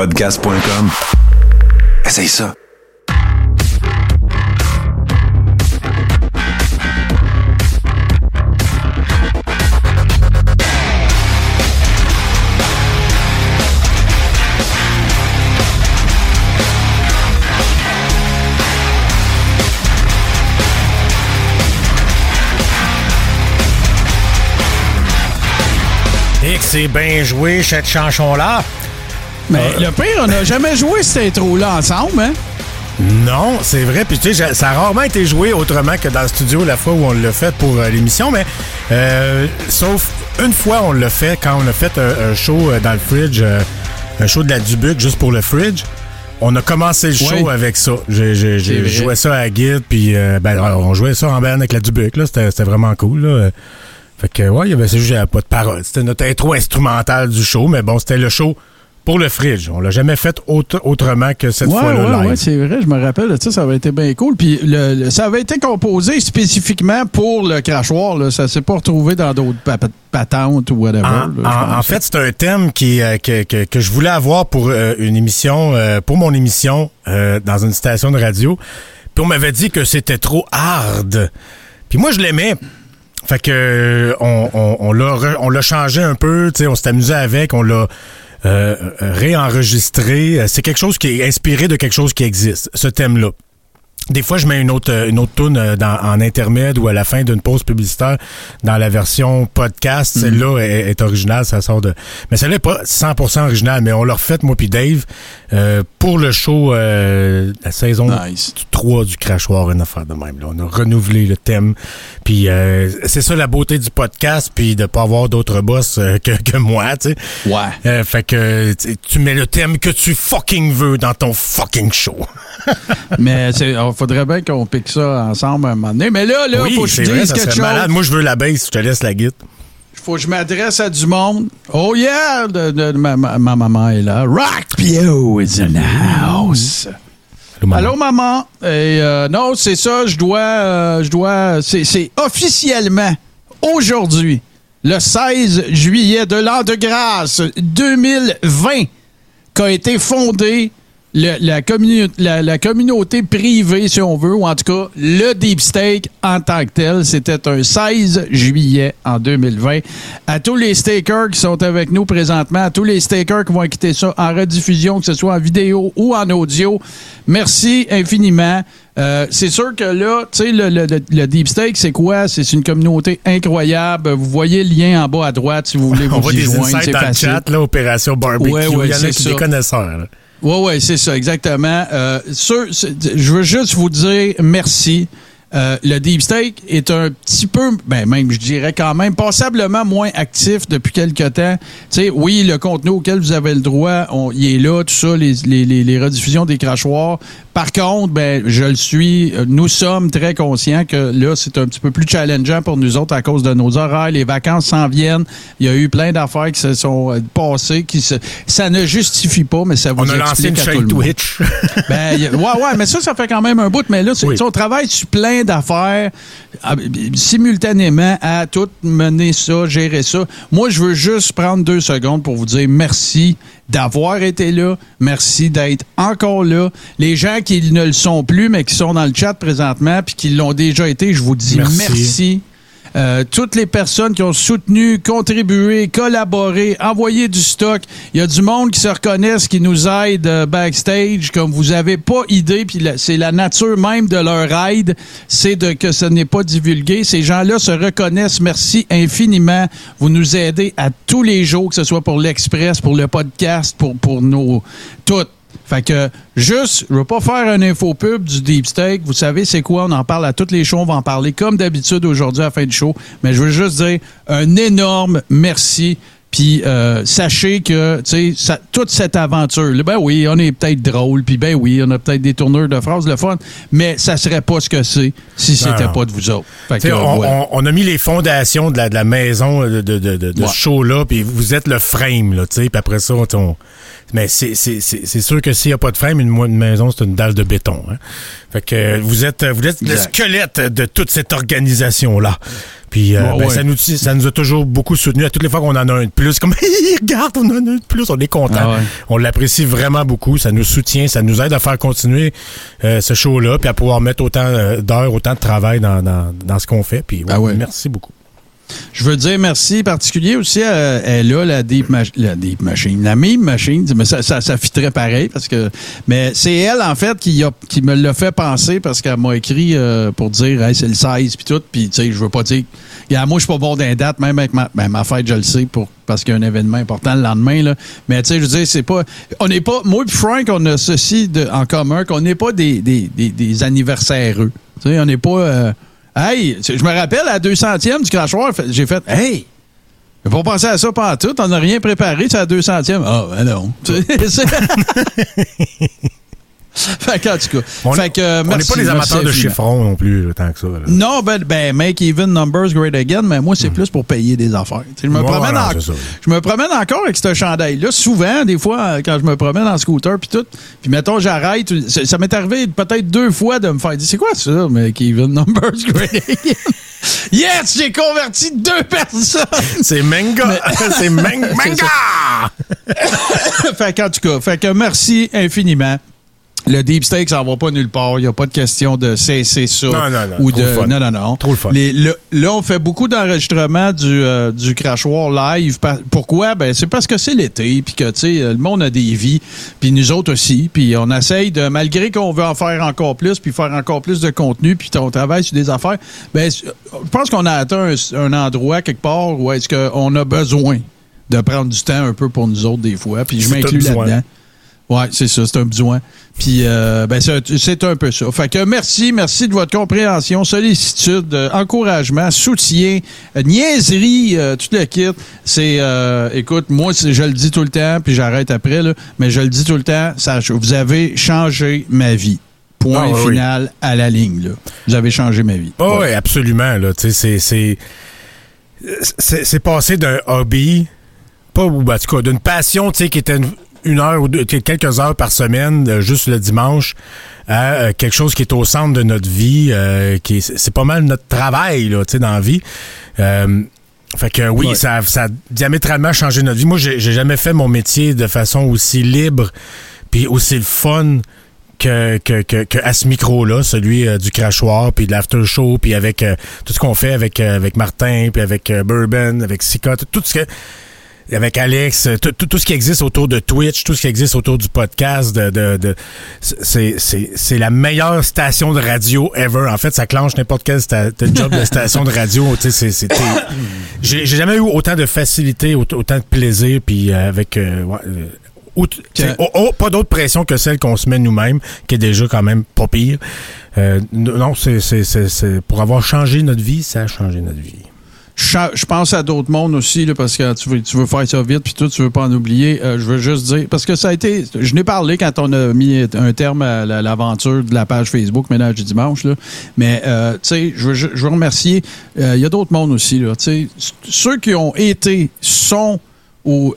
Podcast.com. Essaye ça. Et que c'est bien joué, cette chanson-là. Mais le pire, on n'a jamais joué cette intro-là ensemble, hein? Non, c'est vrai. Puis tu sais, ça a rarement été joué autrement que dans le studio la fois où on l'a fait pour euh, l'émission, mais euh, sauf une fois on l'a fait quand on a fait un, show euh, dans le fridge, un show de la Dubuc juste pour le fridge. On a commencé le show avec ça. J'ai joué ça à guide, puis ben, on jouait ça en band avec la Dubuc. Là, c'était vraiment cool. Là. Fait que ouais, il y avait juste pas de parole. C'était notre intro instrumentale du show, mais bon, c'était le show pour le fridge. On l'a jamais fait autrement que cette fois-là. Oui, ouais, c'est vrai, je me rappelle ça, ça avait été bien cool. Puis ça avait été composé spécifiquement pour le crachoir. Là. Ça s'est pas retrouvé dans d'autres patentes ou whatever. En, fait, c'est un thème qui, euh, que, je voulais avoir pour euh, une émission, euh, pour mon émission dans une station de radio. Puis on m'avait dit que c'était trop hard. Puis moi, je l'aimais fait que on, on, on l'a changé un peu, on s'est amusé avec, on l'a réenregistré. C'est quelque chose qui est inspiré de quelque chose qui existe, ce thème-là. Des fois, je mets une autre une autre tune euh, en intermède ou à la fin d'une pause publicitaire dans la version podcast. Mm. Celle-là est, originale, ça sort de. Mais celle-là n'est pas 100% originale, mais on l'a refait moi puis Dave euh, pour le show euh, la saison 3 du Crachoir, une affaire de même. Là. On a renouvelé le thème. Puis c'est ça la beauté du podcast, puis de pas avoir d'autres boss que, que moi, tu sais. Ouais. fait que tu mets le thème que tu fucking veux dans ton fucking show. mais c'est faudrait bien qu'on pique ça ensemble un moment donné. Mais là, là, faut que je dise quelque chose. Malade. Moi, je veux la base, je te laisse la guide. Faut que je m'adresse à du monde. Oh yeah! ma, maman est là. Rock Pio is in the house. Allô, maman. Et, euh, non, c'est ça, je dois. Euh, je dois. C'est officiellement aujourd'hui, le 16 juillet de l'an de grâce 2020, qu'a été fondé la, la, communauté privée, si on veut, ou en tout cas le Deep Steak en tant que tel, c'était un 16 juillet en 2020. À tous les stakers qui sont avec nous présentement, à tous les stakers qui vont quitter ça en rediffusion, que ce soit en vidéo ou en audio, merci infiniment. Euh, c'est sûr que là, tu sais, le, Deep Steak, c'est quoi? C'est une communauté incroyable. Vous voyez le lien en bas à droite si vous voulez vous On y joindre. C'est facile. Chat, là, Opération Barbecue. Ouais, ouais, Il y en a qui des connaisseurs. Oui, oui, c'est ça, exactement. Euh, je veux juste vous dire merci. Euh, le deep steak est un petit peu, ben même je dirais quand même, passablement moins actif depuis quelques temps. Tu sais, oui, le contenu auquel vous avez le droit, il est là, tout ça, les, les rediffusions des crachoirs. Par contre, ben, je le suis. Nous sommes très conscients que là, c'est un petit peu plus challengeant pour nous autres à cause de nos horaires. Les vacances s'en viennent. Il y a eu plein d'affaires qui se sont euh, passées, qui se, ça ne justifie pas, mais ça vous On a lancé une chaîne Twitch. ben, ouais, ouais, mais ça, ça fait quand même un bout. Mais là, on travaille sur plein d'affaires ah, simultanément à tout mener ça, gérer ça. Moi, je veux juste prendre deux secondes pour vous dire merci d'avoir été là. Merci d'être encore là. Les gens qui ne le sont plus, mais qui sont dans le chat présentement, puis qui l'ont déjà été, je vous dis merci. Euh, toutes les personnes qui ont soutenu, contribué, collaboré, envoyé du stock. Il y a du monde qui se reconnaissent, qui nous aide euh, backstage, comme vous avez pas idée, puis c'est la nature même de leur aide, c'est de que ce n'est pas divulgué. Ces gens-là se reconnaissent. Merci infiniment. Vous nous aidez à tous les jours, que ce soit pour l'Express, pour le podcast, pour, pour nos... Toutes fait que, juste, je veux pas faire un info pub du deep steak. Vous savez, c'est quoi? On en parle à toutes les shows. On va en parler comme d'habitude aujourd'hui à la fin du show. Mais je veux juste dire un énorme merci. Puis euh, sachez que, tu sais, toute cette aventure, ben oui, on est peut-être drôle, puis ben oui, on a peut-être des tourneurs de phrases, le fun, mais ça serait pas ce que c'est si c'était pas de vous autres. on, a mis les fondations de la, de la maison de, de, de, ce show-là, puis vous êtes le frame, là, tu sais, puis après ça, on, mais c'est sûr que s'il n'y a pas de frame, une, une maison, c'est une dalle de béton. Hein. Fait que vous êtes, vous êtes le squelette de toute cette organisation-là. Puis euh, ben, ça, nous, ça nous a toujours beaucoup soutenu. À toutes les fois qu'on en a un de plus, comme regarde, on en a de plus, on est content. Ah on l'apprécie vraiment beaucoup. Ça nous soutient, ça nous aide à faire continuer euh, ce show-là, puis à pouvoir mettre autant euh, d'heures, autant de travail dans, dans, ce qu'on fait. Puis ah merci beaucoup. Je veux dire merci particulier aussi à elle a la Deep, la Deep Machine, la Meme Machine, mais ça, ça, ça pareil parce que mais c'est elle en fait qui, qui me l'a fait penser parce qu'elle m'a écrit euh, pour dire c'est le 16 puis tout puis tu sais je veux pas dire moi je suis pas bon d'un date même avec ma, ben, ma fête je le sais pour parce qu'il y a un événement important le lendemain là. Mais tu sais je veux dire c'est pas on n'est pas moi et Frank on a ceci de, en commun qu'on n'est pas des, des, des, anniversaireux tu sais on n'est pas euh, Hey, je me rappelle, à 200e du crachoir, j'ai fait Hey! J'ai pas pensé à ça pas tout. On n'a rien préparé, c'est à 200e. Ah, ben non. fait en tout cas. On n'est pas des amateurs de chiffrons non plus, tant que ça. Non, ben, ben, make even numbers great again, mais moi, c'est hmm. plus pour payer des affaires. je me, promène je me promène encore avec ce chandail-là. Souvent, des fois, quand je me promène en scooter, puis tout, puis mettons, j'arrête. Ça, m'est arrivé peut-être deux fois de me faire dire c'est quoi ça, make even numbers great again? Yes, j'ai converti deux personnes. C'est manga. c'est manga. fait qu'en tout cas, fait que merci infiniment. Le deep steak, ça va pas nulle part. Il n'y a pas de question de cesser ça. Non, non, non. Ou de... Non, non, non. Trop le fun. là, on fait beaucoup d'enregistrements du, euh, du crachoir live. Pourquoi? Ben, c'est parce que c'est l'été, puis que, tu sais, le monde a des vies, puis nous autres aussi. Puis on essaye de, malgré qu'on veut en faire encore plus, puis faire encore plus de contenu, puis on travaille sur des affaires, ben, je pense qu'on a atteint un, endroit quelque part où est-ce qu'on a besoin de prendre du temps un peu pour nous autres des fois. Puis je m'inclus là-dedans. Oui, c'est ça, c'est un besoin. Puis, euh, ben, c'est un peu ça. Fait que merci, merci de votre compréhension, sollicitude, euh, encouragement, soutien, euh, niaiserie, tout le kit. C'est, écoute, moi, je le dis tout le temps, puis j'arrête après, là, mais je le dis tout le temps, ça, vous avez changé ma vie. Point ah, final à la ligne, là. Vous avez changé ma vie. Oh, Oui, absolument, là. Tu sais, c'est. C'est passé d'un hobby, pas, ou en tout cas, d'une passion, tu sais, qui était une une heure ou quelques heures par semaine, euh, juste le dimanche, à euh, quelque chose qui est au centre de notre vie, euh, qui c'est pas mal notre travail là, tu sais, dans la vie. fait que oui, ça, ça a diamétralement changé notre vie. Moi, j'ai jamais fait mon métier de façon aussi libre puis aussi fun que, que, que, à ce micro-là, celui du crachoir, puis de l'after show, puis avec tout ce qu'on fait avec, avec Martin, puis avec Bourbon, avec Sika, tout ce que avec Alex, euh, tout, ce qui existe autour de Twitch, tout ce qui existe autour du podcast, de, de, c'est la meilleure station de radio ever. En fait, ça clenche n'importe quel job de station de radio. J'ai jamais eu autant de facilité, autant de plaisir, puis euh, avec euh, oh, oh, pas d'autre pression que celle qu'on se met nous-mêmes, qui est déjà quand même pas pire. non, c'est pour avoir changé notre vie, ça a changé notre vie je pense à d'autres mondes aussi, là, parce que tu veux, tu veux faire ça vite, puis tout, tu veux pas en oublier. Euh, je veux juste dire, parce que ça a été, je n'ai parlé quand on a mis un terme à l'aventure de la page Facebook Ménage du dimanche, là, mais euh, tu sais, je veux, je veux remercier, euh, il y a d'autres mondes aussi, là, tu sais, ceux qui ont été, sont, ou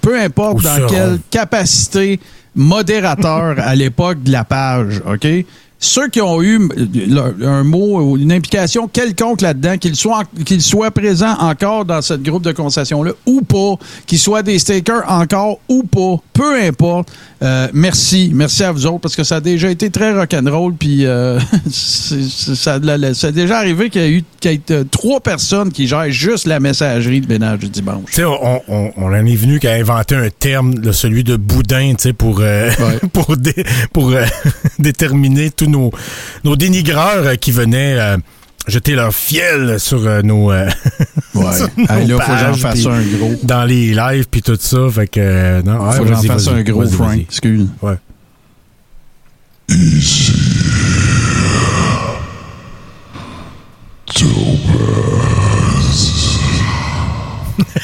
peu importe dans quelle capacité modérateur à l'époque de la page, OK? Ceux qui ont eu un mot ou une implication quelconque là-dedans, qu'ils soient, qu'ils soient présents encore dans ce groupe de conversation-là ou pas, qu'ils soient des stakers encore ou pas, peu importe, euh, merci. Merci à vous autres parce que ça a déjà été très rock'n'roll. Puis euh, ça, a déjà arrivé qu'il y a eu euh, trois personnes qui gèrent juste la messagerie de ménage du dimanche. Tu sais, on, on, on, en est venu qu'à inventer un terme, celui de boudin, tu sais, pour, pour, pour déterminer tous nos, nos dénigreurs qui venaient jeter leur fiel sur nos, ouais. là, faut que j'en fasse un gros. Dans les lives puis tout ça. Fait que, non, faut que j'en fasse un gros, Frank. Excuse. Ouais. Easy.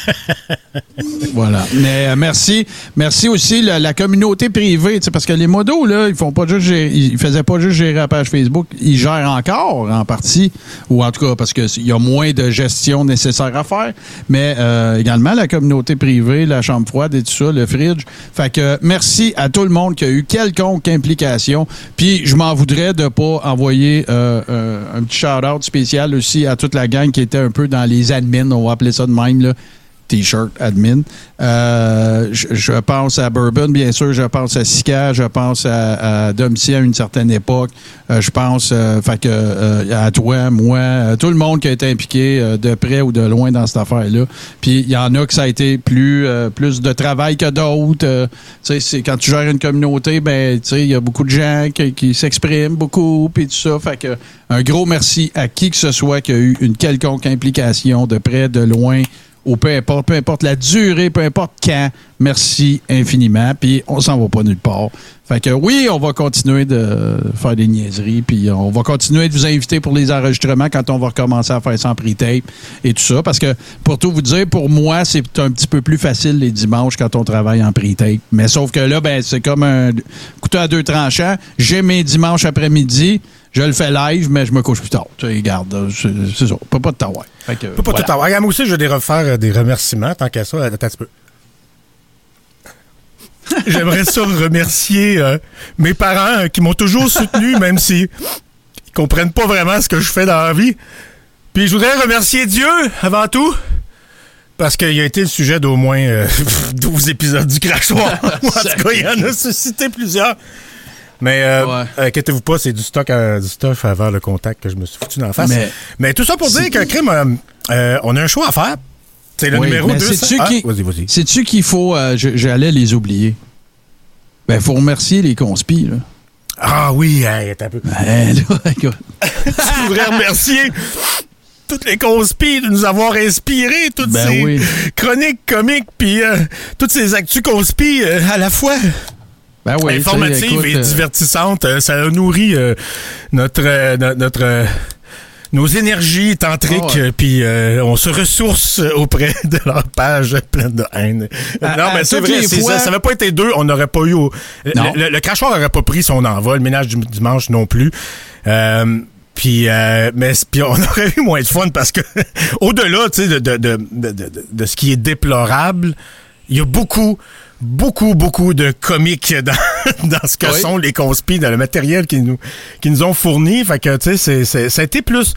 Voilà. Mais euh, merci. Merci aussi la, la communauté privée, parce que les modos, là, ils font pas juste gérer- ils faisaient pas juste gérer la page Facebook, ils gèrent encore en partie, ou en tout cas parce qu'il y a moins de gestion nécessaire à faire, mais euh, également la communauté privée, la chambre froide et tout ça, le fridge. Fait que merci à tout le monde qui a eu quelconque implication. Puis je m'en voudrais de pas envoyer euh, euh, un petit shout-out spécial aussi à toute la gang qui était un peu dans les admins, on va appeler ça de même, là. T-shirt admin. Euh, je, je pense à Bourbon, bien sûr. Je pense à Sika. Je pense à, à Domicile à une certaine époque. Euh, je pense euh, fait que, euh, à toi, moi, euh, tout le monde qui a été impliqué euh, de près ou de loin dans cette affaire-là. Puis il y en a que ça a été plus, plus de travail que d'autres. C'est quand tu gères une communauté, ben, il y a beaucoup de gens qui, qui s'expriment beaucoup, puis tout ça. Fait que un gros merci à qui que ce soit qui a eu une quelconque implication de près, de loin ou peu importe, importe la durée, peu importe quand. Merci infiniment. Puis on s'en va pas nulle part. Fait que oui, on va continuer de faire des niaiseries. Puis on va continuer de vous inviter pour les enregistrements quand on va recommencer à faire en pre-tape et tout ça. Parce que pour tout vous dire, pour moi, c'est un petit peu plus facile les dimanches quand on travaille en pre-tape. Mais sauf que là, ben, c'est comme un couteau à deux tranchants. J'ai mes dimanches après-midi. Je le fais live, mais je me couche plus tard. Tu sais, regarde, c'est ça. Peut pas tout avoir. Fait que, pas voilà. tout avoir. Regarde, Moi aussi, je vais des refaire euh, des remerciements, tant qu'à ça. Attends un petit peu. J'aimerais ça remercier euh, mes parents euh, qui m'ont toujours soutenu, même si ils comprennent pas vraiment ce que je fais dans la vie. Puis je voudrais remercier Dieu avant tout. Parce qu'il a été le sujet d'au moins euh, 12 épisodes du crachoir. en tout cas, il y en a suscité plusieurs. Mais euh, Ouais. inquiétez-vous pas, c'est du stock à- du stuff avant le contact que je me suis foutu dans la face. Mais, Mais- tout ça pour dire que crime, euh, euh, on a un choix à faire. C'est le Oui, numéro mais 200. sais-tu Ah, qui- vas-y, qu'il faut. euh, J'allais les oublier? Ben, faut remercier les conspis, là. Ah oui, hey, un peu. Ben, là. Je voudrais remercier toutes les conspires de nous avoir inspiré, toutes Ben ces oui. chroniques comiques, puis euh, toutes ces actus conspires euh, à la fois. Ben oui. écoute, et euh, divertissantes. Euh, ça a nourri euh, notre, euh, no- notre euh, nos énergies tantriques, Ah euh, puis euh, on se ressource auprès de leur page pleine de haine. À- non, à mais c'est vrai, fois- ça. Ça n'avait pas été deux, on n'aurait pas eu. au-. Le, le- le crachoir n'aurait pas pris son envol, le ménage du dimanche non plus. Euh, puis, euh, mais puis on aurait eu moins de fun parce que au-delà, tu sais, de, de, de, de, de- de ce qui est déplorable, il y a beaucoup, beaucoup, beaucoup de comiques dans, dans ce que Oui. sont les conspis, dans le matériel qu'ils nous, qu'ils nous ont fourni. Fait que, tu sais, ça a été plus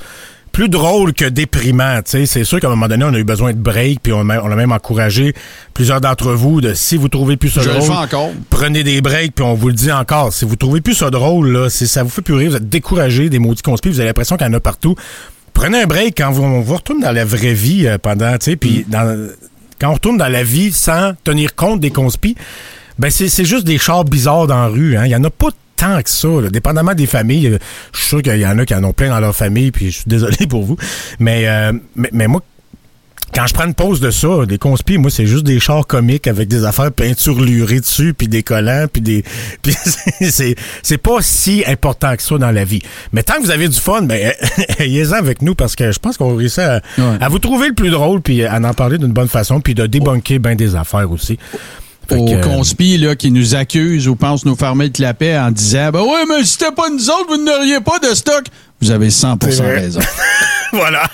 plus drôle que déprimant, tu sais. C'est sûr qu'à un moment donné, on a eu besoin de break, puis on, a- on a même encouragé plusieurs d'entre vous de si vous trouvez plus ça Je le drôle, encore. prenez des breaks, puis on vous le dit encore. Si vous trouvez plus ça drôle, là, si ça vous fait plus rire, vous êtes découragé des maudits conspires, vous avez l'impression qu'il y en a partout. Prenez un break quand vous, on vous retourne dans la vraie vie euh, pendant, tu sais, puis dans- quand on retourne dans la vie sans tenir compte des conspires, ben c'est juste des chars bizarres dans la rue. Hein. Il y en a pas tant que ça, dépendamment des familles. Je suis sûr qu'il y en a qui en ont plein dans leur famille, puis je suis désolé pour vous. Mais, euh, mais moi, quand je prends une pause de ça, des conspires, moi, c'est juste des chars comiques avec des affaires peinturlurées dessus, puis des collants, puis des... Puis c'est- c'est pas si important que ça dans la vie. Mais tant que vous avez du fun, ben, ayez-en avec nous, parce que je pense qu'on va réussir à, Ouais. à vous trouver le plus drôle, puis à en parler d'une bonne façon, puis de débunker bien des affaires aussi. Fait Aux que, euh, là, qui nous accusent ou pensent nous fermer le clapet en disant Ben ouais, mais si c'était pas nous autres, vous n'auriez pas de stock. Vous avez 100 C'est vrai. raison. voilà.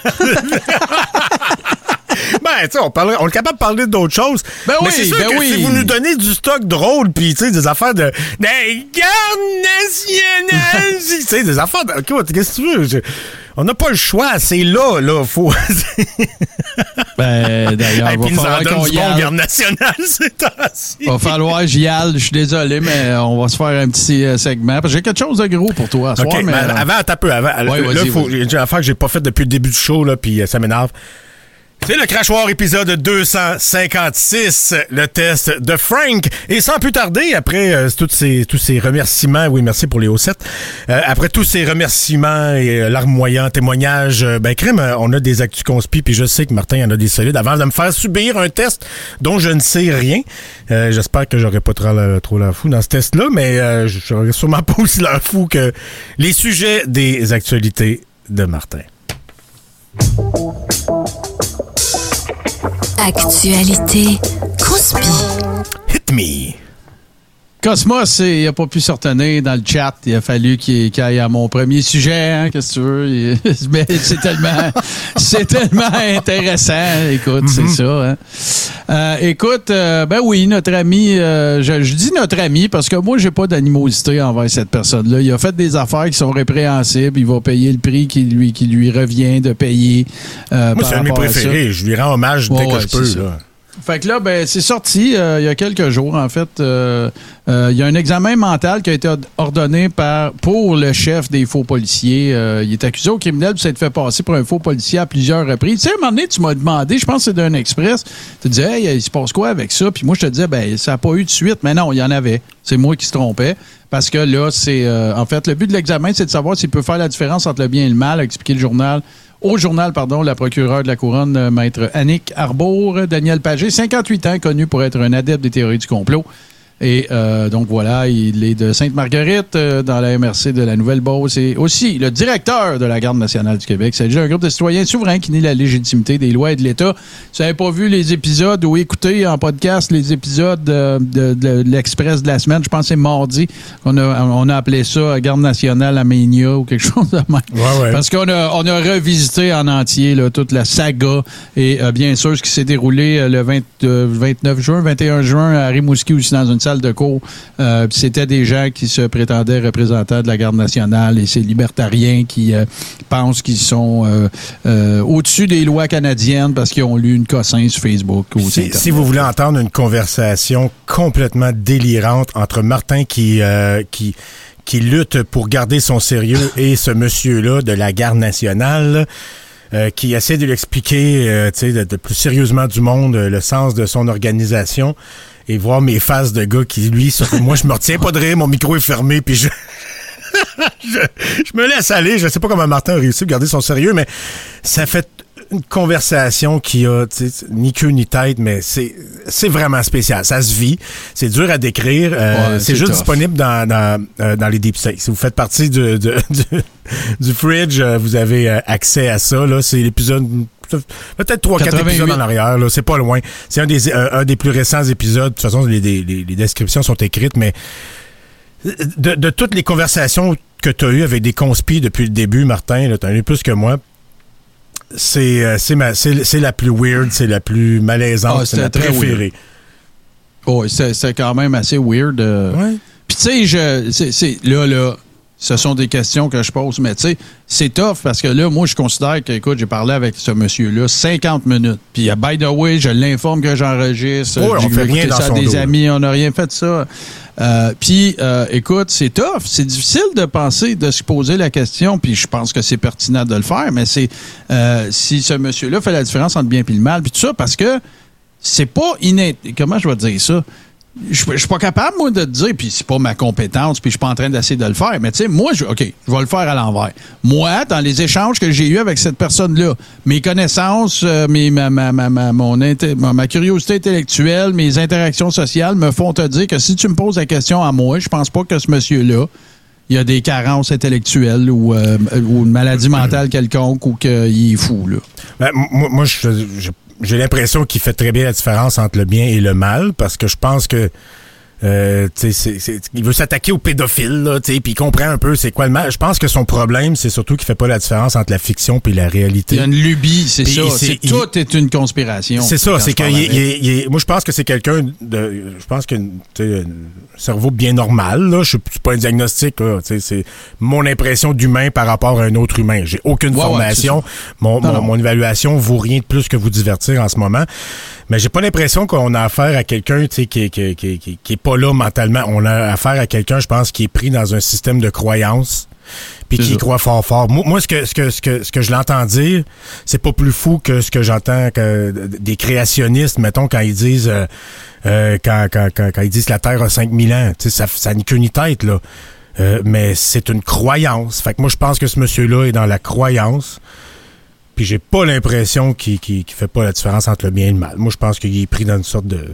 ben, tu sais, on, parlerait- on est capable de parler d'autres choses. Ben mais oui, c'est sûr ben que oui. si vous nous donnez du stock drôle, puis tu sais, des affaires de. Des gardes nationales! tu sais, des affaires de. Qu'est-ce que tu veux? Je- on n'a pas le choix, c'est là, là. Faut. Ben, d'ailleurs, va puis, nous en falloir qu'on y bon aille. garde national, c'est. Va falloir j'y aille. Je suis désolé, mais on va se faire un petit euh, segment. Parce que j'ai quelque chose de gros pour toi ce OK, soir, mais. mais euh, avant, un peu, avant. Ouais, là, faut, j'ai une affaire que j'ai pas faite depuis le début du show, là, puis euh, ça m'énerve. C'est le crachoir épisode 256, le test de Frank. Et sans plus tarder, après euh, ces, tous ces remerciements, oui, merci pour les hauts sets, euh, après tous ces remerciements et euh, larmoyants témoignages, euh, ben crème, euh, on a des actus conspi, puis je sais que Martin en a des solides. Avant de me faire subir un test dont je ne sais rien, euh, j'espère que j'aurai pas trop la, trop la fou dans ce test-là, mais euh, j'aurais sûrement pas aussi la fou que les sujets des actualités de Martin. Actualité. Conspi. Hit me. Cosmos, il n'a pas pu se retenir dans le chat. Il a fallu qu'il aille à mon premier sujet. Hein, Qu'est-ce que tu veux? Mais c'est tellement, c'est tellement intéressant. Écoute, c'est ça. Hein. Euh, écoute, euh, ben oui, notre ami, euh, je, je dis notre ami parce que moi, j'ai pas d'animosité envers cette personne-là. Il a fait des affaires qui sont répréhensibles. Il va payer le prix qui lui, qui lui revient de payer. euh, Moi, c'est un de mes préférés. Je lui rends hommage dès Ouais, que ouais, je peux. là. Fait que là, ben, c'est sorti euh, il y a quelques jours, en fait. Euh, euh, il y a un examen mental qui a été ordonné par, pour le chef des faux policiers. Euh, il est accusé au criminel de s'être fait passer pour un faux policier à plusieurs reprises. Tu sais, à un moment donné, tu m'as demandé, je pense que c'est d'un express, tu disais, hey, il se passe quoi avec ça? Puis moi, je te disais, ben, ça n'a pas eu de suite. Mais non, il y en avait. C'est moi qui se trompais. Parce que là, c'est. euh, en fait, le but de l'examen, c'est de savoir s'il peut faire la différence entre le bien et le mal, a expliqué le journal. Au journal, pardon, la procureure de la Couronne, euh, maître Annick Arbour, Daniel Pagé, 58 ans, connu pour être un adepte des théories du complot. Et euh, donc voilà, il est de Sainte-Marguerite, euh, dans la MRC de la Nouvelle-Beauce, et aussi le directeur de la Garde nationale du Québec. C'est un groupe de citoyens souverains qui nie la légitimité des lois et de l'État. Si vous n'avez pas vu les épisodes ou écouté en podcast les épisodes euh, de, de- de l'Express de la semaine, je pense que c'est mardi, on a, on a appelé ça Garde nationale Aménia ou quelque chose de même. Ouais, ouais. Parce qu'on a, on a revisité en entier là, toute la saga et euh, bien sûr ce qui s'est déroulé euh, le 20, euh, 29 juin, 21 juin à Rimouski aussi dans une salle de cours. Euh, C'était des gens qui se prétendaient représentants de la garde nationale et ces libertariens qui euh, pensent qu'ils sont euh, au-dessus des lois canadiennes parce qu'ils ont lu une cossin sur Facebook. ou Si, vous voulez entendre une conversation complètement délirante entre Martin qui, qui, qui lutte pour garder son sérieux et ce monsieur-là de la garde nationale, euh, qui essaie de lui expliquer euh, tu sais, de, de plus sérieusement du monde euh, le sens de son organisation et voir mes faces de gars qui, lui, sur- moi, je me retiens pas de rire, mon micro est fermé, puis je... je, je me laisse aller. Je sais pas comment Martin a réussi à garder son sérieux, mais ça fait une conversation qui a ni queue ni tête, mais c'est c'est vraiment spécial. Ça se vit. C'est dur à décrire. Euh, Ouais, c'est juste tough. disponible dans, dans, euh, dans les deep states. Si vous faites partie du, du, du, du fridge, euh, vous avez euh, accès à ça. Là, c'est l'épisode peut-être trois quatre 88. épisodes en arrière. C'est pas loin. C'est un des euh, un des plus récents épisodes. De toute façon, les, les, les- les descriptions sont écrites, mais de, de toutes les conversations que tu as eues avec des conspis depuis le début, Martin, tu as eu plus que moi. C'est euh, c'est ma- c'est c'est la plus weird, c'est la plus malaisante, Ah, c'est la préférée. Oh, c'est quand même assez weird. euh. Ouais. Puis tu sais, je, c'est, c'est- là, là, ce sont des questions que je pose, mais tu sais, c'est tough parce que là, moi, je considère que, écoute, j'ai parlé avec ce monsieur-là 50 minutes. Puis, euh, by the way, je l'informe que j'enregistre. Oh, on J'ai fait rien dans ça son des dos, là. amis, on n'a rien fait de ça. Euh, puis, euh, écoute, c'est tough. C'est difficile de penser, de se poser la question, puis je pense que c'est pertinent de le faire, mais c'est euh, si ce monsieur-là fait la différence entre le bien et le mal, puis tout ça, parce que c'est pas inné... Comment je vais dire ça? Je je suis pas capable, moi, de te dire, puis c'est pas ma compétence, puis je suis pas en train d'essayer de le faire, mais tu sais, moi, je, OK, je vais le faire à l'envers. Moi, dans les échanges que j'ai eus avec cette personne-là, mes connaissances, euh, mes, ma, ma, ma, ma- mon ma, curiosité intellectuelle, mes interactions sociales me font te dire que si tu me poses la question à moi, je pense pas que ce monsieur-là, il a des carences intellectuelles ou, euh, ou une maladie mentale quelconque ou qu'il est fou, là. Ben, moi, je- je- j'ai l'impression qu'il fait très bien la différence entre le bien et le mal, parce que je pense que euh, il veut s'attaquer aux pédophiles, là, puis il comprend un peu c'est quoi le mal. Je pense que son problème, c'est surtout qu'il fait pas la différence entre la fiction et la réalité. Il y a une lubie, c'est ça. il- tout est une conspiration. C'est ça, c'est que il- il- moi je pense que c'est quelqu'un de je pense que un cerveau bien normal là, je suis pas un diagnostic c'est mon impression d'humain par rapport à un autre humain. J'ai aucune Ouais, ouais, formation, mon, Non, mon, non. mon évaluation vaut rien de plus que vous divertir en ce moment. Mais j'ai pas l'impression qu'on a affaire à quelqu'un tu sais, qui, qui, qui, qui, qui est pas là mentalement. On a affaire à quelqu'un, je pense, qui est pris dans un système de croyance puis qui croit fort fort. Moi, moi, ce que ce que ce que ce que je l'entends dire, c'est pas plus fou que ce que j'entends que des créationnistes, mettons quand ils disent euh, euh, quand, quand, quand, quand ils disent que la Terre a 5000 ans, tu sais ça ça queue ni tête là. Euh, mais c'est une croyance. Fait que moi je pense que ce monsieur-là est dans la croyance. Puis j'ai pas l'impression qu'il qu'il fait pas la différence entre le bien et le mal. Moi je pense qu'il est pris dans une sorte de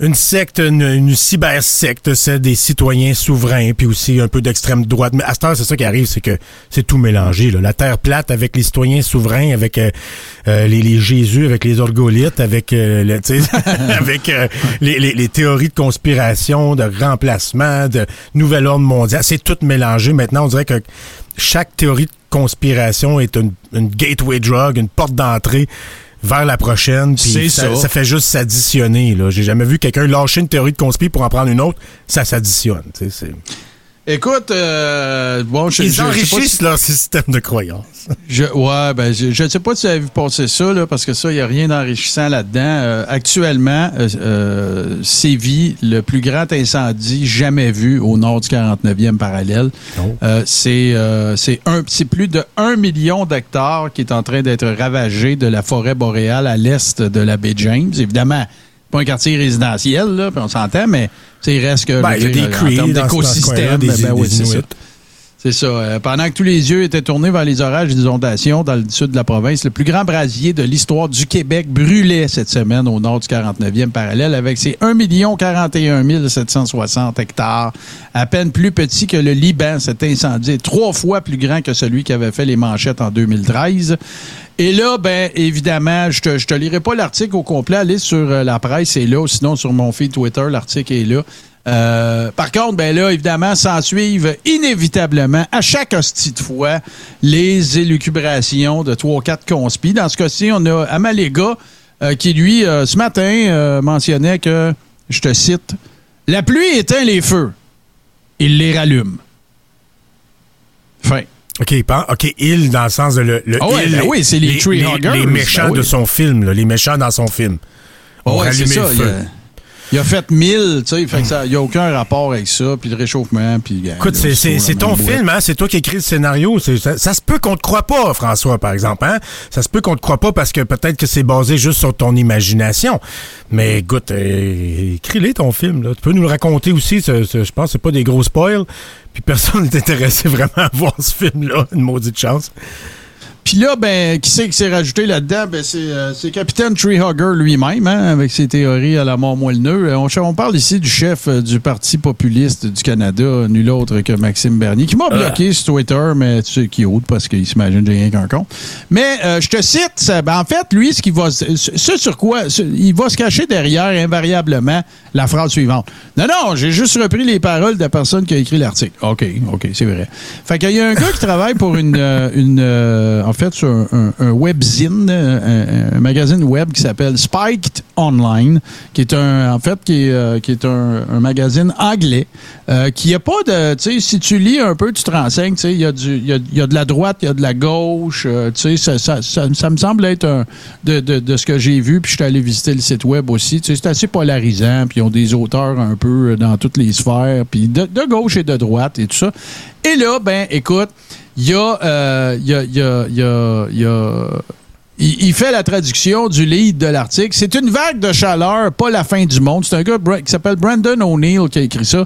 une secte, une, une cyber-secte, c'est des citoyens souverains, puis aussi un peu d'extrême droite. Mais à ce temps, c'est ça qui arrive, c'est que c'est tout mélangé. Là. La Terre plate avec les citoyens souverains, avec euh, euh, les, les, Jésus, avec les orgolites, avec, euh, avec euh, les, les, les, théories de conspiration, de remplacement, de nouvel ordre mondial. C'est tout mélangé. Maintenant, on dirait que chaque théorie de conspiration est une, une gateway drug, une porte d'entrée vers la prochaine. Puis ça, ça. ça, fait juste s'additionner. J'ai jamais vu quelqu'un lâcher une théorie de conspiration pour en prendre une autre. Ça s'additionne. Écoute, euh, bon, je, Ils je, enrichissent si... leur système de croyance. Je, ouais, ben, je ne sais pas si vous avez vu passer ça, là, parce que ça, il n'y a rien d'enrichissant là-dedans. Euh, actuellement, euh, euh, sévit le plus grand incendie jamais vu au nord du 49e parallèle. Oh. Euh, c'est euh, c'est plus de 1 million d'hectares qui est en train d'être ravagé de la forêt boréale à l'est de la baie James. Évidemment, pas un quartier résidentiel, là, puis on s'entend, mais il reste que. Ben, il y a des cris d'écosystème. Ben, ben, oui, c'est ça. C'est ça. Euh, pendant que tous les yeux étaient tournés vers les orages et les inondations dans le sud de la province, le plus grand brasier de l'histoire du Québec brûlait cette semaine au nord du 49e parallèle avec ses 1 41 760 hectares, à peine plus petit que le Liban. Cet incendie trois fois plus grand que celui qui avait fait les manchettes en 2013. Et là, ben évidemment, je te, je te lirai pas l'article au complet. Allez sur euh, la presse, c'est là. Sinon, sur mon feed Twitter, l'article est là. Euh, par contre, ben là, évidemment, s'en suivent inévitablement, à chaque hostie de fois, les élucubrations de trois ou quatre conspis. Dans ce cas-ci, on a Amalega euh, qui, lui, euh, ce matin, mentionnait que, je te cite, La pluie éteint les feux. Il les rallume. Fin. OK, OK, il dans le sens de le, le oh ouais, il, ben oui, c'est les, les, les, les méchants ben oui. de son film, là, les méchants dans son film. Oh ouais, c'est ça. Il a fait 1000, tu sais, fait que ça, il n'y a aucun rapport avec ça, puis le réchauffement, puis... Écoute, c'est ton film, hein, c'est toi qui écris le scénario. Ça, ça, se peut qu'on te croit pas, François, par exemple, hein? Ça se peut qu'on te croit pas parce que peut-être que c'est basé juste sur ton imagination. Mais écoute, euh, écris-les ton film, là. Tu peux nous le raconter aussi, ce, ce, je pense que c'est pas des gros spoils, puis personne n'est intéressé vraiment à voir ce film-là, une maudite chance. Puis là, ben, qui c'est qui s'est rajouté là-dedans? Ben, c'est euh, Capitaine Treehugger lui-même, hein, avec ses théories à la mort moelleneux. On, on parle ici du chef euh, du Parti populiste du Canada, nul autre que Maxime Bernier, qui m'a bloqué euh. sur Twitter, mais tu sais, qui autre, parce qu'il s'imagine que j'ai rien qu'un compte. Mais euh, je te cite, ça, ben, en fait, lui, ce, qui va, ce sur quoi ce, il va se cacher derrière, invariablement, la phrase suivante. Non, non, j'ai juste repris les paroles de la personne qui a écrit l'article. OK, OK, c'est vrai. Fait qu'il y a un gars qui travaille pour une... une en fait, sur un, webzine, un, un, magazine web qui s'appelle Spiked Online, qui est un, en fait, qui est, euh, un, magazine anglais, euh, qui a pas de, tu sais, si tu lis un peu, tu te renseignes, tu sais, il y, a du, y, a, y a de la droite, il y a de la gauche, euh, tu sais, ça, ça, ça, me semble être un, de, de, de ce que j'ai vu, puis je suis allé visiter le site web aussi, tu sais, c'est assez polarisant, puis ils ont des auteurs un peu dans toutes les sphères, puis de gauche et de droite et tout ça. Et là, ben, écoute, il y a, euh, il y a, il fait la traduction du lead de l'article. C'est une vague de chaleur, pas la fin du monde. C'est un gars qui s'appelle Brandon O'Neill qui a écrit ça.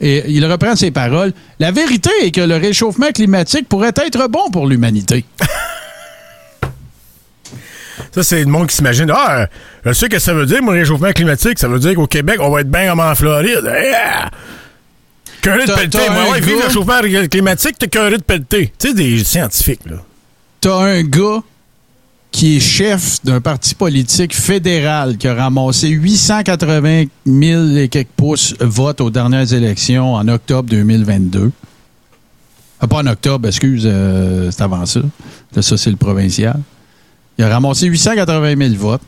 Et il reprend ses paroles. La vérité est que le réchauffement climatique pourrait être bon pour l'humanité. Ça, c'est le monde qui s'imagine. Ah, je sais que ça veut dire, mon réchauffement climatique. Ça veut dire qu'au Québec, on va être bien comme en Floride. De pelleter. Moi, ouais, vivre le chauffement climatique, t'es curé de pelleter. Tu sais, des scientifiques, là. T'as un gars qui est chef d'un parti politique fédéral qui a ramassé 880 000 et quelques pouces votes aux dernières élections en octobre 2022. Ah, pas en octobre, excuse, euh, c'est avant ça. Là, ça, c'est le provincial. Il a ramassé 880 000 votes.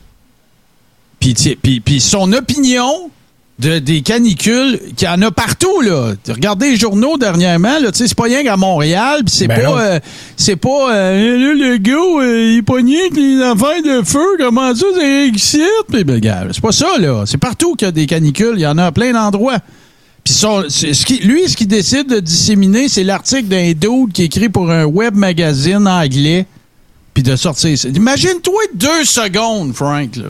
Puis, puis, puis son opinion de, des canicules qu'il y en a partout là. Regardez les journaux dernièrement là, tu sais c'est pas rien qu'à Montréal, puis c'est, ben pas euh, c'est pas euh, le gars euh, il pogné avec les affaires de feu, comment ça c'est excite, puis ben gars, c'est pas ça là, c'est partout qu'il y a des canicules, il y en a à plein d'endroits. Puis ce qui, lui ce qu'il décide de disséminer, c'est l'article d'un dude qui écrit pour un web magazine anglais puis de sortir Imagine-toi deux secondes, Frank là.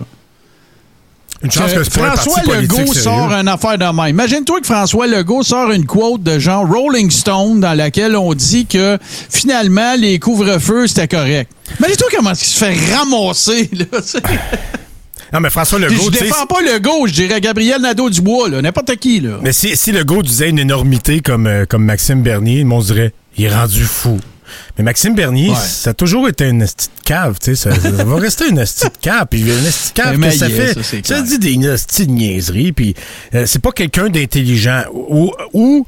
Une chance que, que François Legault sort une affaire de même. Imagine-toi que François Legault sort une quote de genre Rolling Stone dans laquelle on dit que finalement les couvre-feux c'était correct. Imagine-toi comment il se fait ramasser là. Non, mais François Legault. Je défends pas Legault, je dirais Gabriel Nadeau-Dubois, là, n'importe qui, là. Mais si, si Legault disait une énormité comme, euh, comme Maxime Bernier, on dirait, il est rendu fou. Mais Maxime Bernier, ça a toujours été une petite cave, tu sais. Ça, va rester une petite cave. Puis une petite cave que ça fait. Ça, dit des petites niaiseries. Puis euh, c'est pas quelqu'un d'intelligent. Ou. ou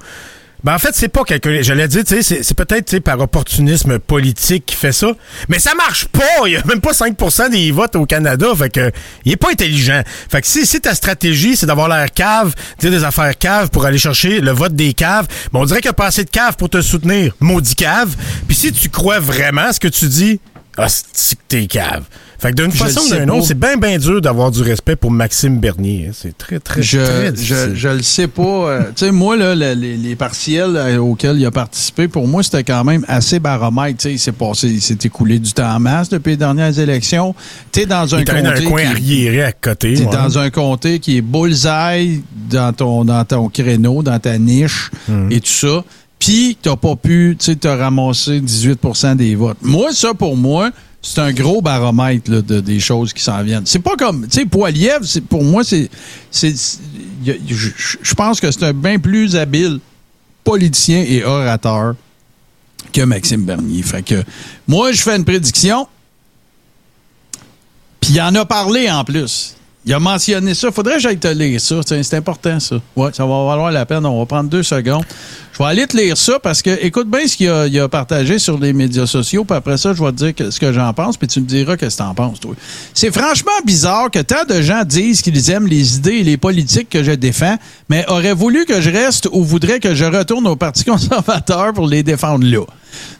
ben en fait, c'est pas quelqu'un. Je l'ai dit, tu sais, c'est peut-être par opportunisme politique qui fait ça. Mais ça marche pas. Il y a même pas 5% des votes au Canada. Fait que il est pas intelligent. Fait que si, si ta stratégie, c'est d'avoir l'air cave, dire des affaires cave pour aller chercher le vote des caves, ben on dirait qu'il n'y a pas assez de caves pour te soutenir. Maudit cave. Puis si tu crois vraiment ce que tu dis, ah, c'est que t'es cave? Fait que d'une façon ou d'une autre, c'est bien, bien dur d'avoir du respect pour Maxime Bernier. Hein. C'est très, très, je, très difficile. Je, je le sais pas. Euh, tu sais, moi, là, les, les, partiels euh, auxquels il a participé, pour moi, c'était quand même assez baromètre. Tu sais, il s'est passé, il s'est écoulé du temps en masse depuis les dernières élections. Tu es dans un comté. dans un coin arriéré à côté. Tu dans un comté qui est bullseye dans ton, dans ton créneau, dans ta niche hum. et tout ça. Puis, t'as pas pu, tu sais, te ramasser 18% des votes. Moi, ça, pour moi, c'est un gros baromètre de, des choses qui s'en viennent. C'est pas comme, tu sais, Poiliev, pour moi, c'est, je pense que c'est un bien plus habile politicien et orateur que Maxime Bernier. Fait que moi, je fais une prédiction. Puis il en a parlé en plus. Il a mentionné ça. Faudrait que j'aille te lire ça. C'est important, ça. Ouais, ça va valoir la peine. On va prendre deux secondes. Vais aller te lire ça parce que, écoute bien ce qu'il a, a, partagé sur les médias sociaux. Puis après ça, je vais te dire ce que j'en pense. Puis tu me diras ce que tu en penses, toi. C'est franchement bizarre que tant de gens disent qu'ils aiment les idées et les politiques que je défends, mais auraient voulu que je reste ou voudraient que je retourne au Parti conservateur pour les défendre là.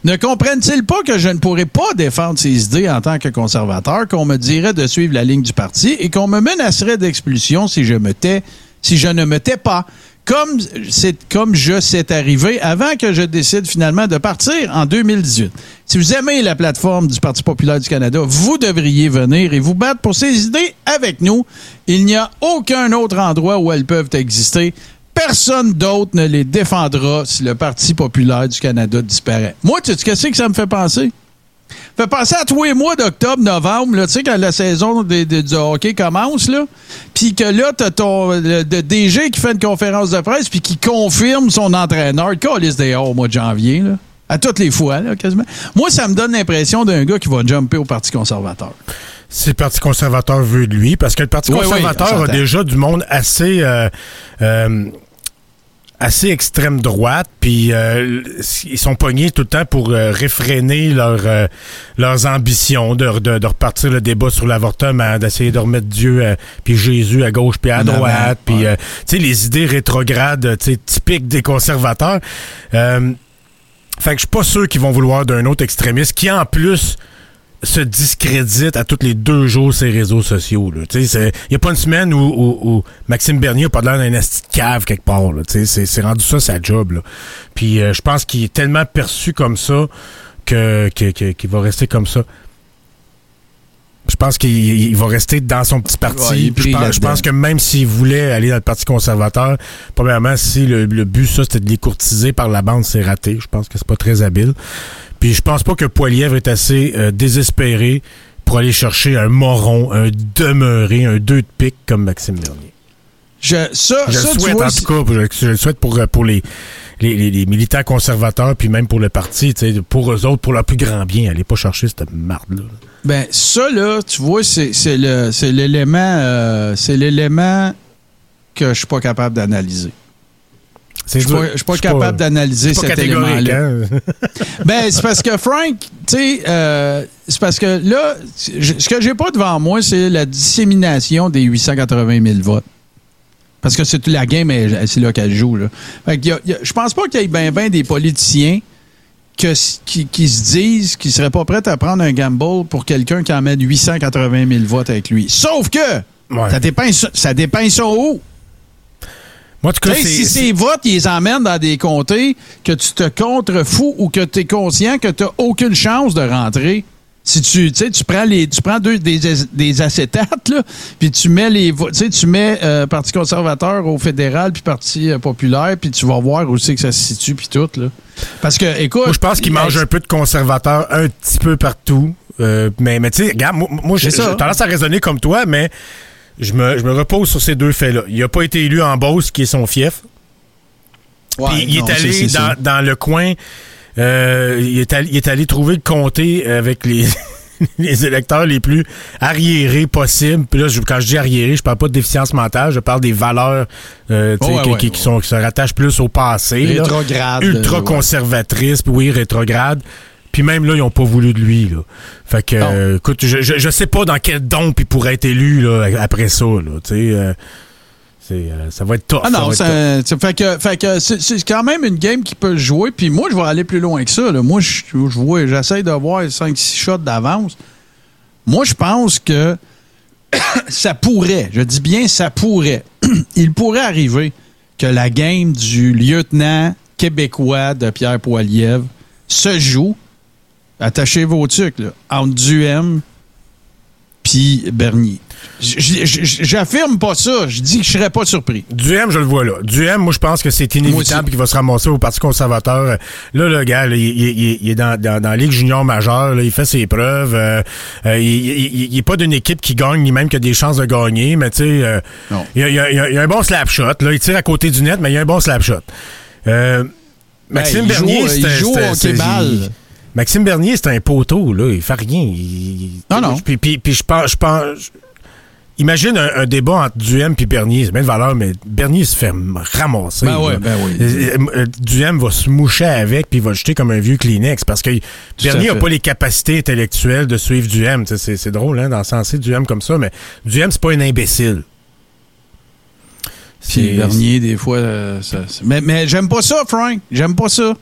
Ne comprennent-ils pas que je ne pourrais pas défendre ces idées en tant que conservateur, qu'on me dirait de suivre la ligne du parti et qu'on me menacerait d'expulsion si je me tais, si je ne me tais pas? Comme c'est comme je sais arrivé avant que je décide finalement de partir en 2018. Si vous aimez la plateforme du Parti populaire du Canada, vous devriez venir et vous battre pour ces idées avec nous. Il n'y a aucun autre endroit où elles peuvent exister personne d'autre ne les défendra si le Parti populaire du Canada disparaît. Moi, tu sais ce que ça me fait penser? Fait penser à tous les mois d'octobre, novembre, tu sais, quand la saison du hockey commence, là, puis que là, t'as ton le, DG qui fait une conférence de presse puis qui confirme son entraîneur, liste des au mois de janvier, là, à toutes les fois, là, quasiment. Moi, ça me donne l'impression d'un gars qui va jumper au Parti conservateur. Si le Parti conservateur veut de lui, parce que le Parti conservateur a déjà du monde assez... Euh, euh, assez extrême droite, puis euh, ils sont pognés tout le temps pour réfréner leur, leurs ambitions, de, de, repartir le débat sur l'avortement, d'essayer de remettre Dieu puis Jésus à gauche puis à droite, puis tu sais les idées rétrogrades, typiques des conservateurs. fait que je suis pas sûr qu'ils vont vouloir d'un autre extrémiste qui en plus se discrédite à tous les deux jours ces réseaux sociaux. Il n'y a pas une semaine où, Maxime Bernier n'a pas l'air d'un cave quelque part. C'est rendu ça sa job. Là. Puis euh, je pense qu'il est tellement perçu comme ça que qu'il va rester comme ça. Je pense qu'il va rester dans son petit parti. je, pense, que même s'il voulait aller dans le Parti conservateur, premièrement, si le, le but, ça, c'était de les courtiser par la bande, c'est raté. Je pense que c'est pas très habile. Puis je pense pas que Poilièvre est assez euh, désespéré pour aller chercher un moron, un demeuré, un deux de pique comme Maxime Bernier. Je, ça, je le souhaite, en tout cas, je, le souhaite pour, euh, pour les, les, militants conservateurs, puis même pour le parti, pour eux autres, pour leur plus grand bien. Allez pas chercher cette marde-là. Ben, ça, là, tu vois, c'est l'élément euh, c'est l'élément que je suis pas capable d'analyser. Je ne suis pas, capable d'analyser cet élément-là. Hein? ben, c'est parce que Frank, tu sais, euh, c'est parce que là, ce que j'ai pas devant moi, c'est la dissémination des 880 000 votes. Parce que c'est la game, c'est là qu'elle joue. Là. je pense pas qu'il y ait bien ben des politiciens que, qui, se disent qu'ils seraient pas prêts à prendre un gamble pour quelqu'un qui emmène 880 000 votes avec lui. Sauf que ça dépend ça dépend ça où? Moi, si ces votes, ils les emmènent dans des comtés que tu te contrefous ou que tu es conscient que tu n'as aucune chance de rentrer, si tu tu prends les tu prends deux des, des acétates là, puis tu mets les tu tu mets euh, Parti conservateur au fédéral puis Parti euh, populaire puis tu vas voir où c'est que ça se situe puis tout là. Parce que écoute, moi je pense qu'ils mangent un peu de conservateur un petit peu partout. Euh, mais mais tu sais, regarde, moi, moi j'ai tendance à raisonner comme toi, mais je me, je me repose sur ces deux faits-là. Il n'a pas été élu en Beauce, qui est son fief. Puis il non, est allé dans, dans le coin. euh, il, est allé, il est allé trouver le comté avec les, les électeurs les plus arriérés possibles. Puis là, je- quand je dis arriérés, je parle pas de déficience mentale, je parle des valeurs euh, Ouais, qui, ouais, qui- qui sont, qui se rattachent plus au passé. Rétrograde. Ultra euh, ouais. conservatrice, puis oui, rétrograde. Puis même là, ils ont pas voulu de lui. Là. Fait que, euh, écoute, je, je, je sais pas dans quel don il pourrait être élu là, après ça. Là, euh, euh, ça va être tough. Ah non, tough. fait que, fait que c'est, quand même une game qui peut se jouer. Puis moi, je vais aller plus loin que ça. là. Moi, je, je vois, j'essaie de voir 5-6 shots d'avance. Moi, je pense que ça pourrait, je dis bien ça pourrait, il pourrait arriver que la game du lieutenant québécois de Pierre Poilievre se joue, attachez vos trucs, là, entre Duhem puis Bernier. J'affirme pas ça, je dis que je serais pas surpris. Duhem, je le vois là. Duhem, moi, je pense que c'est inévitable qu'il va se ramasser au Parti conservateur. Là, le gars, là, il, il- il- il est dans, dans, dans la Ligue junior majeure, là, il fait ses preuves. euh, euh, il, il, il est pas d'une équipe qui gagne, ni même qui a des chances de gagner, mais tu sais, euh, il, y a- il a- un bon slap shot. Là, il tire à côté du net, mais il y a un bon slap shot. Maxime Ben, il Bernier, joue, il joue au hockey-ball. Maxime Bernier, c'est un poteau, là. Il fait rien. Il- Non, non. Puis, puis, puis je pense. Je pense Imagine un, un débat entre Duhem et Bernier. C'est bien de valeur, mais Bernier se fait ramasser. Ben ouais, ben oui. Euh, euh, Duhem va se moucher avec puis il va le jeter comme un vieux Kleenex parce que Bernier n'a pas les capacités intellectuelles de suivre Duhem. C'est drôle, hein, d'en senser Duhem comme ça, mais Duhem, c'est pas un imbécile. Puis Bernier, des fois, euh, ça- ça- mais, mais j'aime pas ça, Frank. J'aime pas ça.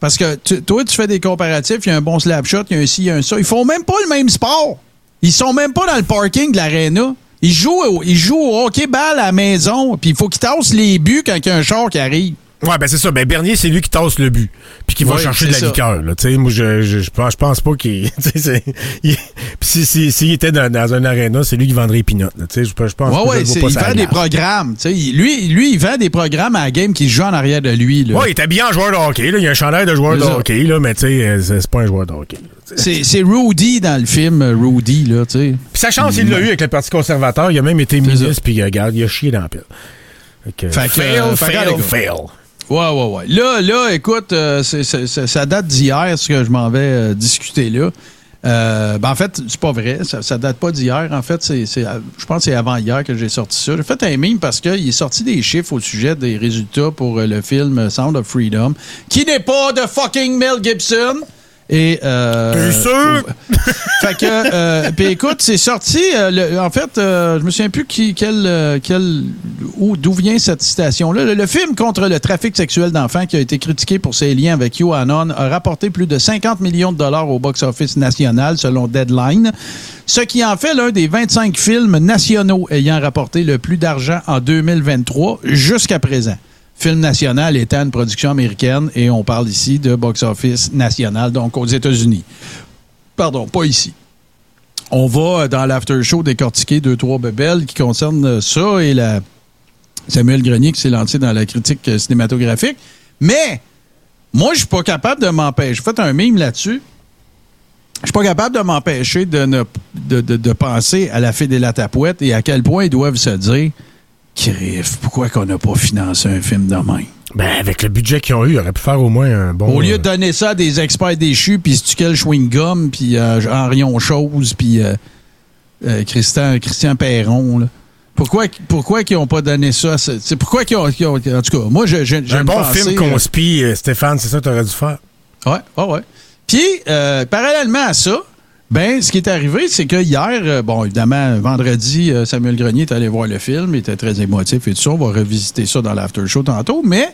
Parce que tu- toi, tu fais des comparatifs, il y a un bon slap shot, il y a un ci, il y a un ça. Ils font même pas le même sport. Ils sont même pas dans le parking de l'aréna. Ils jouent, au- ils jouent au hockey-ball à la maison, puis il faut qu'ils tassent les buts quand il y a un char qui arrive. Ouais, ben c'est ça. Ben Bernier, c'est lui qui tasse le but, puis qui va chercher de la ça. liqueur. Là. Moi, je, je, je pense, je pense pas qu'il. il- Puis si, si, s'il était dans, dans un aréna, c'est lui qui vendrait les pinottes. là. Je, je pense Ouais, ouais, il pas la vend des programmes. Il- Lui, lui, il vend des programmes à la game qui se joue en arrière de lui. là. Ouais, il est habillé en joueur de hockey. Là. Il y a un chandail de joueur de hockey, là, mais tu sais, euh, c'est pas un joueur de hockey. C'est Rudy dans le film, euh, Rudy, là, tu sais. Puis sa chance, il l'a eu avec le Parti conservateur. Il a même été ministre, puis regarde, il a chié dans la pile. Fait que, Fait que, fail, euh, fait que, fail, gars. fail. Ouais, ouais, ouais. Là, là écoute, euh, ça date d'hier, ce que je m'en vais euh, discuter là. Euh, ben, en fait, c'est pas vrai. Ça, date pas d'hier. En fait, c'est, je pense que c'est avant hier que j'ai sorti ça. J'ai fait un meme parce qu'il est sorti des chiffres au sujet des résultats pour le film Sound of Freedom, qui n'est pas de fucking Mel Gibson. Et euh, sûr? fait que, euh, puis écoute, c'est sorti. euh, le- en fait, je me souviens plus qui, quel, quel, où, d'où vient cette citation-là. Le, le film contre le trafic sexuel d'enfants, qui a été critiqué pour ses liens avec QAnon, a rapporté plus de 50 millions de dollars au box-office national, selon Deadline, ce qui en fait l'un des 25 films nationaux ayant rapporté le plus d'argent en 2023 jusqu'à présent. Film national étant une production américaine et on parle ici de box-office national, donc aux États-Unis. Pardon, pas ici. On va euh, dans l'after show décortiquer deux, trois bebelles qui concernent euh, ça et la Samuel Grenier qui s'est lancé dans la critique euh, cinématographique. Mais moi, je suis pas capable de m'empêcher. J'ai fait un mime là-dessus. Je suis pas capable de m'empêcher de, de, penser à la fée des et à quel point ils doivent se dire Criff, pourquoi qu'on n'a pas financé un film de même? Ben, avec le budget qu'ils ont eu, il aurait pu faire au moins un bon. Au lieu euh, de donner ça à des experts déchus, puis Stukel chewing-gum, puis euh, Henrion Chose, puis euh, euh, Christian, Christian Perron, là. Pourquoi, pourquoi qu'ils n'ont pas donné ça? C'est pourquoi qu'ils ont, En tout cas, moi, j'aime un bon penser, film euh, conspi, euh, Stéphane, c'est ça que t'aurais dû faire. Ouais, ouais, ouais. Puis, euh, parallèlement à ça, ben, ce qui est arrivé, c'est que hier, euh, bon, évidemment, vendredi, euh, Samuel Grenier est allé voir le film, il était très émotif et tout ça. On va revisiter ça dans l'after show tantôt, mais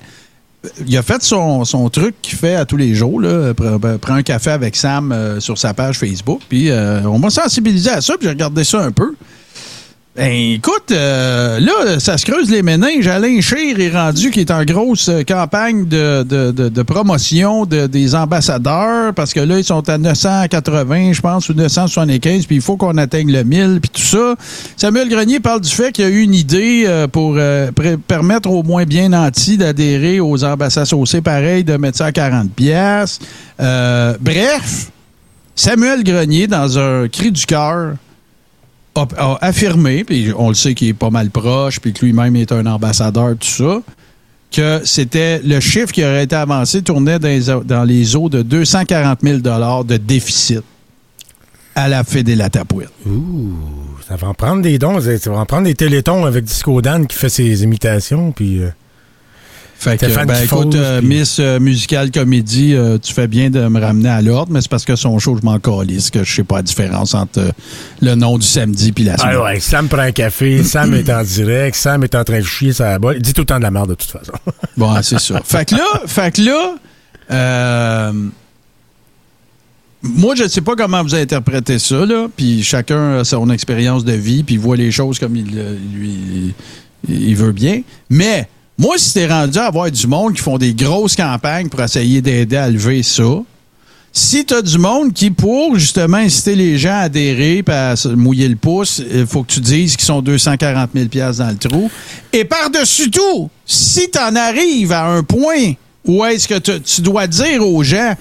euh, il a fait son, truc qu'il fait à tous les jours, là, prend, un café avec Sam sur sa page Facebook, puis on m'a sensibilisé à ça, puis j'ai regardé ça un peu. Ben, écoute, euh, là, ça se creuse les méninges. Alain Chir est rendu qui est en grosse campagne de, promotion de- des ambassadeurs parce que là, ils sont à 980, je pense, ou 975, puis il faut qu'on atteigne le 1000, puis tout ça. Samuel Grenier parle du fait qu'il y a eu une idée euh, pour euh, permettre au moins bien nantis d'adhérer aux ambassades saucées, pareil, de mettre ça à 40 pièces. bref, Samuel Grenier, dans un cri du cœur, a, affirmé, puis on le sait qu'il est pas mal proche, puis que lui-même est un ambassadeur, tout ça, que c'était le chiffre qui aurait été avancé tournait dans les, eaux- de 240 000 de déficit à la Fédé Tapouette. Ouh, ça va en prendre des dons. Ça va en prendre des télétons avec Disco Dan qui fait ses imitations. Puis, euh, Fait que, ben, écoute, euh, puis- Miss euh, Musical Comédie, euh, tu fais bien de me ramener à l'ordre, mais c'est parce que son show, je m'en calisse, que je sais pas la différence entre euh, le nom du samedi puis la semaine. ah ouais, Sam prend un café, Sam est en direct, Sam est en train de chier sa balle. Il dit tout le temps de la merde de toute façon. Bon, c'est ça. fait que là, fait que là euh, moi, je ne sais pas comment vous interprétez ça, là, puis chacun a son expérience de vie, puis voit les choses comme il, lui, il veut bien. Mais moi, si t'es rendu à avoir du monde qui font des grosses campagnes pour essayer d'aider à lever ça, si tu as du monde qui, pour justement inciter les gens à adhérer à se mouiller le pouce, il faut que tu dises qu'ils sont 240 000 dans le trou. Et par-dessus tout, si tu en arrives à un point où est-ce que tu- tu dois dire aux gens,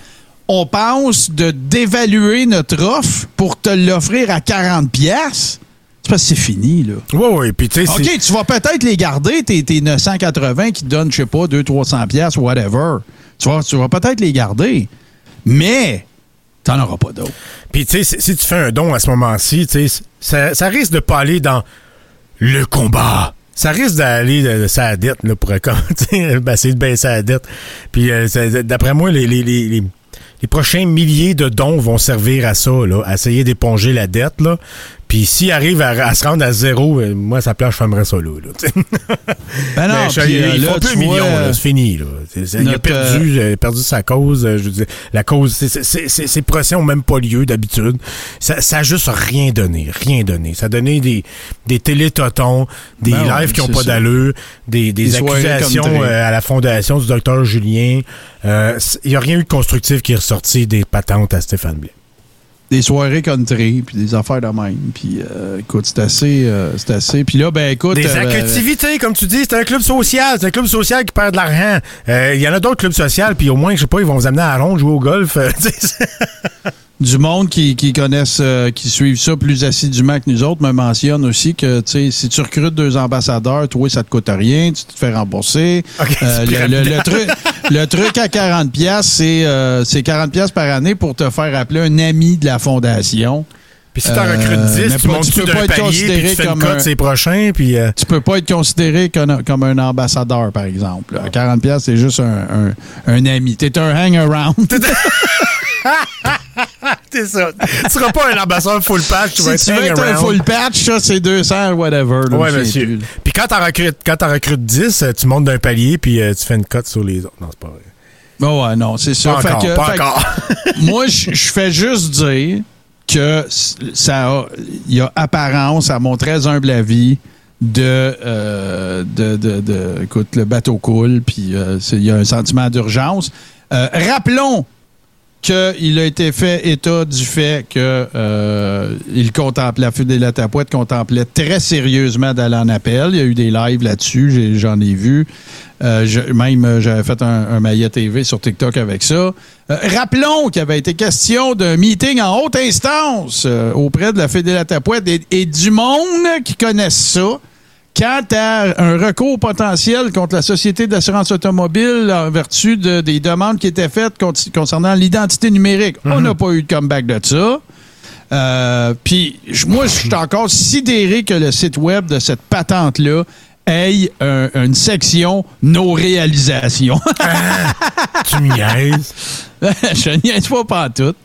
on pense de d'évaluer notre offre pour te l'offrir à 40 pièces, c'est parce que c'est fini, là. Oui, oui. Puis, tu sais, OK, tu vas peut-être les garder, tes, tes 980 qui te donnent, je sais pas, 200-300 pièces whatever. Tu vas, tu vas peut-être les garder, mais t'en auras pas d'autres. Puis, tu sais, si- tu fais un don à ce moment-ci, tu sais, ça, ça risque de pas aller dans le combat. Ça risque d'aller de, de sa dette, là, pour ben, essayer de baisser la dette. Puis, euh, d'après moi, les, les, les, les- les prochains milliers de dons vont servir à ça, là, à essayer d'éponger la dette, là. Puis, s'il arrive à, à se rendre à zéro, euh, moi, sa place, je fermerais ça, là. Ben non, euh, il là, faut plus un million, c'est fini. Là. Il a perdu, il a perdu sa cause. euh, Je veux dire, la cause, ces procès ont même pas lieu d'habitude. Ça, ça a juste rien donné, rien donné. Ça a donné des, des télétotons, des Ben ouais, lives qui ont c'est pas d'allure, des, des accusations euh, à la fondation du docteur Julien. Euh, Il n'y a rien eu de constructif qui est ressorti des patentes à Stéphane Blais. Des soirées country, puis des affaires de même. Puis, euh, écoute, c'est assez, euh, c'est assez. Puis là, ben écoute... Des euh, activités, comme tu dis, c'est un club social. C'est un club social qui perd de l'argent. Euh, Il y en a d'autres clubs sociaux, puis au moins, je sais pas, ils vont vous amener à la ronde jouer au golf. euh, du monde qui, qui connaissent, euh, qui suivent ça plus assidûment que nous autres me mentionne aussi que, si tu recrutes deux ambassadeurs, toi, ça te coûte rien, tu te fais rembourser. Ok, c'est Euh, le, le- le truc, le truc à 40 pièces, c'est euh, c'est 40 pièces par année pour te faire appeler un ami de la fondation. Puis si t'en Euh, recrutes mais 10, tu pas- montes tu peux pas être considéré comme un- ces prochains, puis... euh, Tu peux pas être considéré comme, comme un ambassadeur, par exemple. À 40 pièces, c'est juste un, un, un ami. T'es un hang-around. c'est ça. tu seras pas un ambassadeur full patch, tu vas si tu veux être un full patch, ça, c'est 200, whatever. là, Ouais, monsieur. plus. Puis quand t'en recrutes, quand t'en recrutes 10, euh, tu montes d'un palier, puis euh, tu fais une cote sur les autres. Non, c'est pas vrai. Bon, ouais, non, c'est ça. Pas encore, que- pas encore. moi, je fais juste dire que ça a, il y a apparence, à mon très humble avis, de, euh, de, de, de- écoute, le bateau coule, puis euh, il y a un sentiment d'urgence. Euh, rappelons qu'il a été fait état du fait que euh, contemplait, la Fédé la Tapouette contemplait très sérieusement d'aller en appel. Il y a eu des lives là-dessus, j'en ai vu. Euh, je- même, euh, j'avais fait un, Maya TV sur TikTok avec ça. Euh, rappelons qu'il avait été question d'un meeting en haute instance euh, auprès de la Fédé la Tapouette et, et du monde qui connaissent ça. Quant à un recours potentiel contre la Société d'assurance automobile en vertu de- des demandes qui étaient faites con- concernant l'identité numérique, on n'a pas eu de comeback de ça. Euh, Puis moi, je suis encore sidéré que le site web de cette patente-là ait un- une section nos réalisations. tu me niaises. je niaise pas pantoute.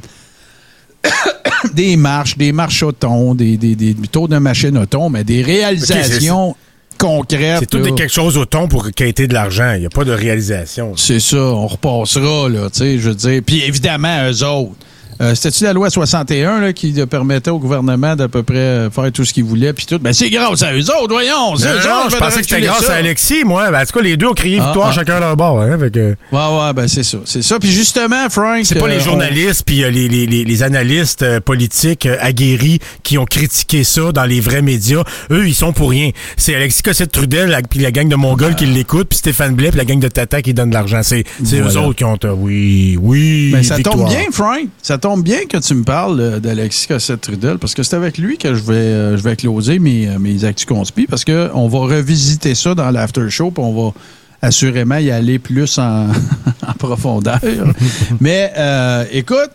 des marches, des marches au thon, des, des, des tours de machine au thon, mais des réalisations concrètes. C'est tout des quelque chose au ton pour quêter de l'argent. Il n'y a pas de réalisation. C'est ça, on repassera, là, tu sais, je veux dire. Puis évidemment, eux autres. Euh, C'était-tu la loi 61 là, qui permettait au gouvernement d'à peu près euh, faire tout ce qu'il voulait, puis tout? Ben, c'est grâce à eux autres, voyons! Non, eux non, autres je pensais que c'était grâce ça. à Alexis, moi. Ben, en tout cas, les deux ont crié Ah, victoire ah. chacun à leur bord. Hein, que- Ouais, ouais, ben c'est ça, c'est ça. Puis justement, Frank... C'est pas euh, les on- journalistes puis euh, les, les, les, les analystes euh, politiques euh, aguerris qui ont critiqué ça dans les vrais médias. Eux, ils sont pour rien. C'est Alexis Cossette-Trudel la- puis la gang de Mongols qui l'écoutent, puis Stéphane Blais puis la gang de Tata qui donne de l'argent. C'est c'est eux Voilà. autres qui ont... euh, oui, oui, Mais ça victoire. tombe bien, Frank. Ça tombe tombe bien que tu me parles euh, d'Alexis Cossette-Trudel parce que c'est avec lui que je vais, euh, je vais closer mes, euh, mes actus conspi parce qu'on va revisiter ça dans l'after show puis on va assurément y aller plus en, en profondeur. Mais euh, écoute,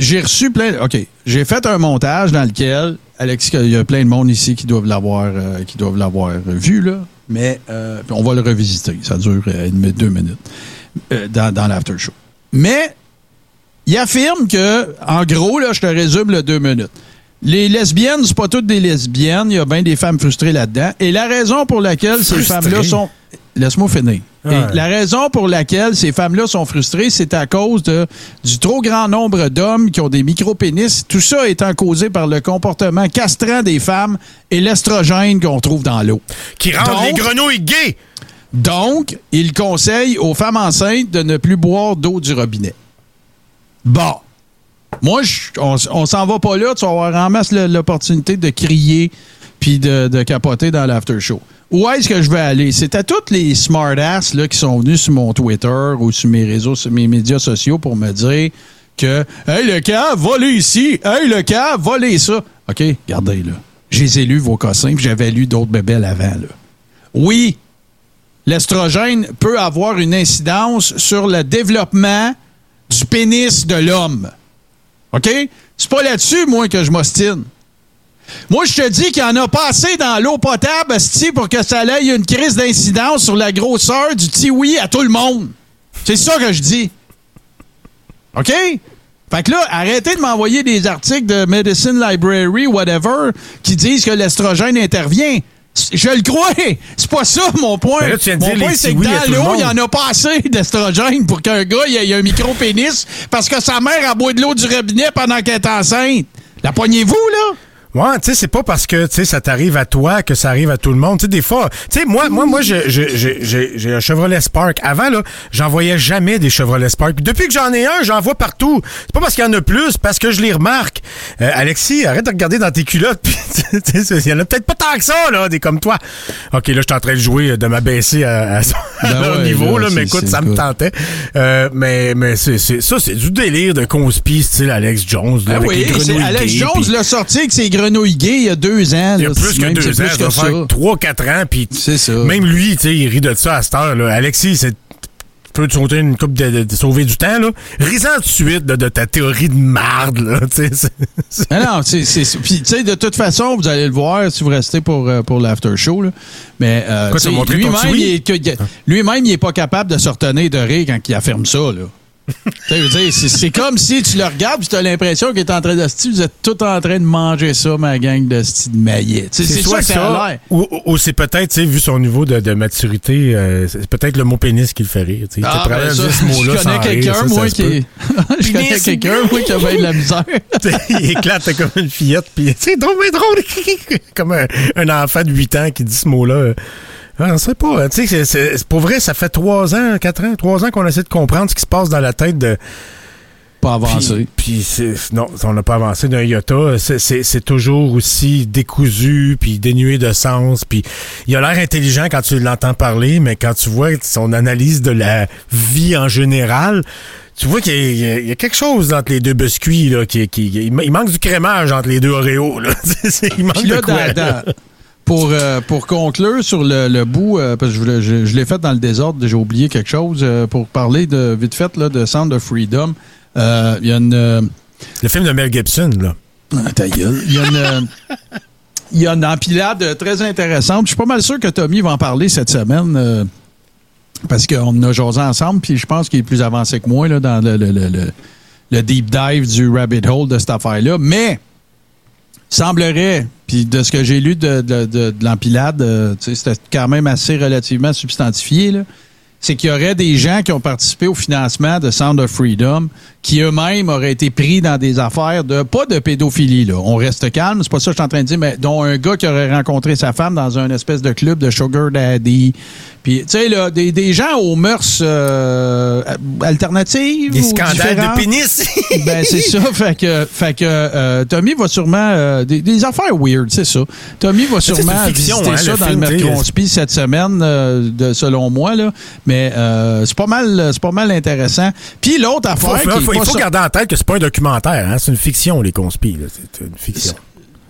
j'ai reçu plein. OK. J'ai fait un montage dans lequel, Alexis, il y a plein de monde ici qui doivent l'avoir euh, qui doivent l'avoir vu, là. Mais euh, on va le revisiter. Ça dure euh, deux minutes dans, dans l'after show. Mais il affirme que, en gros, là, je te résume le deux minutes. Les lesbiennes, c'est pas toutes des lesbiennes. Il y a bien des femmes frustrées là-dedans. Et la raison pour laquelle ces femmes-là sont. Laisse-moi finir. Et la raison pour laquelle ces femmes-là sont frustrées, c'est à cause de, du trop grand nombre d'hommes qui ont des micro-pénis. Tout ça étant causé par le comportement castrant des femmes et l'estrogène qu'on trouve dans l'eau. Qui Donc- les grenouilles gays. Donc, il conseille aux femmes enceintes de ne plus boire d'eau du robinet. Bon. Moi, on, on s'en va pas là. Tu vas avoir en masse l'opportunité de crier puis de, capoter dans l'after show. Où est-ce que je vais aller? C'est à toutes les smartasses là, qui sont venus sur mon Twitter ou sur mes réseaux, sur mes médias sociaux pour me dire que Hey, le cas, volez ici! Hey, le cas, volez ça! OK, regardez là. J'ai lu vos cossins, j'avais lu d'autres bébelles avant. Là. Oui, l'estrogène peut avoir une incidence sur le développement du pénis de l'homme. OK? C'est pas là-dessus, moi, que je m'ostine. Moi, je te dis qu'il y en a pas assez dans l'eau potable, asti, pour que ça ait une crise d'incidence sur la grosseur du tiwi à tout le monde. C'est ça que je dis. OK? Fait que là, arrêtez de m'envoyer des articles de Medicine Library, whatever, qui disent que l'estrogène intervient. Je le crois. C'est pas ça mon point. Là, tu de mon point, c'est que dans l'eau, il n'y en a pas assez d'estrogène pour qu'un gars ait un micro-pénis parce que sa mère a boit de l'eau du robinet pendant qu'elle est enceinte. La poignez-vous, là? Ouais, tu sais, c'est pas parce que tu sais ça t'arrive à toi que ça arrive à tout le monde. Tu sais, des fois, tu sais, moi, moi, moi, j'ai j'ai un Chevrolet Spark. Avant là, j'en voyais jamais des Chevrolet Spark. Puis depuis que j'en ai un, j'en vois partout. C'est pas parce qu'il y en a plus, c'est parce que je les remarque. Euh, Alexis, arrête de regarder dans tes culottes. Puis, tu sais, il y en a peut-être pas tant que ça là, des comme toi. Ok, là, je suis en train de jouer, de m'abaisser à, à, son- à Ben ouais, niveau là, là, mais c'est- écoute, c'est ça me tentait. Euh, mais mais c'est c'est- ça, c'est du délire de conspi style Alex Jones. là, Ben avec les oui, c'est grenouilles Alex Jones l'a sorti avec ses grenouilles gays il y a deux ans. il y a là. plus que Même, deux ans, plus ça que va ça. faire trois, quatre ans, puis ça. même lui, il rit de ça à cette heure. Là. Alexis, c'est tu peux te sauter une coupe de, de- de sauver du temps, là. Risant tout de suite de, de ta théorie de marde, là. Ah non, c'est. c'est- Puis, tu sais, de toute façon, vous allez le voir si vous restez pour, euh, pour l'after show. Là. Mais euh, lui-même, il il- il est pas capable de se retenir de rire quand il affirme ça. Là. C'est, comme si tu le regardes et tu as l'impression qu'il est en train de. si Vous êtes tout en train de manger ça, ma gang de style de maillet. C'est, ça que ça a l'air. ou, ou- c'est peut-être, tu sais, vu son niveau de, de maturité, euh, c'est peut-être le mot pénis qui le fait rire. Ah, ben ça, je connais quelqu'un, ça, moi, ça se qui. je connais quelqu'un, moi, qui a bien de la misère. Il éclate comme une fillette, puis c'est drôle, mais drôle, comme un, un enfant de 8 ans qui dit ce mot-là. euh. Ah, on sait pas. Tu sais, pour vrai, ça fait 3 ans, 4 ans, 3 ans qu'on essaie de comprendre ce qui se passe dans la tête de. Pas avancé. Puis, non, on n'a pas avancé d'un iota. C'est- toujours aussi décousu, puis dénué de sens. Puis il a l'air intelligent quand tu l'entends parler, mais quand tu vois son analyse de la vie en général, tu vois qu'il y, a- y quelque chose entre les deux biscuits. Là, qui, qui- il ma- il manque du crémage entre les deux Oreos. Là. Il manque de quoi. dans- dans- pour, euh, pour conclure sur le, le bout, euh, parce que je, je- je l'ai fait dans le désordre, j'ai oublié quelque chose, euh, pour parler de vite fait là, de Sound of Freedom. Il y a une. Le film de Mel Gibson, là. ah, ta gueule. Il y a une. Il y a une empilade très intéressante. Je suis pas mal sûr que Tommy va en parler cette semaine. parce qu'on a jasé ensemble, puis je pense qu'il est plus avancé que moi là, dans le, le- le- le- le deep dive du rabbit hole de cette affaire-là. Mais semblerait, puis de ce que j'ai lu de, de- de- de l'empilade, euh, c'était quand même assez relativement substantifié, c'est qu'il y aurait des gens qui ont participé au financement de Sound of Freedom qui eux-mêmes auraient été pris dans des affaires de, pas de pédophilie, là. On reste calme, c'est pas ça que je suis en train de dire, mais dont un gars qui aurait rencontré sa femme dans un espèce de club de sugar daddy, Puis, tu sais, là, des, des gens aux mœurs euh, alternatives. Des scandales de pénis. Ben, c'est ça. Fait que, fait que euh, Tommy va sûrement. euh, des, des affaires weird, c'est ça. Tommy va sûrement fiction, visiter hein, ça le dans film, le tu sais. Mercronspi cette semaine, euh, de, selon moi, là. Mais euh, c'est pas mal c'est pas mal intéressant. Puis l'autre affaire. faut- qui est faut- il faut garder en tête que c'est pas un documentaire, hein, c'est une fiction, les conspires. C'est une fiction.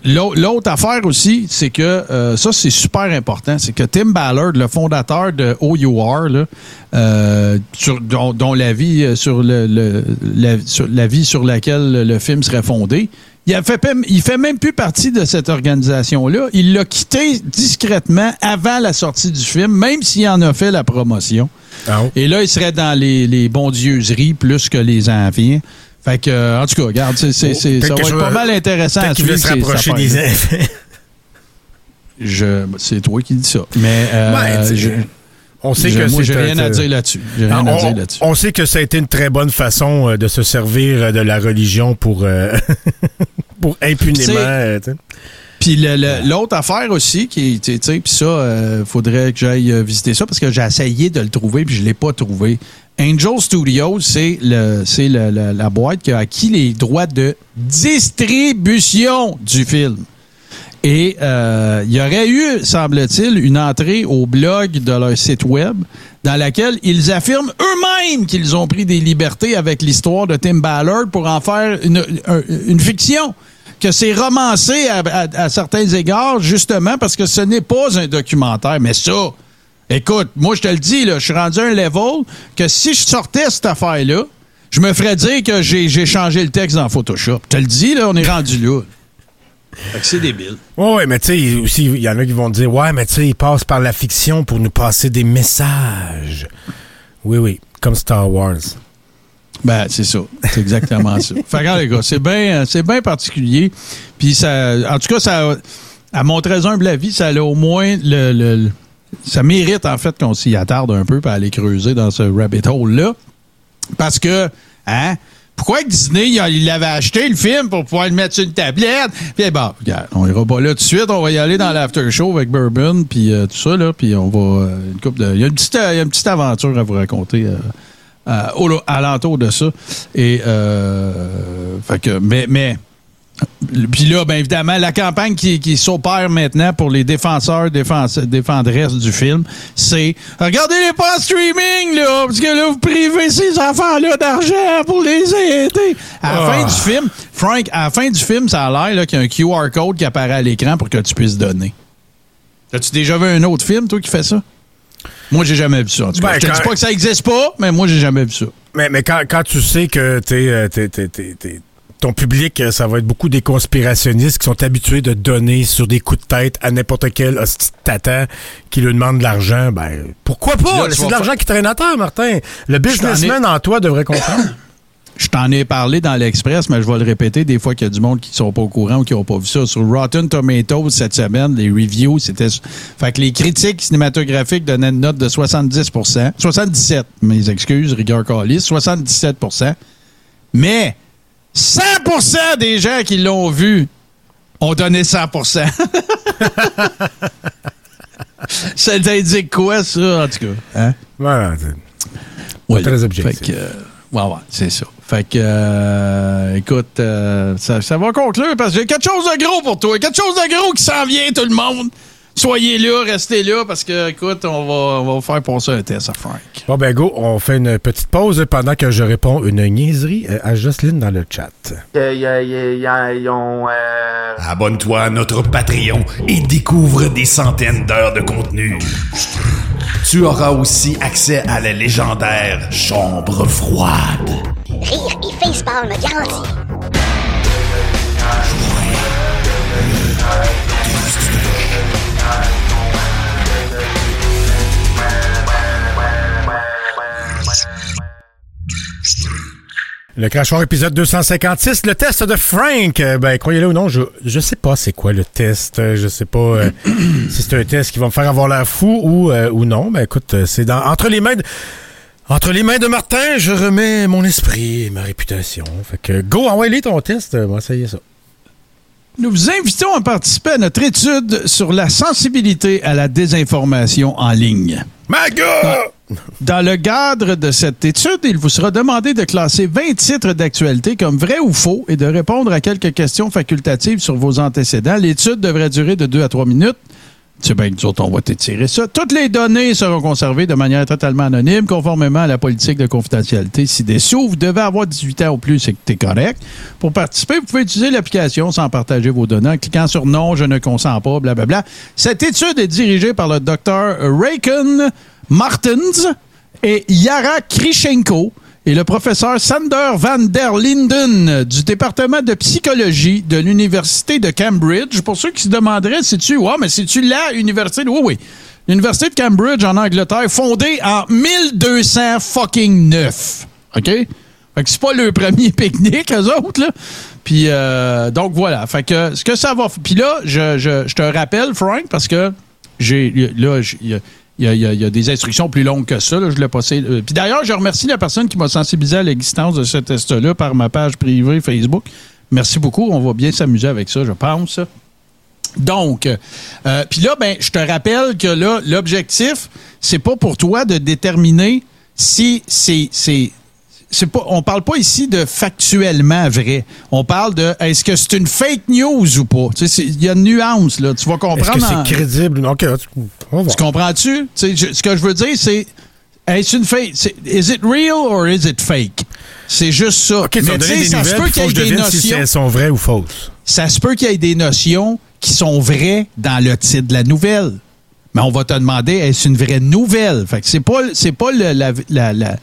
L'au- L'autre affaire aussi, c'est que euh, ça, c'est super important. C'est que Tim Ballard, le fondateur de OUR, là, euh, sur, dont, dont la vie euh, sur, le, le- la, sur la vie sur laquelle le film serait fondé, il, a fait, il fait même plus partie de cette organisation-là. Il l'a quitté discrètement avant la sortie du film, même s'il en a fait la promotion. Ah, oh. Et là, il serait dans les, les bondieuseries plus que les enviens. Fait que, euh, en tout cas, regarde, c'est, c'est, c'est- ça va être pas mal intéressant à suivre. se rapprocher des enfants. Je, c'est toi qui dis ça. Mais euh, Ouais, je- On sait je- que moi, j'ai rien à dire là-dessus. J'ai rien Ah, à on, dire là-dessus. on sait que ça a été une très bonne façon euh, de se servir de la religion pour, euh, pour impunément. Puis l'autre affaire aussi, qui, tu sais, puis ça, euh, faudrait que j'aille visiter ça parce que j'ai essayé de le trouver puis je l'ai pas trouvé. Angel Studios, c'est le, c'est la boîte qui a acquis les droits de distribution du film. Et euh, il y aurait eu, semble-t-il, une entrée au blog de leur site web dans laquelle ils affirment eux-mêmes qu'ils ont pris des libertés avec l'histoire de Tim Ballard pour en faire une, un- une fiction. Que c'est romancé à- à certains égards, justement, parce que ce n'est pas un documentaire. Mais ça, écoute, moi, je te le dis, là, je suis rendu à un level que si je sortais cette affaire-là, je me ferais dire que j'ai changé le texte dans Photoshop. Je te le dis, là, on est rendu là. Fait que c'est débile. Ouais, ouais, mais tu sais, aussi, il y en a qui vont dire, ouais, mais tu sais, ils passent par la fiction pour nous passer des messages. Oui, oui, comme Star Wars. Ben, c'est ça. C'est exactement ça. Fait que, les gars, c'est bien c'est bien particulier. Puis, ça, en tout cas, ça, à mon très humble avis, ça a au moins le- ça mérite, en fait, qu'on s'y attarde un peu pour aller creuser dans ce rabbit hole-là. Parce que, hein, pourquoi Disney, il l'avait acheté, le film, pour pouvoir le mettre sur une tablette? Puis, bon, regarde, on ira pas là tout de suite. On va y aller dans l'after show avec Bourbon, puis euh, tout ça, là. Puis, on va. euh, une de- il y a une petite, euh, il y a une petite aventure à vous raconter. euh, au- alentour de ça. Et, fait que, mais, mais, puis là, bien évidemment, la campagne qui, qui s'opère maintenant pour les défenseurs, défense, défendresses du film, c'est regardez-les pas en streaming, là, parce que là, vous privez ces enfants-là d'argent pour les aider. À la Ah. fin du film, Frank, à la fin du film, ça a l'air qu'il y a un QR code qui apparaît à l'écran pour que tu puisses donner. As-tu déjà vu un autre film, toi, qui fait ça? Moi, j'ai jamais vu ça. En tout cas. Ben, je te dis pas que ça existe pas, mais moi, j'ai jamais vu ça. Mais, mais quand, quand tu sais que t'es, ton public, euh, ça va être beaucoup des conspirationnistes qui sont habitués de donner sur des coups de tête à n'importe quel hostie tata qui lui demande de l'argent, ben pourquoi pas? C'est de l'argent qui traîne à terre, Martin. Le businessman en toi devrait comprendre. Je t'en ai parlé dans l'Express, mais je vais le répéter des fois qu'il y a du monde qui sont pas au courant ou qui n'ont pas vu ça. Sur Rotten Tomatoes cette semaine, les reviews, c'était. Fait que les critiques cinématographiques donnaient une note de 70% 77, mes excuses, rigueur calice, 77% Mais 100% des gens qui l'ont vu ont donné 100% Ça t'indique quoi, ça, en tout cas? Hein? voilà. c'est- Ouais. Très objectif. Fait que, euh, ouais, ouais, c'est ça. Fait que, euh, écoute, euh, ça, ça va conclure parce que j'ai quelque chose de gros pour toi. Quelque chose de gros qui s'en vient, tout le monde. Soyez là, restez là parce que, écoute, on va, on va faire passer un test à Frank. Bon ben go, on fait une petite pause pendant que je réponds une niaiserie euh, à Jocelyne dans le chat. Euh, Abonne-toi à notre Patreon et découvre des centaines d'heures de contenu. Tu auras aussi accès à la légendaire Chambre froide. Rire et facepalm garanti. Le crachoir épisode 256, le test de Frank. Euh, Ben, croyez-le ou non, je, je sais pas c'est quoi le test. Euh, Je sais pas euh, si c'est un test qui va me faire avoir l'air fou ou, ou non. Ben, écoute, c'est dans, entre les mains de, entre les mains de Martin, je remets mon esprit et ma réputation. Fait que, go, envoie-les ton test. Euh, On va essayer ça. Nous vous invitons à participer à notre étude sur la sensibilité à la désinformation en ligne. MAGA! Dans le cadre de cette étude, il vous sera demandé de classer 20 titres d'actualité comme vrais ou faux et de répondre à quelques questions facultatives sur vos antécédents. L'étude devrait durer de 2 à 3 minutes. C'est bien que nous autres, on va t'étirer ça. Toutes les données seront conservées de manière totalement anonyme, conformément à la politique de confidentialité ci-dessous. Vous devez avoir 18 ans ou plus, c'est que t'es correct. Pour participer, vous pouvez utiliser l'application sans partager vos données en cliquant sur non, je ne consens pas, blablabla. Cette étude est dirigée par le docteur Raycon Martens et Yara Krishenko et le professeur Sander van der Linden du département de psychologie de l'Université de Cambridge. Pour ceux qui se demanderaient, c'est-tu, ouais, mais c'est-tu la université? Oui, oui. L'Université de Cambridge en Angleterre, fondée en 1200 fucking neuf. OK? Fait que c'est pas le premier pique-nique, eux autres, là. Puis, euh, donc voilà. Fait que ce que ça va. Puis là, je, je, je te rappelle, Frank, parce que j'ai. Là, il il y, a, des instructions plus longues que ça. je l'ai passé. euh, Puis d'ailleurs, je remercie la personne qui m'a sensibilisé à l'existence de ce test-là par ma page privée Facebook. Merci beaucoup. On va bien s'amuser avec ça, je pense. Donc, euh, puis là, ben, je te rappelle que là, l'objectif, c'est pas pour toi de déterminer si c'est c'est pas on parle pas ici de factuellement vrai. On parle de est-ce que c'est une fake news ou pas? Tu sais, il y a une nuance là, tu vas Est-ce comprendre. que en- c'est crédible? OK, on va tu comprends-tu? Tu sais, je- ce que je veux dire, c'est. Est-ce une fake? c'est- Is it real or is it fake? C'est juste ça. OK, tu vas Mais tu ça se peut qu'il y que ait des devine si notions. elles sont vraies ou fausses. Ça se peut qu'il y ait des notions qui sont vraies dans le titre de la nouvelle. Mais on va te demander, est-ce une vraie nouvelle? Fait que c'est pas, c'est pas le- la, la, la,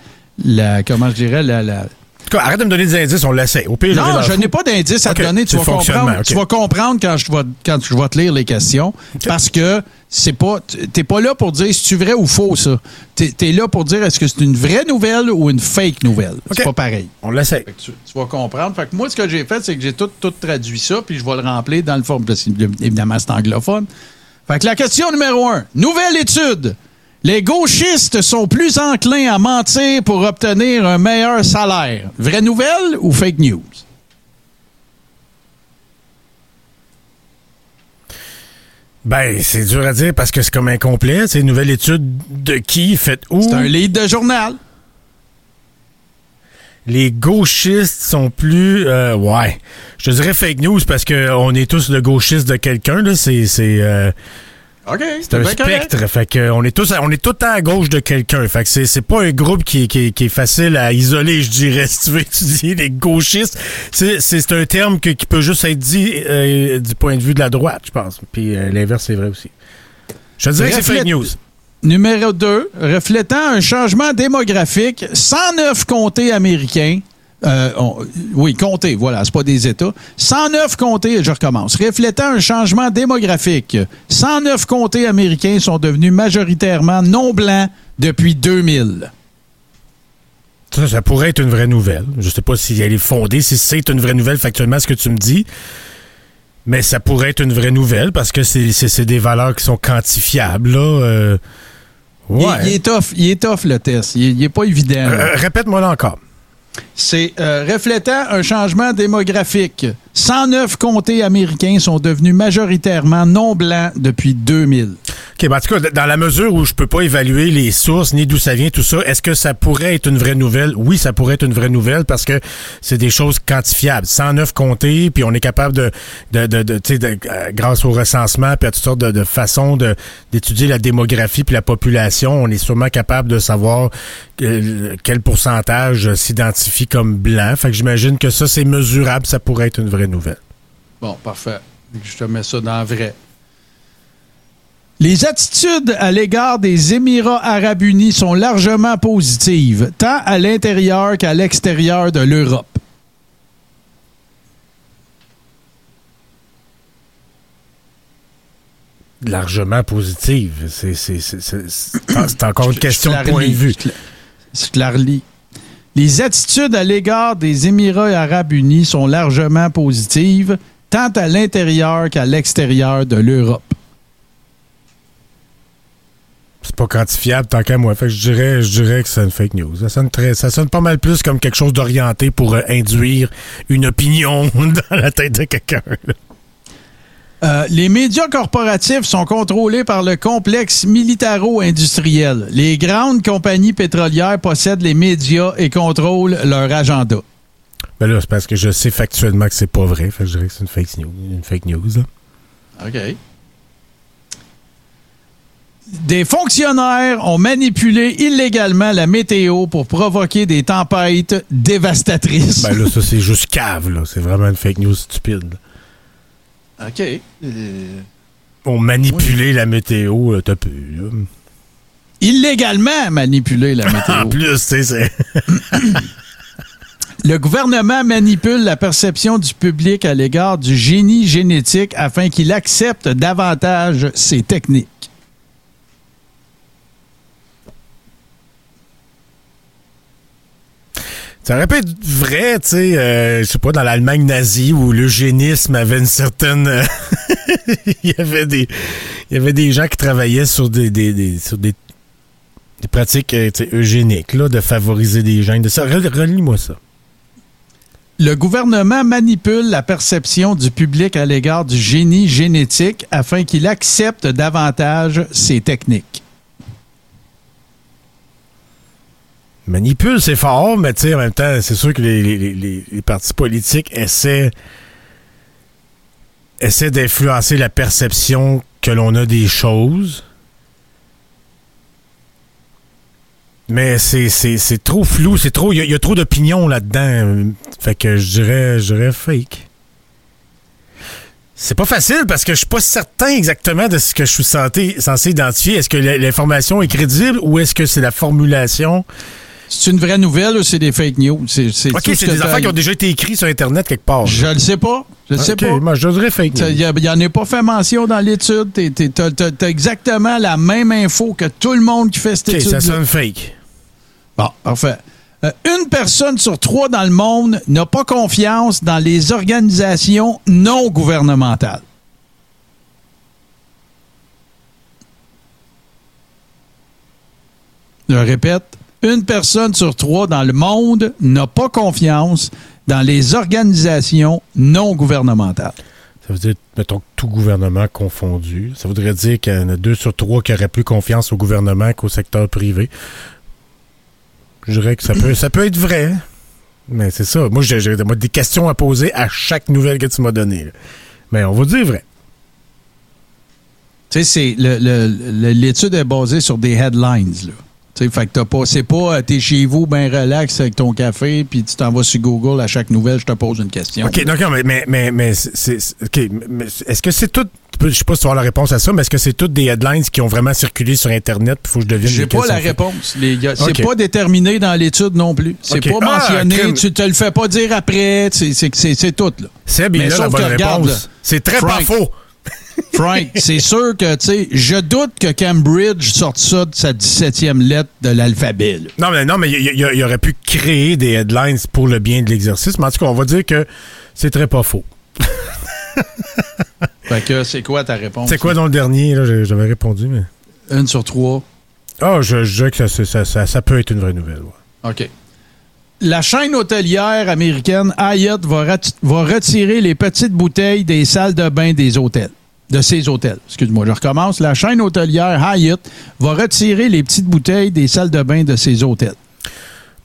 la- comment je dirais, la, la- En tout cas, arrête de me donner des indices, on l'essaie. Au pire, non, je n'ai pas d'indice à te donner. Tu c'est vas, comprendre, tu vas comprendre quand je vais, quand je vais te lire les questions. Parce que c'est pas, t'es pas là pour dire si tu vrai ou faux, ça. T'es es là pour dire est-ce que c'est une vraie nouvelle ou une fake nouvelle. C'est pas pareil. On l'essaie. Tu, tu vas comprendre. Fait que moi, ce que j'ai fait, c'est que j'ai tout, tout traduit ça, puis je vais le remplir dans le forme. Évidemment, c'est anglophone. Fait que la question numéro un. Nouvelle étude. Les gauchistes sont plus enclins à mentir pour obtenir un meilleur salaire. Vraie nouvelle ou fake news? Ben, c'est dur à dire parce que c'est comme incomplet. C'est une nouvelle étude de qui, faite où? C'est un lead de journal. Les gauchistes sont plus... euh, ouais. Je te dirais fake news parce qu'on est tous le gauchiste de quelqu'un. c'est, euh, OK. C'est un spectre. Fait que on est tous, on est tout le temps à gauche de quelqu'un. Fait que c'est, c'est pas un groupe qui, est- qui, est- qui est facile à isoler, je dirais, si tu veux étudier les gauchistes. C'est, c'est, c'est un terme que- qui peut juste être dit euh, du point de vue de la droite, je pense. Puis euh, l'inverse, c'est vrai aussi. Je te dirais que c'est fake news. Numéro 2, reflétant un changement démographique, 109 comtés américains. Euh, on- oui, comtés, voilà, c'est pas des États. 109 comtés, je recommence. Reflétant un changement démographique, 109 comtés américains sont devenus majoritairement non blancs depuis 2000. Ça, ça pourrait être une vraie nouvelle. Je sais pas si elle est fondée, si c'est une vraie nouvelle factuellement ce que tu me dis. Mais ça pourrait être une vraie nouvelle parce que c'est, des valeurs qui sont quantifiables. Là. Euh, Il, ouais. il est tough, il est tough le test. Il, il est pas évident. là. Euh, Répète-moi là encore. C'est euh, reflétant un changement démographique. 109 comtés américains sont devenus majoritairement non blancs depuis 2000. OK, ben en tout cas, dans la mesure où je peux pas évaluer les sources ni d'où ça vient, tout ça, est-ce que ça pourrait être une vraie nouvelle? Oui, ça pourrait être une vraie nouvelle parce que c'est des choses quantifiables. 109 comtés, puis on est capable de, de, de, de, de- euh, grâce au recensement, puis à toutes sortes de, façons d'étudier la démographie puis la population, on est sûrement capable de savoir euh, quel pourcentage s'identifie comme blanc. Fait que j'imagine que ça, c'est mesurable, ça pourrait être une vraie nouvelle. Bon, parfait. Je te mets ça dans vrai. Les attitudes à l'égard des Émirats arabes unis sont largement positives, tant à l'intérieur qu'à l'extérieur de l'Europe. Largement positive. C'est encore une question de point de vue. Je te la- Je te la relis. Les attitudes à l'égard des Émirats arabes unis sont largement positives, tant à l'intérieur qu'à l'extérieur de l'Europe. C'est pas quantifiable tant qu'à moi. Fait que je dirais, je dirais que c'est une fake news. Ça sonne, très, ça sonne pas mal plus comme quelque chose d'orienté pour euh, induire une opinion dans la tête de quelqu'un. Euh, les médias corporatifs sont contrôlés par le complexe militaro-industriel. Les grandes compagnies pétrolières possèdent les médias et contrôlent leur agenda. Ben là, c'est parce que je sais factuellement que c'est pas vrai. Fait que je dirais que c'est une fake news. Une fake news là. OK. Des fonctionnaires ont manipulé illégalement la météo pour provoquer des tempêtes dévastatrices. Ben là, ça, c'est juste cave, là. C'est vraiment une fake news stupide. OK. Euh, On manipulé la météo, là, t'as peu, là. illégalement manipulé la météo. En plus, tu sais, c'est. Le gouvernement manipule la perception du public à l'égard du génie génétique afin qu'il accepte davantage ces techniques. Ça aurait pu être vrai, tu sais, euh, je sais pas, dans l'Allemagne nazie où l'eugénisme avait une certaine. euh, il y avait des. Il y avait des gens qui travaillaient sur des. des, des- sur des, pratiques euh, eugéniques, là, de favoriser des gènes. De ça. Rel- Relis-moi ça. Le gouvernement manipule la perception du public à l'égard du génie génétique afin qu'il accepte davantage ces techniques. Manipule, c'est fort, mais tu sais, en même temps, c'est sûr que les, les- les- partis politiques essaient, essaient d'influencer la perception que l'on a des choses. Mais c'est, trop flou, c'est trop. Il y, y a trop d'opinions là-dedans. Fait que je dirais, je dirais fake. C'est pas facile parce que je suis pas certain exactement de ce que je suis censé, censé identifier. Est-ce que l'information est crédible ou est-ce que c'est la formulation? C'est une vraie nouvelle ou c'est des fake news? C'est, c'est Ok, c'est des affaires qui ont déjà été écrites sur Internet quelque part. Je le sais pas. Je le sais pas. moi, je dirais fake news. Il n'y en a pas fait mention dans l'étude. Tu as, exactement la même info que tout le monde qui fait cette étude. ça sonne fake. Bon, parfait. Euh, une personne sur trois dans le monde n'a pas confiance dans les organisations non gouvernementales. Je répète, une personne sur trois dans le monde n'a pas confiance dans les organisations non gouvernementales. Ça veut dire, mettons, tout gouvernement confondu. Ça voudrait dire qu'il y en a deux sur trois qui auraient plus confiance au gouvernement qu'au secteur privé. Je dirais que ça peut, ça peut être vrai. Mais c'est ça. Moi, j'ai des questions à poser à chaque nouvelle que tu m'as donnée. là. Mais on va dire vrai. Tu sais, l'étude est basée sur des headlines, là. Tu sais, fait que t'as pas, c'est pas, euh, t'es chez vous, ben relax avec ton café, puis tu t'en vas sur Google à chaque nouvelle, je te pose une question. OK, d'accord, mais, mais, mais, mais c'est- c'est- OK, mais est-ce que c'est tout. Je sais pas si tu as la réponse à ça, mais est-ce que c'est toutes des headlines qui ont vraiment circulé sur Internet? Il faut que je devine. J'ai pas la réponse. Les gars. C'est Ok. pas déterminé dans l'étude non plus. C'est Ok. pas Ah, mentionné. crème. tu te le fais pas dire après. C'est, c'est, c'est- c'est tout, là. Seb, il Mais a la sauf bonne que regarde, réponse. là, C'est très pas faux. Frank, c'est sûr que, tu sais, je doute que Cambridge sorte ça de sa 17e lettre de l'alphabet, là. Non, mais, non, mais il, aurait pu créer des headlines pour le bien de l'exercice. Mais en tout cas, on va dire que c'est très pas faux. Fait que c'est quoi ta réponse? C'est quoi dans le dernier? là? J'ai- J'avais répondu, mais. Une sur trois. Ah, je, je dirais que ça, ça, ça- ça peut être une vraie nouvelle. ouais. OK. La chaîne hôtelière américaine Hyatt va, va retirer les petites bouteilles des salles de bain des hôtels. De ces hôtels. Excuse-moi, je recommence. La chaîne hôtelière Hyatt va retirer les petites bouteilles des salles de bain de ces hôtels.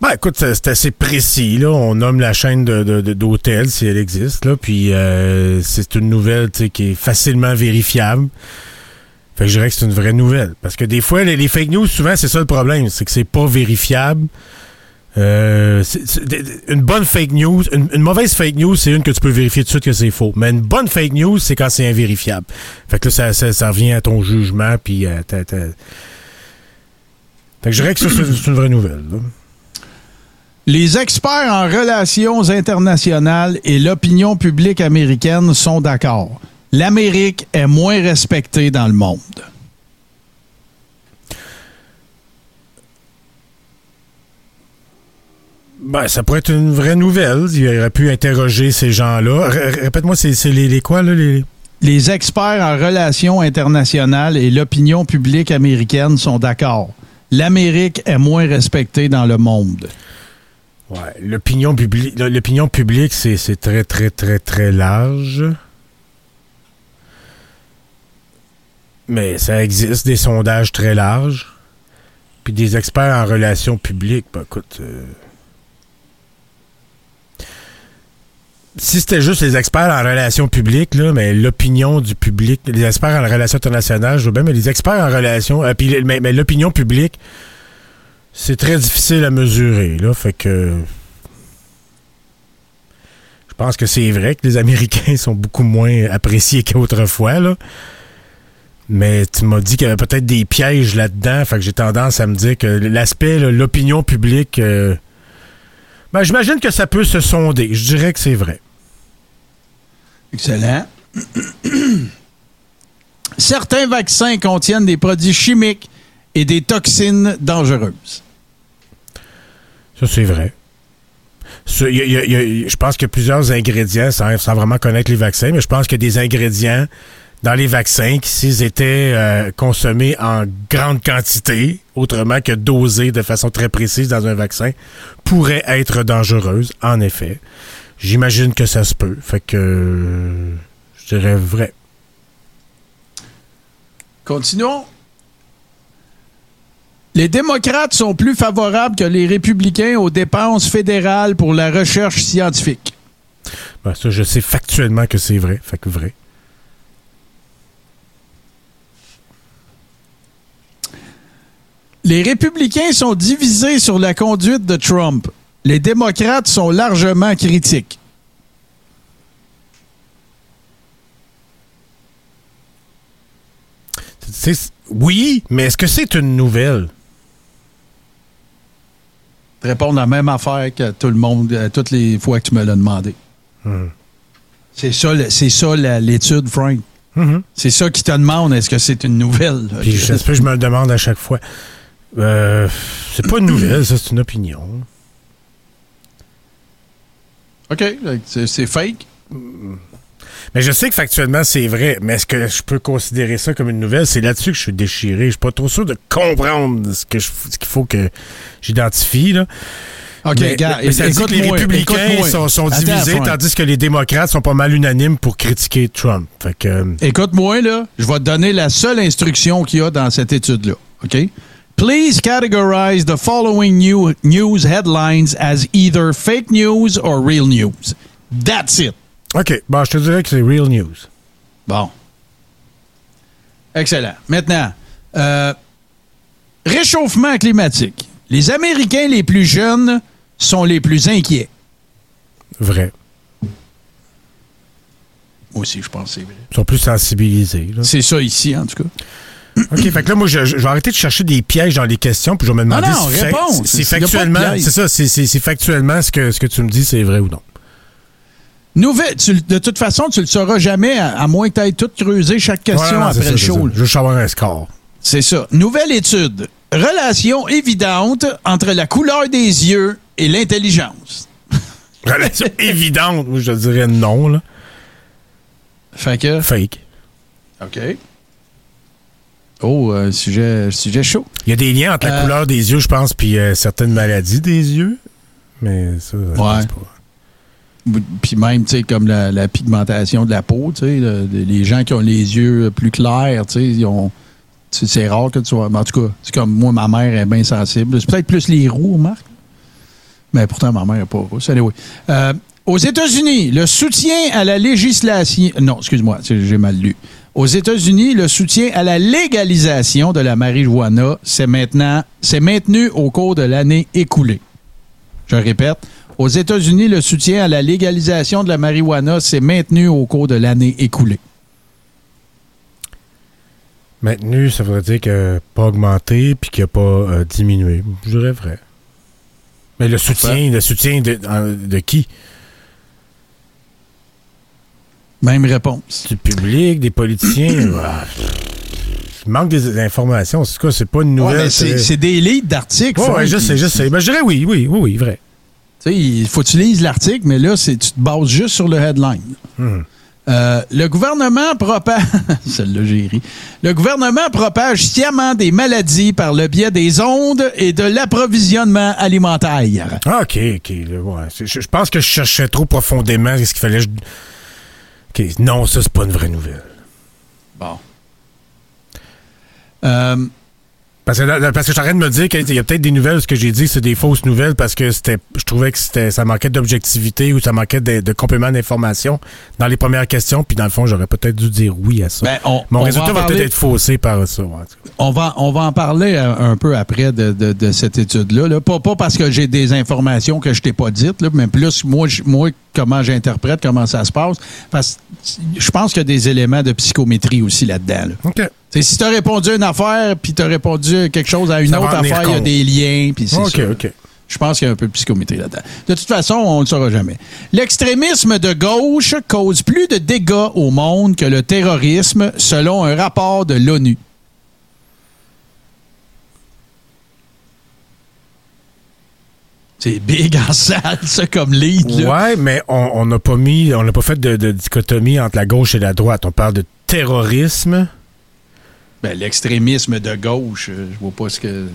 Ben, écoute, c'est assez précis. On nomme la chaîne d'hôtels, si elle existe. Puis, euh, c'est une nouvelle qui est facilement vérifiable. Fait que je dirais que c'est une vraie nouvelle. Parce que des fois, les, les fake news, souvent, c'est ça le problème. C'est que c'est pas vérifiable. Euh, une bonne fake news, une, mauvaise fake news, c'est une que tu peux vérifier tout de suite que c'est faux. Mais une bonne fake news, c'est quand c'est invérifiable. Fait que là, ça, ça, revient à ton jugement, puis à ta- ta- Fait que je dirais que ça, c'est une vraie nouvelle. Les experts en relations internationales et l'opinion publique américaine sont d'accord. L'Amérique est moins respectée dans le monde. Ben, ça pourrait être une vraie nouvelle. Il aurait pu interroger ces gens-là. Répète-moi, c'est les, les quoi, là? Les... Les experts en relations internationales et l'opinion publique américaine sont d'accord. L'Amérique est moins respectée dans le monde. Ouais, l'opinion publique, l'opinion publique, c'est c'est très, très, très, très large. Mais ça existe, des sondages très larges. Puis des experts en relations publiques. Ben, écoute. euh, Si c'était juste les experts en relations publiques, là, mais l'opinion du public, les experts en relations internationales, je veux bien, mais les experts en relations. euh, puis mais, l'opinion publique, c'est très difficile à mesurer, là. Fait que. Je pense que c'est vrai que les Américains sont beaucoup moins appréciés qu'autrefois, là. Mais tu m'as dit qu'il y avait peut-être des pièges là-dedans. Fait que j'ai tendance à me dire que l'aspect, l'opinion publique. euh, ben, j'imagine que ça peut se sonder. Je dirais que c'est vrai. Excellent. Certains vaccins contiennent des produits chimiques et des toxines dangereuses. Ça, c'est vrai. Ça, il y a- il y a- il y a- je pense qu'il y a plusieurs ingrédients, sans, sans vraiment connaître les vaccins, mais je pense qu'il y a des ingrédients dans les vaccins qui, s'ils étaient euh, consommés en grande quantité, autrement que dosés de façon très précise dans un vaccin, pourraient être dangereuses, en effet. J'imagine que ça se peut. Fait que euh, je dirais vrai. Continuons. Les démocrates sont plus favorables que les républicains aux dépenses fédérales pour la recherche scientifique. Ben, ça, je sais factuellement que c'est vrai. Fait que vrai. Les républicains sont divisés sur la conduite de Trump. Les démocrates sont largement critiques. Oui, mais est-ce que c'est une nouvelle? Répondre la même affaire que tout le monde, euh, toutes les fois que tu me l'as demandé. Hmm. C'est ça, c'est ça l'étude, Frank. Mhm. C'est ça qui te demande est-ce que c'est une nouvelle? Puis je me le demande à chaque fois. Euh, c'est pas une nouvelle, ça, c'est une opinion. OK, c'est fake? Mais je sais que factuellement, c'est vrai. Mais est-ce que je peux considérer ça comme une nouvelle? C'est là-dessus que je suis déchiré. Je suis pas trop sûr de comprendre ce que je- ce qu'il faut que j'identifie. Là. OK, mais, gars, mais ça dit que les républicains sont, sont Attends, divisés, Frank. tandis que les démocrates sont pas mal unanimes pour critiquer Trump. Fait que, euh, Écoute-moi, là, je vais te donner la seule instruction qu'il y a dans cette étude-là. OK? Please categorize the following new news headlines as either fake news or real news. That's it. OK, bon, je te dirais que c'est real news. Bon. Excellent. Maintenant, euh, réchauffement climatique. Les Américains les plus jeunes sont les plus inquiets. Vrai. Moi aussi, je pense que c'est vrai. Ils sont plus sensibilisés. là. C'est ça ici, en tout cas. OK, fait que là, moi, je, je vais arrêter de chercher des pièges dans les questions, puis je vais me demander non, si, si C'est- factuellement, c'est ça, c'est- factuellement ce que, ce que tu me dis, c'est vrai ou non. Nouvelle, tu- de toute façon, tu le sauras jamais, à, à moins que tu ailles tout creuser chaque question Ouais, non, c'est après ça, le show. Je veux juste avoir un score. C'est ça. Nouvelle étude. Relation évidente entre la couleur des yeux et l'intelligence. Relation évidente, je dirais non, là. Fait que? Fake. OK. Oh, euh, sujet, sujet chaud. Il y a des liens entre la Euh, couleur des yeux, je pense, puis euh, certaines maladies des yeux. Mais ça, je pense pas. Puis même, tu sais, comme la, la pigmentation de la peau, tu sais, le- les gens qui ont les yeux plus clairs, tu sais, ils ont. C'est rare que tu mais En tout cas, c'est comme moi, ma mère est bien sensible. C'est peut-être plus les roux, Marc. Mais pourtant, ma mère n'est pas rousse. Anyway. Euh, aux États-Unis, le soutien à la législation. Non, excuse-moi, j'ai mal lu. Aux États-Unis, le soutien à la légalisation de la marijuana s'est maintenant, s'est maintenu au cours de l'année écoulée. Je répète, aux États-Unis, le soutien à la légalisation de la marijuana s'est maintenu au cours de l'année écoulée. Maintenu, ça voudrait dire que pas augmenté puis qu'il n'a pas euh, diminué. Je dirais vrai. Mais le soutien, le soutien de, qui? Même réponse. Du public, des politiciens? Il manque des informations. C'est quoi? C'est pas une nouvelle. c'est c'est des livres d'articles. Ouais, je sais, je sais. Ben, je dirais oui, oui, oui, oui, vrai. Tu sais, il faut que tu lises l'article, mais là, c'est- tu te bases juste sur le headline. Hmm. Euh, le gouvernement propage. Celle-là, j'ai ri. Le gouvernement propage sciemment des maladies par le biais des ondes et de l'approvisionnement alimentaire. Ah, OK, OK. ouais. Je, je pense que je cherchais trop profondément ce qu'il fallait. je- non, ça, c'est pas une vraie nouvelle. Bon. Euh, parce que, parce que je suis en train de me dire qu'il y a peut-être des nouvelles, ce que j'ai dit, c'est des fausses nouvelles parce que c'était, je trouvais que c'était, ça manquait d'objectivité ou ça manquait de, de complément d'information dans les premières questions. Puis dans le fond, j'aurais peut-être dû dire oui à ça. Ben, on- Mon on résultat va, peut-être être faussé par ça. On va, on va en parler euh, un peu après de, de- de cette étude-là. là. Pas, pas parce que j'ai des informations que je t'ai pas dites, là, mais plus moi, moi comment j'interprète, comment ça se passe. Parce que je pense qu'il y a des éléments de psychométrie aussi là-dedans. là. OK. Si tu as répondu à une affaire, puis tu as répondu quelque chose à une Ça autre affaire, il y a des liens, puis c'est OK, ça. OK. Je pense qu'il y a un peu de psychométrie là-dedans. De toute façon, on ne le saura jamais. L'extrémisme de gauche cause plus de dégâts au monde que le terrorisme, selon un rapport de l'ONU. C'est big en salle, ça, comme lead. Là. Ouais, mais on on n'a pas mis, on n'a pas fait de, de dichotomie entre la gauche et la droite. On parle de terrorisme. Ben, L'extrémisme de gauche, euh, je vois pas ce que...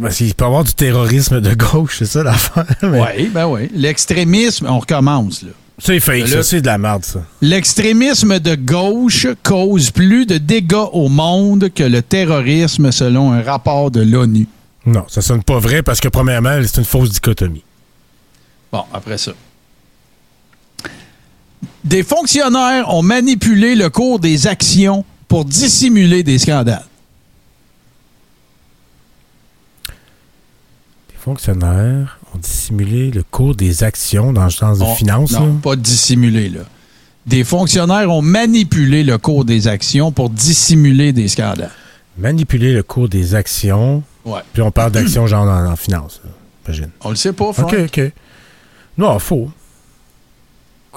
Parce qu'il peut y avoir du terrorisme de gauche, c'est ça l'affaire. mais- Oui, ben oui. L'extrémisme, on recommence, là. C'est fake, ça, c'est de la merde, ça. L'extrémisme de gauche cause plus de dégâts au monde que le terrorisme, selon un rapport de l'ONU. Non, ça sonne pas vrai parce que, premièrement, c'est une fausse dichotomie. Bon, après ça. Des fonctionnaires ont manipulé le cours des actions pour dissimuler des scandales. Les fonctionnaires ont dissimulé le cours des actions dans le sens de On- finance. Non, là? pas dissimuler, là. Des fonctionnaires ont manipulé le cours des actions pour dissimuler des scandales. Manipuler le cours des actions? Ouais. Puis on parle d'actions genre en, en finance, là, j'imagine. On le sait pas, Frank. OK, OK. Non, faux.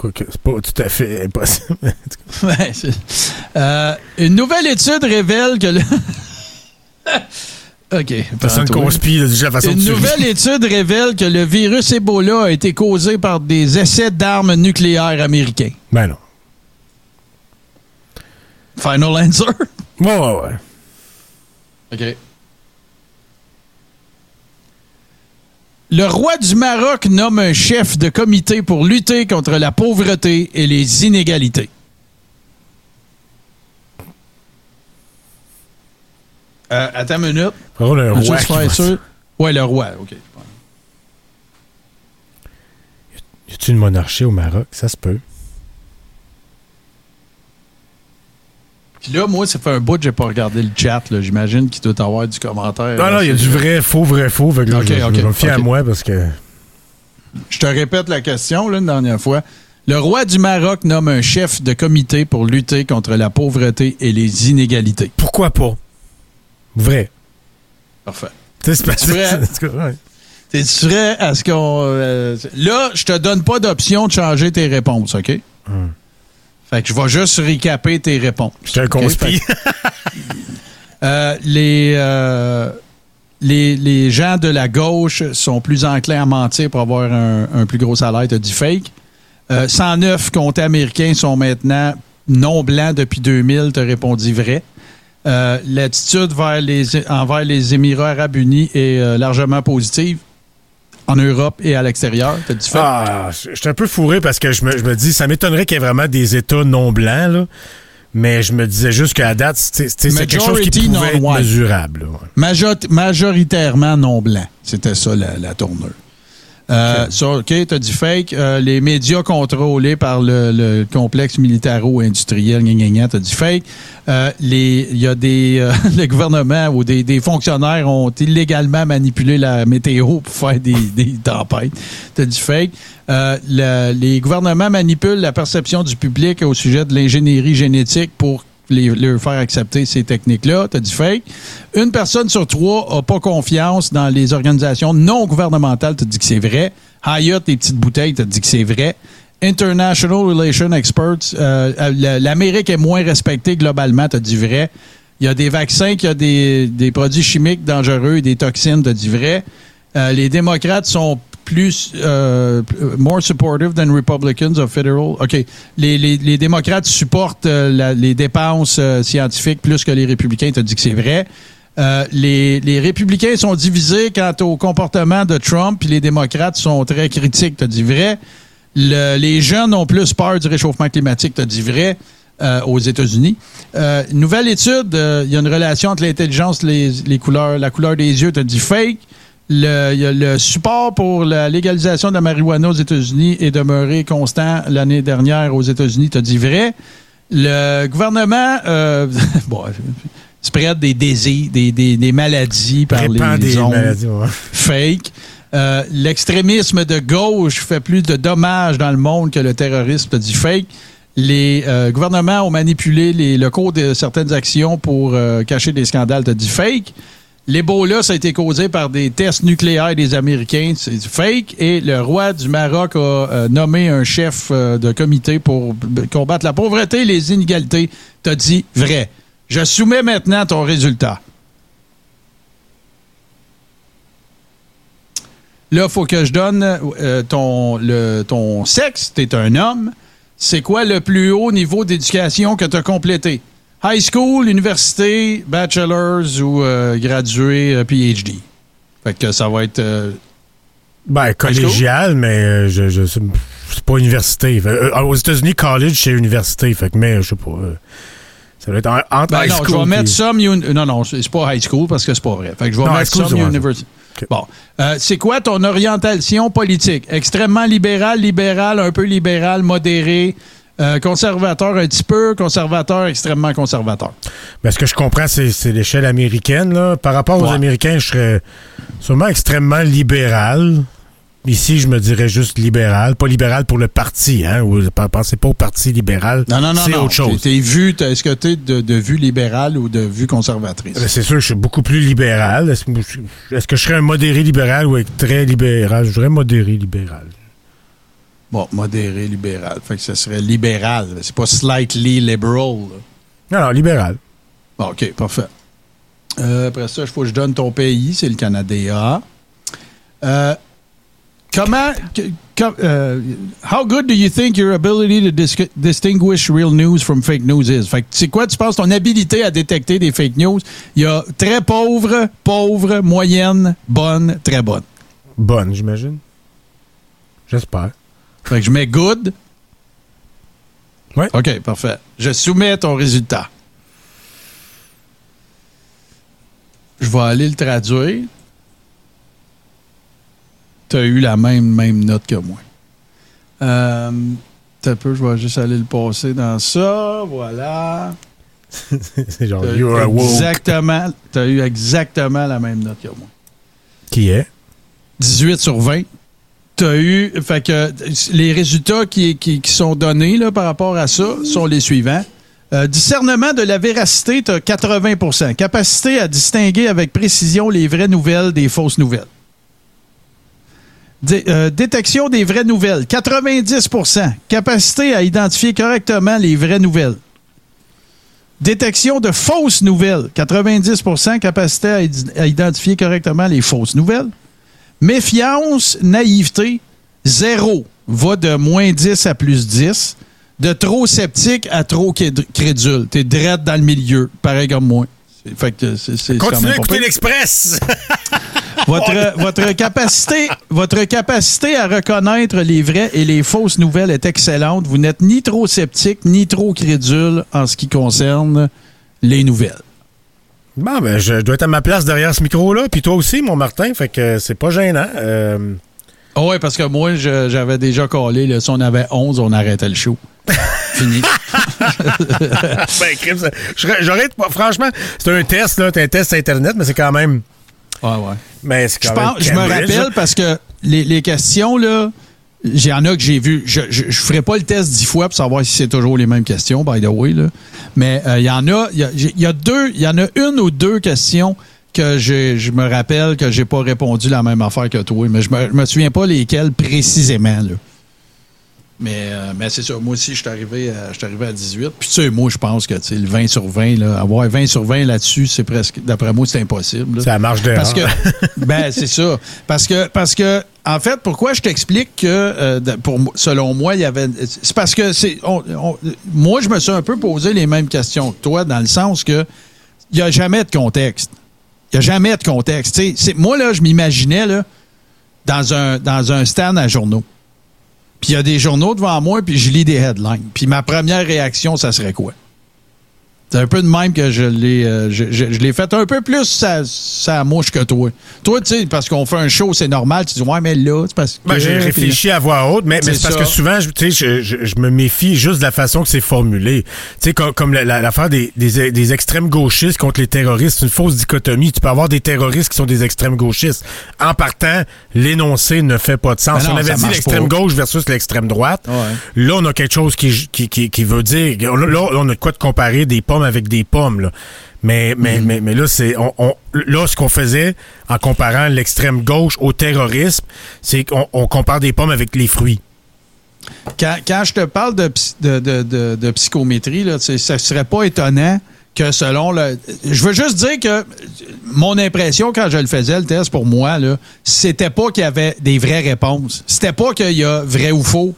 C'est pas tout à fait impossible. Ouais, c'est- Euh, une nouvelle étude révèle que le. OK. la façon Une nouvelle étude révèle que le virus Ebola a été causé par des essais d'armes nucléaires américains. Ben non. Final answer? Ouais, ouais, ouais. OK. Le roi du Maroc nomme un chef de comité pour lutter contre la pauvreté et les inégalités. Euh, attends une minute. Vraiment, le roi faire sûr? Ouais, le roi, OK. Y a-tu une monarchie au Maroc? Ça se peut. Puis là, moi, ça fait un bout que j'ai pas regardé le chat. là. J'imagine qu'il doit avoir du commentaire. Non, non, il y a du vrai, faux, vrai, faux. Fait que là, Ok, je, je ok, vais me fier à moi parce que. Je te répète la question, là, une dernière fois. Le roi du Maroc nomme un chef de comité pour lutter contre la pauvreté et les inégalités. Pourquoi pas? Vrai. Parfait. C'est ferais- Ouais. T'es-tu prêt à ce qu'on. euh, là, je te donne pas d'option de changer tes réponses, OK? Fait que je vais juste recaper tes réponses. J'étais un OK? conspi. Fait que, euh, les, euh, les, les gens de la gauche sont plus enclins à mentir pour avoir un, un plus gros salaire. T'as dit fake. Euh, 109 comtés américains sont maintenant non blancs depuis 2000. T'as répondu vrai. Euh, L'attitude vers les, envers les Émirats arabes unis est euh, largement positive en Europe et à l'extérieur. T'as. Ah, je suis un peu fourré parce que je me, je me dis, ça m'étonnerait qu'il y ait vraiment des États non blancs, là. Mais je me disais juste qu'à date, c'est quelque chose qui pouvait être mesurable. là, ouais. Major- majoritairement non blanc. C'était ça la, la tournure. Euh, ça, OK, t'as dit fake. Euh, les médias contrôlés par le, le complexe militaro-industriel, gna, t'as dit fake. Euh, les- y a des euh, le gouvernement ou des, des fonctionnaires ont illégalement manipulé la météo pour faire des, des tempêtes. T'as dit fake. Euh, le- les gouvernements manipulent la perception du public au sujet de l'ingénierie génétique pour les, faire accepter ces techniques-là. Tu dit fake. Une personne sur trois n'a pas confiance dans les organisations non gouvernementales. Tu dit que c'est vrai. Hyatt, les petites bouteilles, tu dit que c'est vrai. International Relations Experts, euh, euh, l'Amérique est moins respectée globalement, tu dit vrai. Il y a des vaccins, qu'il y a des, des produits chimiques dangereux des toxines, tu dit vrai. Euh, les démocrates sont plus euh, more supportive than Republicans of federal. OK. Les, les, les démocrates supportent euh, les dépenses euh, scientifiques plus que les républicains. Tu dit que c'est vrai. Euh, les, les républicains sont divisés quant au comportement de Trump, puis les démocrates sont très critiques. Tu dit vrai. Le- les jeunes ont plus peur du réchauffement climatique. Tu dit vrai. euh, aux États-Unis. Euh, nouvelle étude, euh, il y a une relation entre l'intelligence, les, les couleurs, la couleur des yeux, tu dit fake. Le, le support pour la légalisation de la marijuana aux États-Unis est demeuré constant l'année dernière aux États-Unis, tu as dit vrai? Le gouvernement euh, bon, spread des désirs, des, des, des maladies par Répand les des ondes ouais. fake. Euh, L'extrémisme de gauche fait plus de dommages dans le monde que le terrorisme, t'as dit fake. Les euh, gouvernements ont manipulé les, le cours de certaines actions pour euh, cacher des scandales, t'as dit fake. L'Ebola, ça a été causé par des tests nucléaires des Américains, c'est du fake. Et le roi du Maroc a euh, nommé un chef euh, de comité pour combattre la pauvreté et les inégalités. T'as dit vrai. Je soumets maintenant ton résultat. Là, il faut que je donne euh, ton, le, ton sexe. Tu es un homme. C'est quoi le plus haut niveau d'éducation que tu as complété? High school, université, bachelor's ou euh, gradué euh, PhD? Fait que ça va être. euh, Ben, collégial, mais euh, je, je, c'est pas université. Fait, aux États-Unis, college, c'est université. Fait que, mais je sais pas. ça doit être en- entre Ben high non, school. je vais mettre puis- some uni- Non, non, c'est pas high school parce que c'est pas vrai. Fait que je vais Non, mettre school, some university. Bon. Euh, c'est quoi ton orientation politique? Extrêmement libéral, libéral, un peu libéral, modéré, euh, conservateur un petit peu, conservateur, extrêmement conservateur. Ben, ce que je comprends, c'est, l'échelle américaine. Là. Par rapport aux Ouais. Américains, je serais sûrement extrêmement libéral. Ici, je me dirais juste libéral. Pas libéral pour le parti, hein. Ou, pensez pas au parti libéral. Non, non, non, C'est autre chose. T'es- t'es vu, t'es- est-ce que tu es de, de vue libérale ou de vue conservatrice? Ben, C'est sûr que je suis beaucoup plus libéral. Est-ce, que je serais un modéré libéral ou très libéral? Je dirais modéré libéral. Bon, modéré, libéral. Fait que ce serait libéral. C'est pas slightly liberal. là. Non, non, libéral. Bon, OK, parfait. Euh, après ça, il faut que je donne ton pays, c'est le Canada. Euh, comment. com- euh, how good do you think your ability to dis- distinguish real news from fake news is? Fait c'est quoi, tu penses, ton habilité à détecter des fake news? Il y a très pauvre, pauvre, moyenne, bonne, très bonne. Bonne, j'imagine. J'espère. Fait que je mets good. Ouais. OK, parfait. Je soumets ton résultat. Je vais aller le traduire. Tu as eu la même, même note que moi. Euh, un peu, je vais juste aller le passer dans ça. Voilà. c'est genre, you are exactement, t'as eu exactement la même note que moi. Qui est? 18 sur 20. Les résultats qui, sont donnés par rapport à ça sont les suivants. Euh, discernement de la véracité, tu as 80% Capacité à distinguer avec précision les vraies nouvelles des fausses nouvelles. Euh, détection des vraies nouvelles, 90% Capacité à identifier correctement les vraies nouvelles. Détection de fausses nouvelles, 90% Capacité à identifier correctement les fausses nouvelles. Méfiance, naïveté, zéro. Va de moins 10 à plus 10. De trop sceptique à trop créd- crédule. T'es drette dans le milieu, pareil comme moi. Fait que Continuez à écouter l'Express! Votre, votre, capacité, votre capacité à reconnaître les vraies et les fausses nouvelles est excellente. Vous n'êtes ni trop sceptique ni trop crédule en ce qui concerne les nouvelles. Bon, ben, je dois être à ma place derrière ce micro-là, puis toi aussi, mon Martin, fait que c'est pas gênant. Euh, Ah ouais, parce que moi, je- j'avais déjà collé. Là, si on avait 11, on arrêtait le show. Fini. ben, j'aurais- franchement, c'est un test, là, c'est un test Internet, mais c'est quand même. Ouais, ouais. Mais c'est Je, quand même pense, je me rappelle parce que les, les questions, là, il y en a que j'ai vu. Je ne ferai pas le test dix fois pour savoir si c'est toujours les mêmes questions, by the way. Là. Mais euh, il y en a, il y, a- y a deux, il y en a une ou deux questions que je me rappelle que j'ai pas répondu la même affaire que toi. Mais je me, je me souviens pas lesquelles précisément. Là. Mais, euh, mais c'est ça. Moi aussi, je suis arrivé, suis arrivé à 18. Puis tu sais, moi, je pense que le 20 sur 20, là, avoir 20 sur 20 là-dessus, c'est presque, d'après moi, c'est impossible. là. La marge d'erreur. Parce que, ben, c'est ça. Parce que, parce que, en fait, pourquoi je t'explique que, euh, de- pour, selon moi, il y avait. C'est parce que, c'est, moi, je me suis un peu posé les mêmes questions que toi, dans le sens que, il n'y a jamais de contexte. Il n'y a jamais de contexte. Moi, là, je m'imaginais, là, dans un, dans un stand à journaux. Puis il y a des journaux devant moi, puis je lis des headlines. Puis ma première réaction, ça serait quoi? C'est un peu de même que je l'ai euh, je, je- je l'ai fait un peu plus ça, ça mouche que toi. Toi, tu sais, parce qu'on fait un show, c'est normal. Tu dis, ouais, mais là, c'est parce que. Ben, j'ai réfléchi à voix haute, mais, mais C'est parce que souvent, je- tu sais, je, je, je me méfie juste de la façon que c'est formulé. Tu sais, comme, comme la- la- l'affaire des, des, des extrêmes gauchistes contre les terroristes, c'est une fausse dichotomie. Tu peux avoir des terroristes qui sont des extrêmes gauchistes. En partant, l'énoncé ne fait pas de sens. Ben non, on avait dit l'extrême gauche versus l'extrême droite. Ouais. Là, on a quelque chose qui, qui, qui, qui veut dire. Là, là, on a de quoi de comparer des pommes avec des pommes. Là. Mais, mais, Mm. mais, mais là, c'est on, on- là, ce qu'on faisait en comparant l'extrême gauche au terrorisme, c'est qu'on on compare des pommes avec les fruits. Quand, quand je te parle de, de, de, de- psychométrie, là, ça serait pas étonnant que selon le. Je veux juste dire que mon impression quand je le faisais, le test pour moi, là, c'était pas qu'il y avait des vraies réponses. C'était pas qu'il y a vrai ou faux.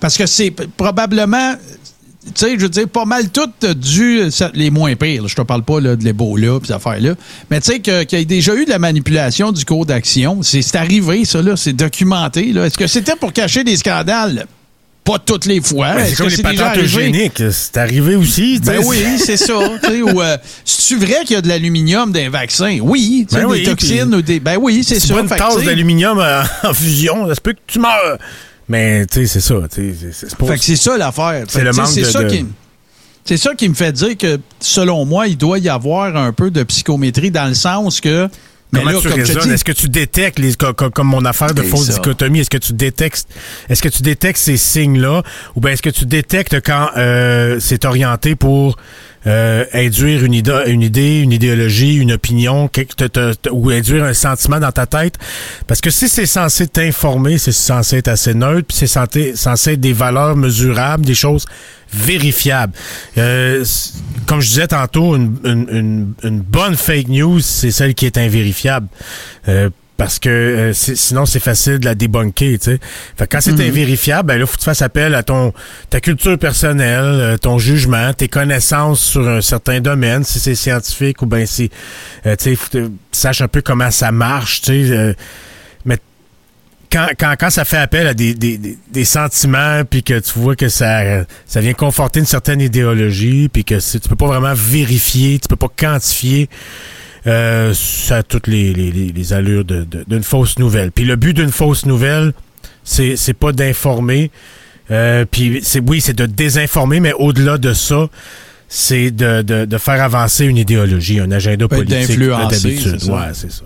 Parce que c'est probablement. Tu sais, je veux dire, pas mal tout dû, ça- les moins pires. Je te parle pas là, de l'Ebola et ces affaires-là. Mais tu sais, qu'il y a déjà eu de la manipulation du cours d'action. C'est arrivé, ça, là. C'est documenté, là. Est-ce que c'était pour cacher des scandales? Pas toutes les fois. Ben, c'est comme les patentes eugéniques. C'est arrivé aussi. tu Ben oui, c'est ça. tu ou, euh, C'est-tu vrai qu'il y a de l'aluminium dans les vaccins? Oui. tu Ben des oui, toxines puis- ou des. Ben oui, c'est Tu ça. bois une tasse tu d'aluminium en, en fusion, ça se peut que tu meurs. Mais, tu sais, c'est ça. c'est- c'est pas- Fait que c'est ça l'affaire. C'est le manque c'est de- ça qui- C'est ça qui me fait dire que, selon moi, il doit y avoir un peu de psychométrie dans le sens que. Mais Comment là, tu comme raisonnes? Est-ce que tu détectes, les, co- co- comme, mon affaire de fausse dichotomie, est-ce que tu détectes, est-ce que tu détectes ces signes-là, ou bien est-ce que tu détectes quand euh, c'est orienté pour euh, induire une, idée, une idéologie, une opinion, ou induire un sentiment dans ta tête? Parce que si c'est censé t'informer, c'est censé être assez neutre, puis c'est censé, censé être des valeurs mesurables, des choses vérifiables. Euh, comme je disais tantôt, une bonne fake news, c'est celle qui est invérifiable. Euh, parce que euh, sinon, c'est facile de la débunker, tu sais. Fait que quand c'est invérifiable, ben là, faut que tu fasses appel à ton ta culture personnelle, euh, ton jugement, tes connaissances sur un certain domaine, si c'est scientifique ou ben si, euh, tu sais, faut que tu saches un peu comment ça marche, tu sais. euh, mais quand, quand, quand ça fait appel à des, des, des, sentiments, puis que tu vois que ça, ça vient conforter une certaine idéologie, puis que tu peux pas vraiment vérifier, tu peux pas quantifier, euh, ça a toutes les, les, allures de- de- d'une fausse nouvelle. Puis le but d'une fausse nouvelle, c'est c'est pas d'informer, euh, puis c'est oui, c'est de désinformer, mais au-delà de ça, c'est de, de, de faire avancer une idéologie, un agenda politique. d'influencer, d'habitude. Ouais, c'est ça.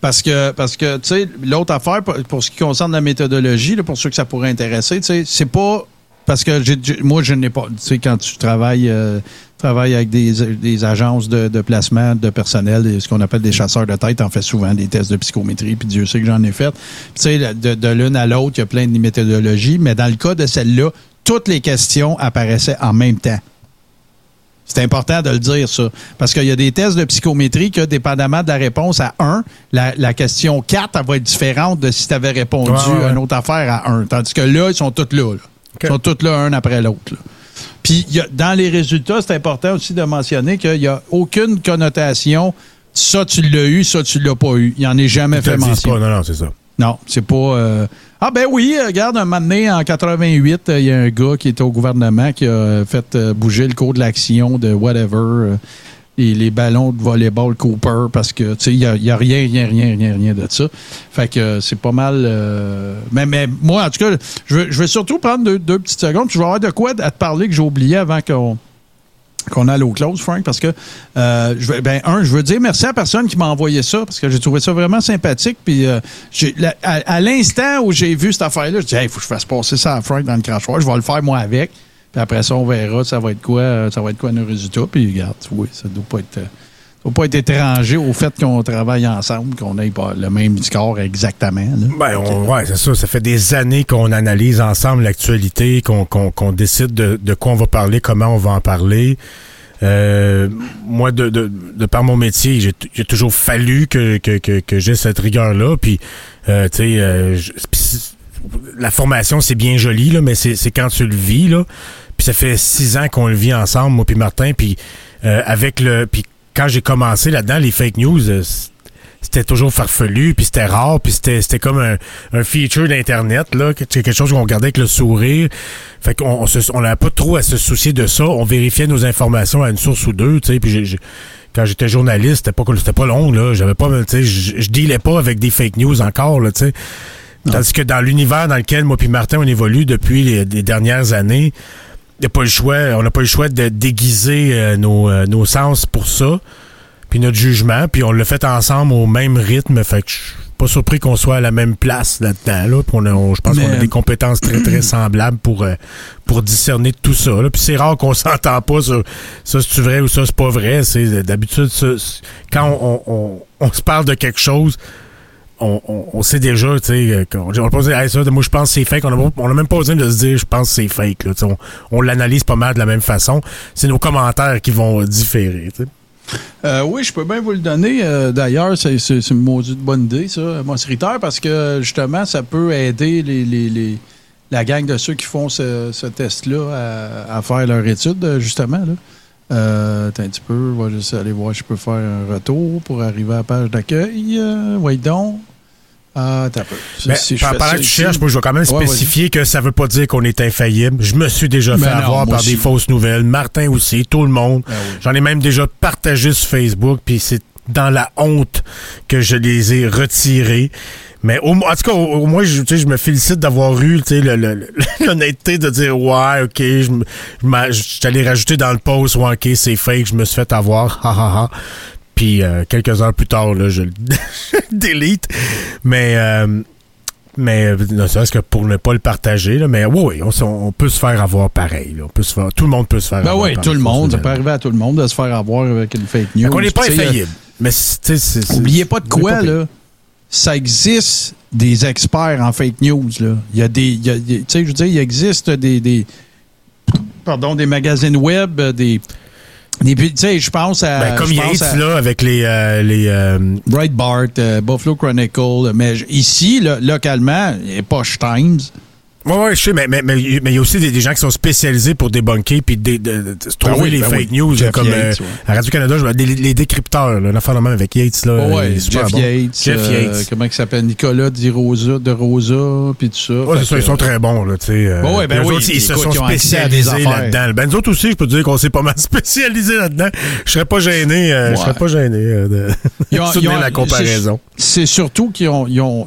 Parce que, parce que tu sais, l'autre affaire, pour, pour ce qui concerne la méthodologie, là, pour ceux que ça pourrait intéresser, tu sais, c'est pas. Parce que moi, je n'ai pas. Tu sais, quand tu travailles, euh, travailles avec des, des agences de, de placement de personnel, ce qu'on appelle des chasseurs de tête, en fait souvent des tests de psychométrie, puis Dieu sait que j'en ai fait. Puis, Tu sais, de, de l'une à l'autre, il y a plein de méthodologies, mais dans le cas de celle-là, toutes les questions apparaissaient en même temps. C'est important de le dire, ça. Parce qu'il y a des tests de psychométrie que, dépendamment de la réponse à 1, la, la question 4, elle va être différente de si tu avais répondu Ouais, ouais, ouais. à une autre affaire à 1. Tandis que là, ils sont tous là. là. Ils sont tous là, un après l'autre. Puis, y a- dans les résultats, c'est important aussi de mentionner qu'il n'y a aucune connotation. Ça, tu l'as eu, ça, tu l'as pas eu. Il n'en est jamais fait mention. pas, non, non, c'est ça. Non, c'est pas. euh, Ah, ben oui, regarde, un moment donné, en 88, euh, il y a un gars qui était au gouvernement qui a euh, fait euh, bouger le cours de l'action de whatever. Et les ballons de volleyball Cooper parce que, tu sais, y a rien, rien, rien, rien, rien de ça. Fait que euh, c'est pas mal. euh, Mais, mais moi, en tout cas, je veux, je veux surtout prendre deux, deux petites secondes. Je vais avoir de quoi à te parler que j'ai oublié avant qu'on qu'on aille au close, Frank, parce que, euh, ben, un, je veux dire merci à la personne qui m'a envoyé ça, parce que j'ai trouvé ça vraiment sympathique. Puis, euh, à, à l'instant où j'ai vu cette affaire-là, je dis, il faut que je fasse passer ça à Frank dans le crachoir. Je vais le faire moi avec. Puis après ça, on verra, ça va être quoi, euh, ça va être quoi nos résultats. Puis, regarde, oui, ça doit pas être. euh, ça doit pas être étranger au fait qu'on travaille ensemble, qu'on ait pas le même score exactement. là. Ben, on- ouais, c'est ça. Ça fait des années qu'on analyse ensemble l'actualité, qu'on qu'on- qu'on décide de, de quoi on va parler, comment on va en parler. Euh, moi, de, de, de par mon métier, j'ai toujours fallu que, que, que, que j'ai cette rigueur-là. Puis, euh, tu sais, euh, la formation, c'est bien joli, là, mais c'est quand tu le vis, là. Puis ça fait six ans qu'on le vit ensemble, moi puis Martin. Puis euh, avec le, puis quand j'ai commencé là-dedans, les fake news, euh, c'était toujours farfelu, puis c'était rare, puis c'était, comme un, un feature d'Internet, là, que- quelque chose qu'on regardait avec le sourire. Fait qu'on on n'avait pas trop à se soucier de ça. On vérifiait nos informations à une source ou deux, tu sais, puis quand j'étais journaliste, c'était pas, c'était pas long, là. J'avais pas, tu sais, je, dealais pas avec des fake news encore, là, tu. Tandis que dans l'univers dans lequel moi puis Martin on évolue depuis les, les dernières années, y a pas le choix, on n'a pas le choix de déguiser euh, nos, euh, nos sens pour ça, puis notre jugement, puis on l'a fait ensemble au même rythme, fait que je suis pas surpris qu'on soit à la même place là-dedans, là, on a- on- je pense qu'on a des compétences très très semblables pour euh, pour discerner tout ça, là. puis c'est rare qu'on s'entend pas sur ça c'est vrai ou ça c'est pas vrai, c'est d'habitude quand on, on, on se parle de quelque chose on, sait déjà, tu sais, euh, on va pas Hey, ça, moi je pense que c'est fake. On a, pas- on a même pas besoin de se dire, je pense que c'est fake. Là, on on l'analyse pas mal de la même façon. C'est nos commentaires qui vont euh, différer. Euh, oui, je peux bien vous le donner. D'ailleurs, c'est une maudite bonne idée, ça, Ritter, parce que justement, ça peut aider les, les- la gang de ceux qui font ce, test-là à, faire leur étude, justement. Là. Euh, un petit peu, je juste aller voir si je peux faire un retour pour arriver à la page d'accueil. Oui, donc. Ah, t'as peu. Si pendant que tu cherches, moi je vais quand même Ouais, spécifier que ça veut pas dire qu'on est infaillible. Je me suis déjà fait non, avoir par des fausses nouvelles. Martin aussi, tout le monde. Ah oui. J'en ai même déjà partagé sur Facebook, puis c'est dans la honte que je les ai retirés. Mais au, en tout cas, au, au moins, je, tu sais, je me félicite d'avoir eu l'honnêteté de dire ouais, ok, je je allé rajouter dans le post, ouais, ok, c'est fake, je me suis fait avoir, ha ha ha. Puis euh, quelques heures plus tard, là, je le delete. Mais euh, mais euh, ne serait-ce que pour ne pas le partager, là, mais oui, oui, on, on peut se faire avoir pareil. là. On peut se faire, tout le monde peut se faire Ben avoir. oui, tout le monde. Ça peut arriver à tout le monde de se faire avoir avec une fake news. Qu'on n'est pas infaillible. Mais c'est- c'est- Oubliez pas de on quoi, là. Ça existe des experts en fake news, là. Il y a des. Tu sais, je veux dire, il existe des. des pardon, des magazines web, euh, des. Des tu sais, je pense à. Ben, comme Yates, à là, avec les. euh, les euh, Breitbart, euh, Buffalo Chronicle. Mais ici, là, localement, et Posh Times. Ouais, ouais, je sais, mais mais mais mais il y a aussi des, des gens qui sont spécialisés pour débunker puis dé- de, de- de- trouver Ben oui, les ben fake oui. news Jeff comme Yates, euh, ouais. à Radio Canada, je les, les décrypteurs, là, l'affaire de même avec Yates là, Oh, ouais, Jeff bon. Yates. Jeff euh, Yates. comment il s'appelle? Nicolas Di Rosa, de Rosa, puis tout ça. Ouais, c'est ça, ils sont très bons, là, tu sais. euh, Ouais, ben oui, autres, ils se sont spécialisés là-dedans. Ben, nous autres aussi, je peux te dire qu'on s'est pas mal spécialisés là-dedans. Je serais pas gêné, euh, je serais pas gêné euh, de soutenir la comparaison. C'est surtout qu'ils ont,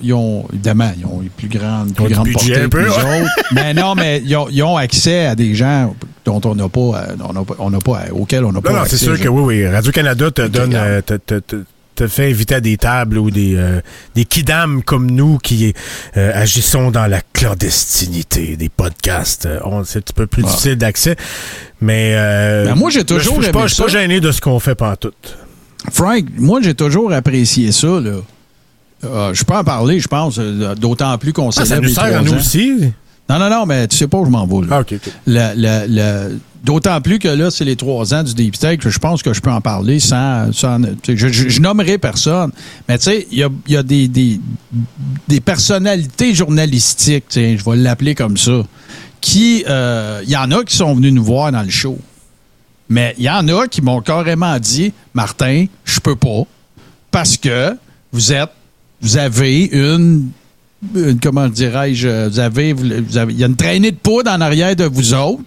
évidemment, ils ont une plus grande, Ils ont plus du grande budget autres. mais non, mais ils ont, ils ont accès à des gens dont on n'a pas, euh, on pas, on pas, auxquels on n'a pas Non, non, accès. c'est sûr que oui, oui. Radio-Canada te donne, euh, te, te, te, te fait inviter à des tables ou des, euh, des kidams comme nous qui euh, agissons dans la clandestinité des podcasts. Euh, C'est un petit peu plus Ah. difficile d'accès. Mais, euh, Ben, moi, j'ai toujours je suis pas, pas gêné de ce qu'on fait pantoute. Frank, moi, j'ai toujours apprécié ça, là. Euh, je peux en parler, je pense, euh, d'autant plus qu'on Ah, ça nous sert à nous ans. aussi? Non, non, non, mais tu sais pas où je m'en vais. Ah, D'autant plus que là, c'est les trois ans du Deep Tech, je pense que je peux en parler sans. sans je, je, je nommerai personne. Mais tu sais, il y a, il y a des, des, des personnalités journalistiques, je vais l'appeler comme ça, qui. euh, Il y en a qui sont venus nous voir dans le show. Mais il y en a qui m'ont carrément dit Martin, je peux pas. Parce que vous êtes. Vous avez une comment dirais-je, vous avez, vous avez- il y a une traînée de poudre en arrière de vous autres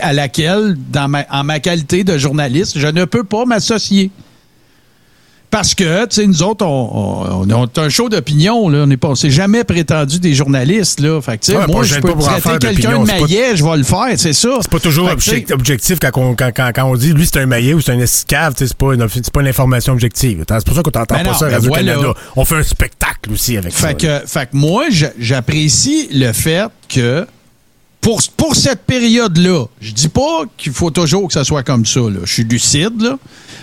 à laquelle, dans ma- en ma qualité de journaliste, je ne peux pas m'associer. Parce que, tu sais, nous autres, on, on, on a un show d'opinion, là. On n'est pas, on s'est jamais prétendu des journalistes, là. Fait que, tu sais, Ouais, moi, je peux traiter quelqu'un de maillet, je vais le faire, c'est ça. C'est pas toujours objectif quand on, quand, quand, quand on dit lui c'est un maillet ou c'est un escave, tu sais, c'est pas, une- pas une information objective. C'est pour ça qu'on t'entend Ben pas non, ça à ben Radio-Canada. voilà. On fait un spectacle aussi avec ça. Fait que, fait que moi, j'apprécie le fait que pour, pour cette période-là, je dis pas qu'il faut toujours que ça soit comme ça. Là. Je suis lucide, là.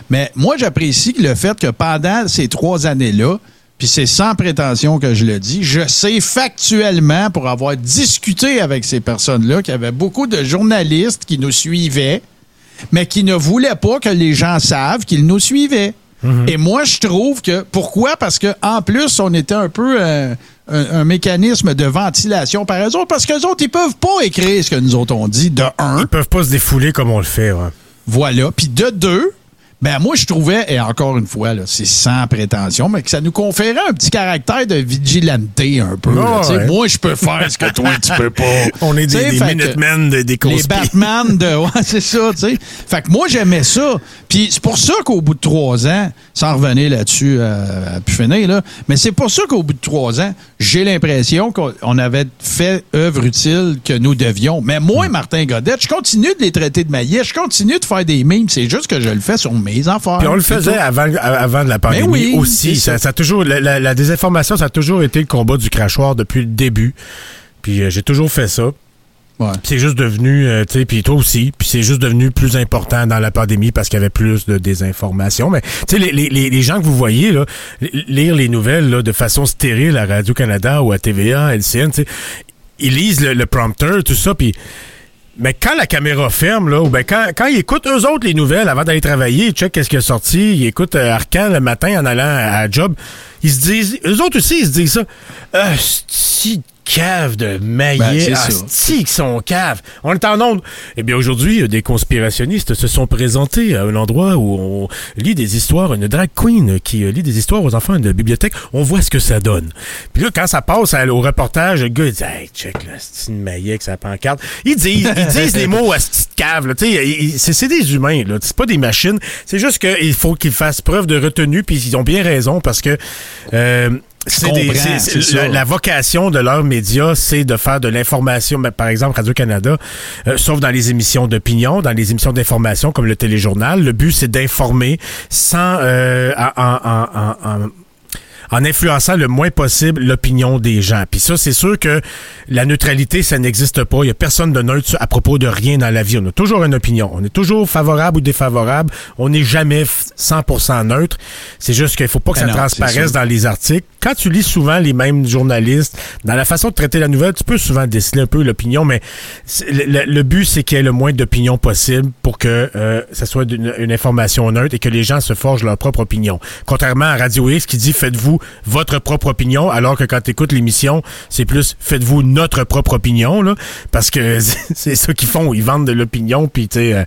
mais moi, j'apprécie le fait que pendant ces trois années-là, puis c'est sans prétention que je le dis, je sais factuellement, pour avoir discuté avec ces personnes-là, qu'il y avait beaucoup de journalistes qui nous suivaient, mais qui ne voulaient pas que les gens savent qu'ils nous suivaient. Et moi, je trouve que. Pourquoi? Parce que en plus, on était un peu euh, un, un mécanisme de ventilation par eux autres, parce qu'eux autres, ils peuvent pas écrire ce que nous autres on dit, de un. Ils peuvent pas se défouler comme on le fait. ouais. Voilà. Puis de deux, Ben moi, je trouvais, et encore une fois, c'est sans prétention, mais que ça nous conférait un petit caractère de vigilanté un peu. là. Ah, ouais. Moi, je peux faire ce que toi, tu peux pas. On est des, des Minutemen, des, des Les conspires. Batman de. Ouais, c'est ça, tu sais. Fait que moi, j'aimais ça. Puis c'est pour ça qu'au bout de trois ans, sans revenir là-dessus euh, à pu finir, là, mais c'est pour ça qu'au bout de trois ans, j'ai l'impression qu'on on avait fait œuvre utile que nous devions. Mais moi, Mm. Martin Godette, je continue de les traiter de maillet, je continue de faire des mimes. C'est juste que je le fais sur mes affaires. Puis on le faisait avant, avant de la pandémie oui, aussi. Ça, toujours, la, la- la désinformation, ça a toujours été le combat du crachoir depuis le début. Puis euh, j'ai toujours fait ça. Ouais. C'est juste devenu, euh, tu sais, puis toi aussi, puis c'est juste devenu plus important dans la pandémie parce qu'il y avait plus de désinformation. Mais tu sais, les, les, les les gens que vous voyez là, li- lire les nouvelles là, de façon stérile à Radio-Canada ou à TVA, à LCN, tu sais, ils lisent le, le prompteur, tout ça, puis... Mais quand la caméra ferme, là, ou ben quand, quand ils écoutent eux autres les nouvelles avant d'aller travailler, ils checkent qu'est-ce qui est sorti, ils écoutent euh, Arcan le matin en allant à, job, ils se disent, eux autres aussi, ils se disent ça. Ah, cave de Ben, maillet, c'est ça. si qu'ils sont caves. On est en onde. Eh bien, aujourd'hui, euh, des conspirationnistes se sont présentés à un endroit où on lit des histoires, une drag queen qui euh, lit des histoires aux enfants de bibliothèque. On voit ce que ça donne. Puis là, quand ça passe au reportage, le gars, il dit, hey, check, là, c'est une maillet que ça pancarte. Ils disent, ils disent les mots à cette petite cave, là. Tu sais, ils- c'est c'est des humains, là. C'est pas des machines. C'est juste qu'il faut qu'ils fassent preuve de retenue, puis ils ont bien raison parce que, euh, c'est des- comprends, c'est- c'est- c'est la, vocation de leurs médias, c'est de faire de l'information, ben, par exemple Radio-Canada, euh, sauf dans les émissions d'opinion, dans les émissions d'information comme le téléjournal. Le but, c'est d'informer sans euh, en, en- en- en- en influençant le moins possible l'opinion des gens. Puis ça, c'est sûr que la neutralité, ça n'existe pas. Il y a personne de neutre à propos de rien dans la vie. On a toujours une opinion. On est toujours favorable ou défavorable. On n'est jamais f- 100% neutre. C'est juste qu'il faut pas que Ben ça non, transparaisse dans les articles. Quand tu lis souvent les mêmes journalistes, dans la façon de traiter la nouvelle, tu peux souvent déceler un peu l'opinion, mais le, le- le but, c'est qu'il y ait le moins d'opinion possible pour que euh, ça soit une, une information neutre et que les gens se forgent leur propre opinion. Contrairement à Radio X qui dit faites-vous votre propre opinion, alors que quand tu écoutes l'émission, c'est plus faites-vous notre propre opinion, là, parce que c'est ça qu'ils font. Ils vendent de l'opinion, puis tu sais, euh,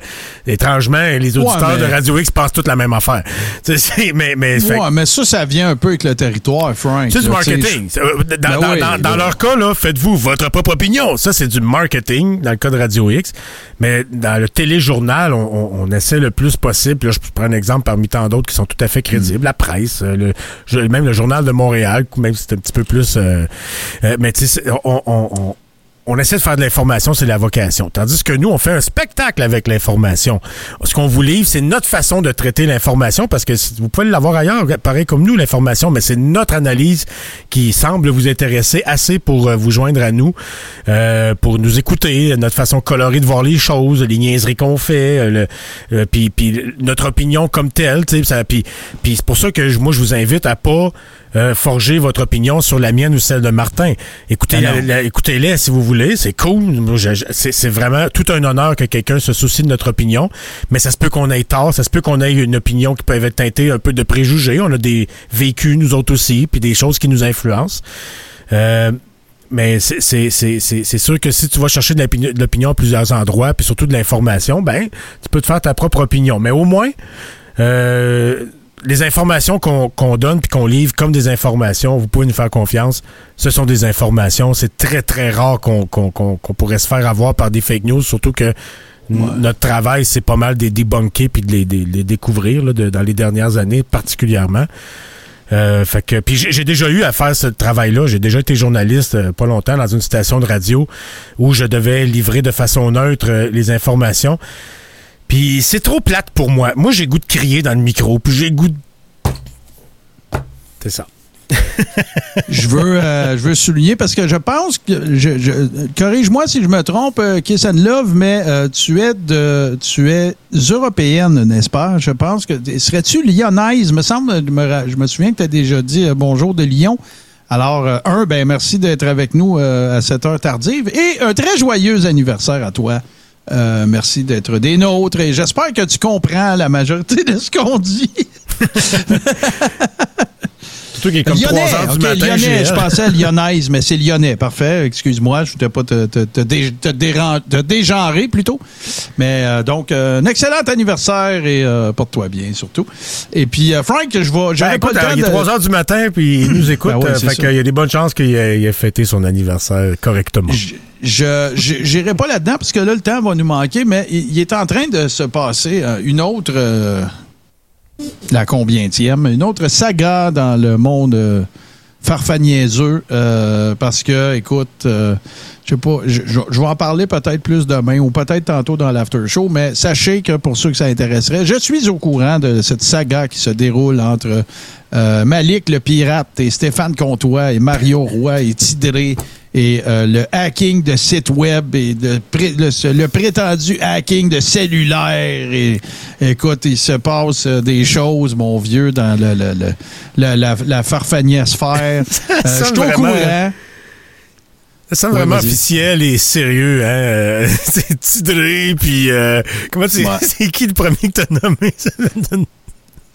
étrangement, les auditeurs mais- de Radio X pensent toute la même affaire. Tu sais, c'est- mais, mais, fait- Ouais, mais ça, ça vient un peu avec le territoire, Frank. c'est du marketing. Dans, Ben dans- oui, dans- dans là. leur cas, là, faites-vous votre propre opinion. Ça, c'est du marketing dans le cas de Radio X. Mais dans le téléjournal, on, on- on essaie le plus possible. Là, je prends un exemple parmi tant d'autres qui sont tout à fait crédibles. La presse, euh, le, même le journal de Montréal, même si c'est un petit peu plus... euh, euh, mais tu sais, on, on- on- essaie de faire de l'information, c'est la vocation. Tandis que nous, on fait un spectacle avec l'information. Ce qu'on vous livre, c'est notre façon de traiter l'information, parce que vous pouvez l'avoir ailleurs, pareil comme nous, l'information, mais c'est notre analyse qui semble vous intéresser assez pour euh, vous joindre à nous, euh, pour nous écouter, notre façon colorée de voir les choses, les niaiseries qu'on fait, euh, le- puis, puis notre opinion comme telle, puis, c'est pour ça que moi, je vous invite à pas euh, forger votre opinion sur la mienne ou celle de Martin. Écoutez, Ah la- la- écoutez-les si vous voulez, c'est cool. C'est c'est vraiment tout un honneur que quelqu'un se soucie de notre opinion, mais ça se peut qu'on ait tort, ça se peut qu'on ait une opinion qui peut être teintée un peu de préjugés. On a des vécus, nous autres aussi, puis des choses qui nous influencent. Euh, mais c'est- c'est c'est- c'est- c'est sûr que si tu vas chercher de l'opinion- de l'opinion à plusieurs endroits, puis surtout de l'information, ben, tu peux te faire ta propre opinion. Mais au moins, euh, les informations qu'on qu'on donne puis qu'on livre comme des informations, vous pouvez nous faire confiance. Ce sont des informations. C'est très, très rare qu'on qu'on- qu'on pourrait se faire avoir par des fake news, surtout que notre travail, c'est pas mal des débunker puis de les, des- les découvrir là, de- dans les dernières années particulièrement. Euh, fait que puis j'ai j'ai déjà eu à faire ce travail-là. J'ai déjà été journaliste euh, pas longtemps dans une station de radio où je devais livrer de façon neutre euh, les informations. Puis c'est trop plate pour moi. Moi, j'ai goût de crier dans le micro, puis j'ai goût de... C'est ça. je veux, euh, je veux souligner parce que je pense que, je, corrige-moi si je me trompe, euh, Kiss and Love, mais euh, tu es de, tu es européenne, n'est-ce pas? Je pense que serais-tu lyonnaise? Me semble, je me, souviens que tu as déjà dit bonjour de Lyon. Alors, un, ben merci d'être avec nous à cette heure tardive et un très joyeux anniversaire à toi. Euh, merci d'être des nôtres et j'espère que tu comprends la majorité de ce qu'on dit. Tout Surtout est comme 3 Lyonnais, heures du matin. Lyonnais, je pensais à Lyonnaise, mais c'est Lyonnais. Parfait. Excuse-moi, je ne voulais pas te, te, te, dé- te déran- te dégenrer plutôt. Mais euh, donc, euh, un excellent anniversaire et euh, porte-toi bien surtout. Et puis, Frank, je vais. Ben, J'aurais pas écoute, le temps il est de- 3 heures du matin, puis il nous écoute. Ben ouais, fait qu'il y a des bonnes chances qu'il ait, il ait fêté son anniversaire correctement. Je- Je j'irai pas là-dedans parce que là, le temps va nous manquer, mais il, est en train de se passer euh, une autre. euh, la combientième? Une autre saga dans le monde euh, farfagniaiseux. euh, parce que, écoute, euh, je sais pas, je, je- je vais en parler peut-être plus demain ou peut-être tantôt dans l'after show, mais sachez que pour ceux que ça intéresserait, je suis au courant de cette saga qui se déroule entre euh, Malik le pirate et Stéphane Comtois et Mario Roy et Tidré et euh, le hacking de sites web et de pré- le, le prétendu hacking de cellulaire et écoute il se passe euh, des choses mon vieux dans le, le- le- la, la, la farfagniasphère Euh, je suis au courant Ça sonne Ouais, vraiment officiel et sérieux, hein. euh, c'est Tidré, puis euh, comment tu Ouais. c'est qui le premier que t'as nommé?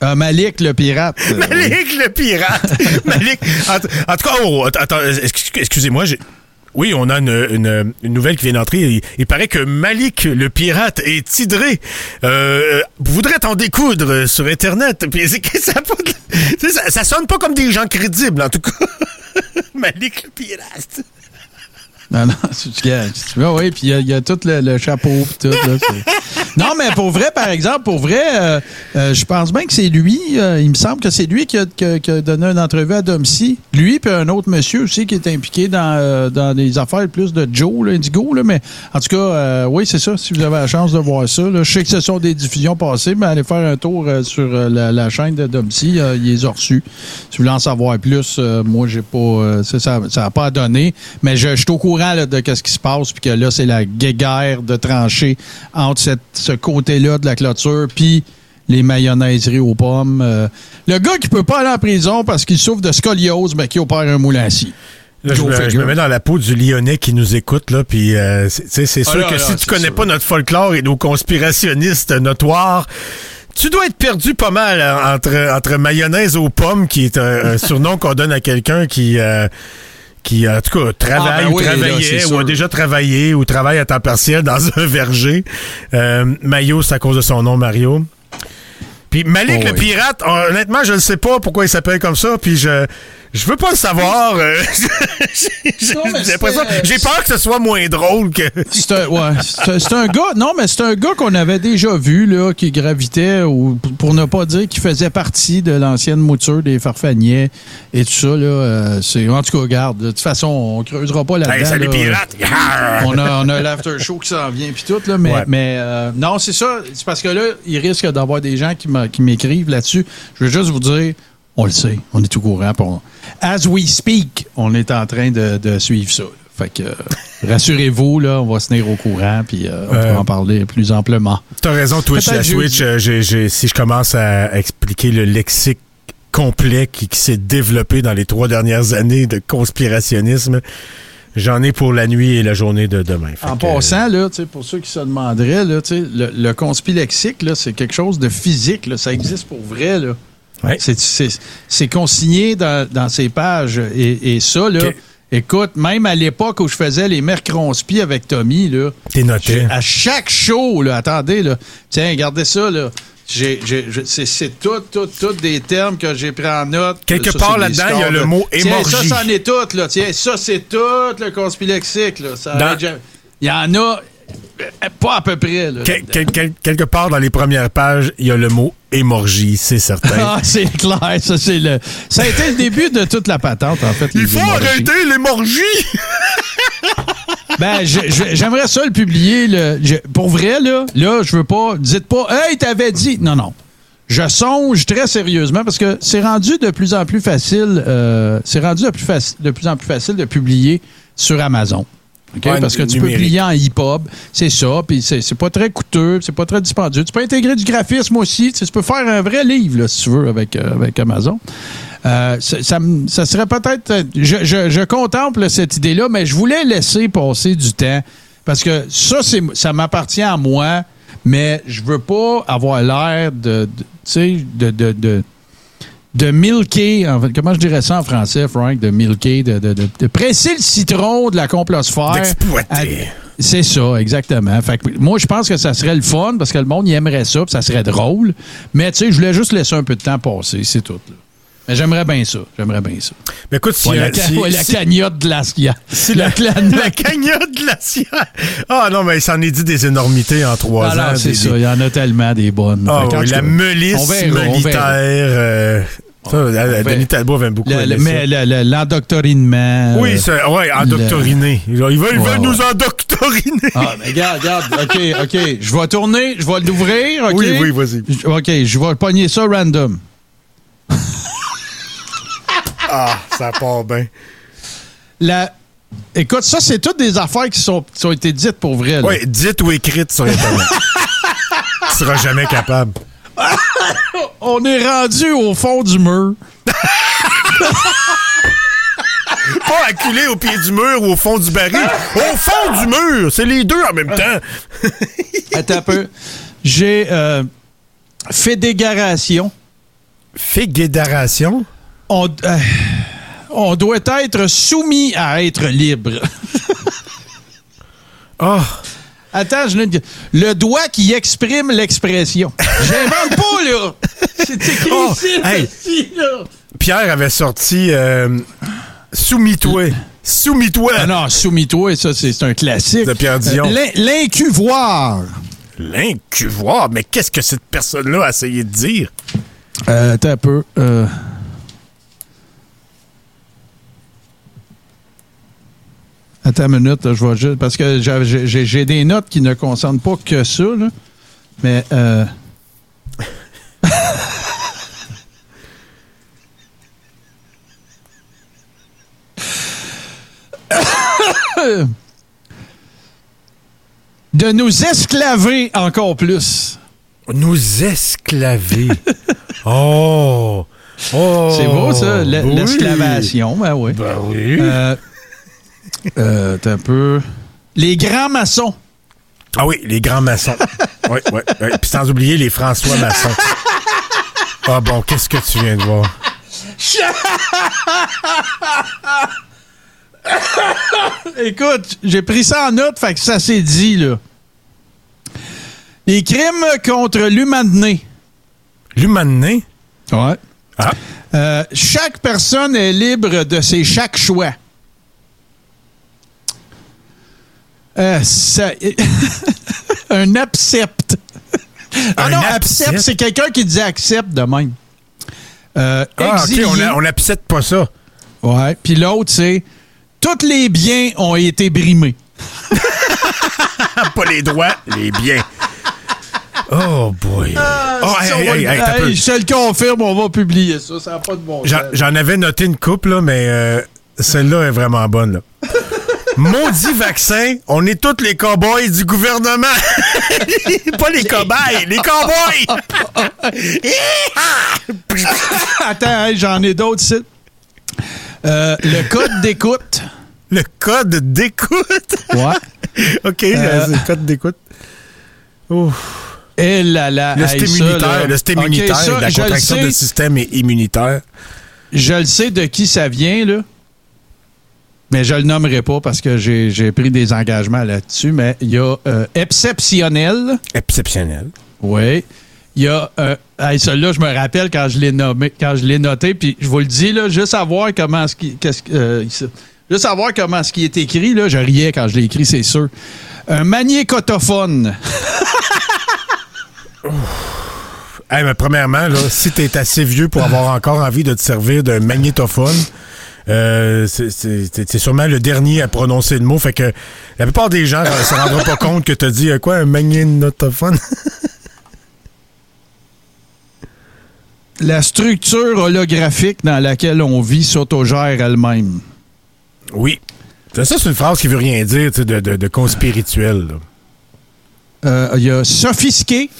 Euh, Malik le pirate euh, Malik le pirate! Malik! En, en tout cas, oh, att- attends, excuse- excusez-moi, j'ai- Oui, on a une, une- une nouvelle qui vient d'entrer. Il, il paraît que Malik, le pirate, et Tidré euh, voudraient en découdre sur Internet. Puis ça, ça, ça sonne pas comme des gens crédibles, en tout cas. Malik, le pirate. Non, non, tu tu- tu vois, oui, puis il y y, a tout le, le chapeau, puis tout. Là, non, mais pour vrai, par exemple, pour vrai, euh, euh, je pense bien que c'est lui, euh, il me semble que c'est lui qui a, donné une entrevue à Domcy. Lui, puis un autre monsieur aussi qui est impliqué dans, des affaires plus de Joe, là, Indigo, mais en tout cas, oui, c'est ça, si vous avez la chance de voir ça. Je sais que ce sont des diffusions passées, mais allez faire un tour sur la, chaîne de Domcy, il les a reçus. Si vous voulez en savoir plus, moi, j'ai pas, ça, ça n'a pas donné, mais je, suis au courant de ce qui se passe, puis que là, c'est la guéguerre de trancher entre cette- ce côté-là de la clôture, puis les mayonnaiseries aux pommes. Euh, le gars qui peut pas aller en prison parce qu'il souffre de scoliose, mais qui opère un moulin. Là, je, me, je figure. me mets dans la peau du Lyonnais qui nous écoute, là, puis euh, c'est- Ah sûr là, que là, si tu connais sûr. pas notre folklore et nos conspirationnistes notoires, tu dois être perdu pas mal hein, entre, entre mayonnaise aux pommes, qui est un, un surnom qu'on donne à quelqu'un qui... euh, qui, en tout cas, travaille Ah, ben ou oui, travaillait ou a déjà travaillé ou travaille à temps partiel dans un verger. Euh, Mayo, c'est à cause de son nom, Mario. Puis Malik Oh, le pirate, honnêtement, je ne sais pas pourquoi il s'appelle comme ça, puis je je veux pas le savoir. euh, j'ai euh, j'ai peur que ce soit moins drôle que. C'est un, ouais, c'est un- c'est un gars, non, mais c'est un gars qu'on avait déjà vu, là, qui gravitait, ou pour ne pas dire qu'il faisait partie de l'ancienne mouture des farfaniers et tout ça, là. euh, c'est, en tout cas, regarde, de toute façon, on creusera pas là-dedans. Hey, salut là. pirate! Yarr! On a, on a l'after show qui s'en vient, puis tout, là, mais, Ouais. mais euh, non, c'est ça. C'est parce que là, il risque d'avoir des gens qui m'a- qui m'écrivent là-dessus. Je veux juste vous dire, on le sait, on est tout courant. on- as we speak, on est en train de, de suivre ça. là. Fait que, euh, rassurez-vous, là, on va se tenir au courant, puis euh, on Euh, va en parler plus amplement. T'as raison, Twitch, la euh, si je commence à expliquer le lexique complet qui, qui s'est développé dans les trois dernières années de conspirationnisme, j'en ai pour la nuit et la journée de demain. Fait En que, passant, là, tu sais, pour ceux qui se demanderaient, là, le, le conspilexique, là, c'est quelque chose de physique. Là, ça existe pour vrai. Là. Ouais. C'est- consigné dans, dans ces pages. Et, et ça, là, écoute, même à l'époque où je faisais les mercronspi avec Tommy, là, T'es noté. à chaque show, là, attendez, là, tiens, regardez ça, là. C'est tout, tout, tout des termes que j'ai pris en note. Quelque Ça, part là-dedans, il y a le mot Tiens, hémorgie. ça, c'en est tout, là. Tiens, ça, c'est tout le conspilexique, là. Ça Dans-. Il y en a pas à peu près, là. Quel- quel- quel- quelque part dans les premières pages, il y a le mot hémorgie, c'est certain. Ah, c'est clair, ça c'est le. Ça a été le début de toute la patente, en fait. il faut arrêter l'hémorgie! Ben, j'aimerais ça le publier. le- je- pour vrai, là, là, je veux pas. Dites pas, hey, t'avais dit. Non, non. Je songe très sérieusement parce que c'est rendu de plus en plus facile. euh, c'est rendu de plus, faci- de plus en plus facile de publier sur Amazon. Ouais, parce que tu numérique. peux plier en EPUB, c'est ça, puis c'est pas très coûteux, c'est pas très dispendieux. Tu peux intégrer du graphisme aussi, tu peux faire un vrai livre, là, si tu veux, avec, euh, avec Amazon. Euh, ça, ça serait peut-être. euh, Je, je- je contemple cette idée-là, mais je voulais laisser passer du temps parce que ça, c'est, ça m'appartient à moi, mais je veux pas avoir l'air de, de, de, de, en fait, comment je dirais ça en français, Frank, de milker, de, de, de- de presser le citron de la complosphère. D'exploiter. C'est ça, exactement. Fait que moi, je pense que ça serait le fun parce que le monde y aimerait ça, puis ça serait drôle. Mais tu sais, je voulais juste laisser un peu de temps passer, c'est tout. là. Mais j'aimerais bien ça. J'aimerais bien ça. Mais écoute, si, Ouais, euh, la, ca- si- ouais, la si- cagnotte glaciaire. si la, la, cagnotte. la cagnotte glaciaire. Ah non, mais il s'en est dit des énormités en trois Alors, ans. c'est ça. Il y en a tellement des bonnes. Ah oui, la cas, verra, on militaire. Verra. euh, ça, la- la- verra. Denis Talbot aime beaucoup Le- mais le- le- l'endoctrinement. Oui, euh, c'est ouais, endoctriné. Ils veulent, ils veulent Ouais, nous ouais. endoctriner. Ah, mais regarde, regarde. OK, OK. Je vais tourner, je vais l'ouvrir, OK? Oui, oui, vas-y. OK, je vais pogner ça random. Ah, ça part bien. La... Écoute, ça, c'est toutes des affaires qui sont, qui ont été dites pour vrai. Oui, dites ou écrites sur Internet. tu seras jamais capable. On est rendu au fond du mur. Pas acculé au pied du mur ou au fond du baril. Au fond du mur! C'est les deux en même temps. Attends un peu. J'ai euh, fédération. Fédération? On, euh, on doit être soumis à être libre. Ah, Attends, je l'ai- Le doigt qui exprime l'expression. J'invente pas, là! C'est écrit Oh, ici, hey. ici, là. Pierre avait sorti euh, Soumis-toi. Soumis-toi. Ah non, soumis-toi, ça, c'est un classique. De Pierre Dion. Euh, l'in- L'incuvoir. L'incuvoir? Mais qu'est-ce que cette personne-là a essayé de dire? Euh, attends un peu. euh. Attends une minute, là, je vais juste. Parce que j'ai- des notes qui ne concernent pas que ça, là. Mais. Euh... De nous esclaver encore plus. Nous esclaver. oh! Oh! C'est beau, ça, oui. l'esclavation. Ben oui. Ben oui. Euh, euh, t'as un peu. Les grands maçons. Ah oui, les grands maçons. oui, oui. oui. Puis sans oublier les François maçons. Ah bon, qu'est-ce que tu viens de voir? Écoute, j'ai pris ça en note, fait que ça s'est dit, là. Les crimes contre l'humanité. L'humané? Ouais. Ah. Euh, chaque personne est libre de ses chaque choix. Euh, ça- un accepte. Ah Un non, accept? accepte, c'est quelqu'un qui dit accepte de même. Euh, Ah, OK, exilié. on, a- on accepte pas ça. Ouais. Puis l'autre, c'est tous les biens ont été brimés. Ah, pas les droits, les biens. Oh boy. oh, hey, je te le confirme, on va publier ça. Ça n'a pas de bon. J'en avais noté une couple, là, mais euh, celle-là est vraiment bonne. Là. Maudit vaccin, on est tous les cow-boys du gouvernement. Pas les cobayes, les cow-boys. Attends, j'en ai d'autres ici. Euh, le code d'écoute. Le code d'écoute. Ouais. OK, Euh, le code d'écoute. Ouf. Et là, là, Le hey, système ça, immunitaire, là. le système immunitaire, ça, la contraction de système immunitaire. Je le sais de qui ça vient, là. Mais je le nommerai pas parce que j'ai pris des engagements là-dessus. Mais il y a euh, exceptionnel. Exceptionnel. Oui. Il y a. Euh, hey, celui-là, je me rappelle quand je l'ai nommé, quand je l'ai noté, puis je vous le dis, là, juste à voir comment ce qui. euh, juste comment ce qui est écrit, là, je riais quand je l'ai écrit, c'est sûr. Un magnécotophone. Hey, mais premièrement, là, si tu es assez vieux pour avoir encore envie de te servir d'un magnétophone, euh, c'est- sûrement le dernier à prononcer le mot. Fait que la plupart des gens ne se rendront pas compte que tu as dit euh, quoi, un magnétophone? La structure holographique dans laquelle on vit s'autogère elle-même. oui. Ça, c'est une phrase qui veut rien dire de, de, de conspirituel. Euh, Il y a sophistiqué.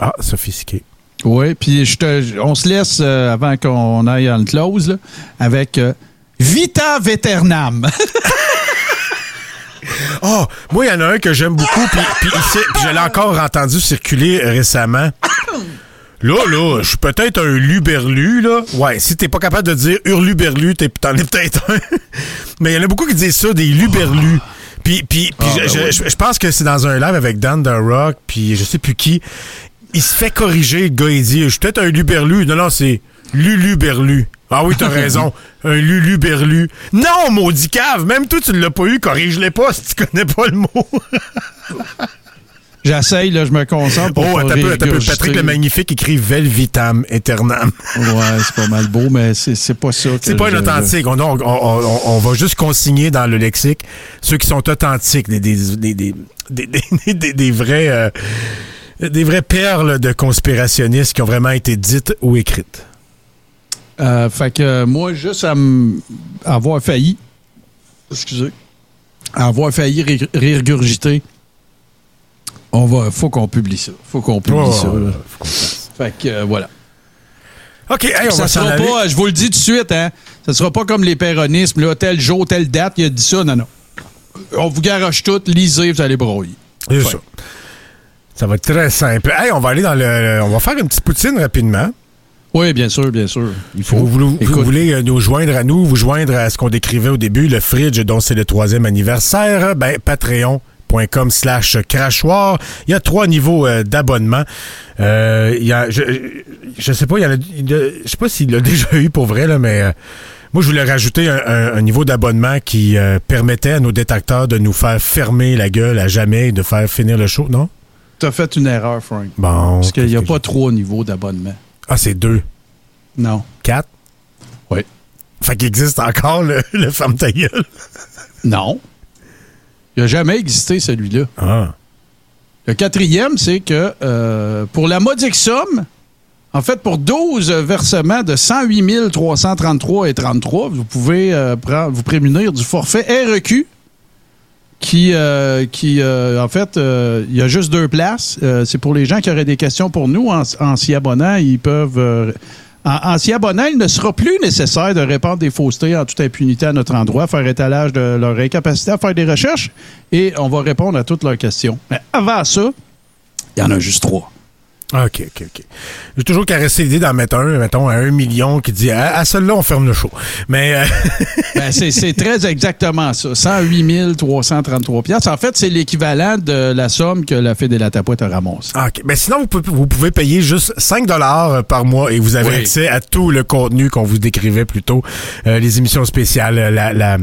Ah, sophistiqué. Oui, puis je te, on se laisse euh, avant qu'on aille en close là, avec euh, Vita Veternam. Oh, moi, il y en a un que j'aime beaucoup, puis, je l'ai encore entendu circuler récemment. Là, là, je suis peut-être un luberlu, là. Ouais, si t'es pas capable de dire hurluberlu, t'es- t'en es peut-être un. Mais il y en a beaucoup qui disent ça, des luberlus. Puis, puis, puis Ah, je, ben je- je pense que c'est dans un live avec Dan The Rock, puis je sais plus qui. Il se fait corriger, le gars, il dit, je suis peut-être un luberlu. Non, non, c'est luluberlu. Ah oui, t'as raison. Un luluberlu. Non, maudit cave, même toi, tu l'as pas eu, corrige-les pas si tu connais pas le mot. J'essaye, là, je me concentre pour Oh, un peu. Patrick le Magnifique écrit Velvitam Eternam. Ouais, c'est pas mal beau, mais c'est c'est pas ça. C'est pas un je- authentique. On, on- on- on va juste consigner dans le lexique ceux qui sont authentiques, des, des, des, des, des, des- des- des vrais, euh, des vraies perles de conspirationnistes qui ont vraiment été dites ou écrites. Euh, fait que euh, moi, juste à avoir failli, excusez, à avoir failli ré- régurgiter, on va, faut qu'on publie ça. Faut qu'on publie Oh, ça. là. faut. Fait que euh, voilà. OK, hey, on ça va sera aller. pas, je vous le dis tout de suite, hein, ça sera pas comme les péronismes, là, tel jour, telle date, il a dit ça, non, non. On vous garoche tout, lisez, vous allez broyer. C'est ça. Ça va être très simple. Hey, on va aller dans le. On va faire une petite poutine rapidement. Oui, bien sûr, bien sûr. Il faut. Vous, voulez- vous Écoute, voulez euh, nous joindre à nous, vous joindre à ce qu'on décrivait au début, le fridge dont c'est le troisième anniversaire, ben patreon.com slash crachoir. Il y a trois niveaux euh, d'abonnement. Euh, il y a, je, je sais pas, il y en a- je sais pas s'il l'a déjà eu pour vrai, là, mais euh, moi, je voulais rajouter un, un- un niveau d'abonnement qui euh, permettait à nos détecteurs de nous faire fermer la gueule à jamais et de faire finir le show, non? T'as fait une erreur, Frank. Bon. Parce qu'il n'y a pas trois niveaux d'abonnement. Ah, c'est deux. Non. Quatre? Oui. Fait qu'il existe encore le, le femme ta gueule. Non. Il n'a jamais existé, celui-là. Ah. Le quatrième, c'est que euh, pour la modique somme, en fait, pour 12 versements de 108 333 et 33, vous pouvez euh, prendre- vous prémunir du forfait REQ qui, euh, qui euh, en fait, euh, il y a juste deux places. C'est pour les gens qui auraient des questions pour nous en, s'y abonnant. Ils peuvent... en, en s'y abonnant, il ne sera plus nécessaire de répandre des faussetés en toute impunité à notre endroit, faire étalage de leur incapacité à faire des recherches et on va répondre à toutes leurs questions. Mais avant ça, il y en a juste trois. OK, OK, OK. J'ai toujours caressé l'idée d'en mettre un, mettons, à un million qui dit à, à celui-là, on ferme le show. Mais euh, Ben, c'est très exactement ça. 108 333 piastres. En fait, c'est l'équivalent de la somme que la Fédé de la Tapouette a ramassée. ah, OK. Mais sinon, vous pouvez, vous pouvez payer juste 5 dollars par mois et vous avez Oui. accès à tout le contenu qu'on vous décrivait plus tôt. Euh, les émissions spéciales, la... la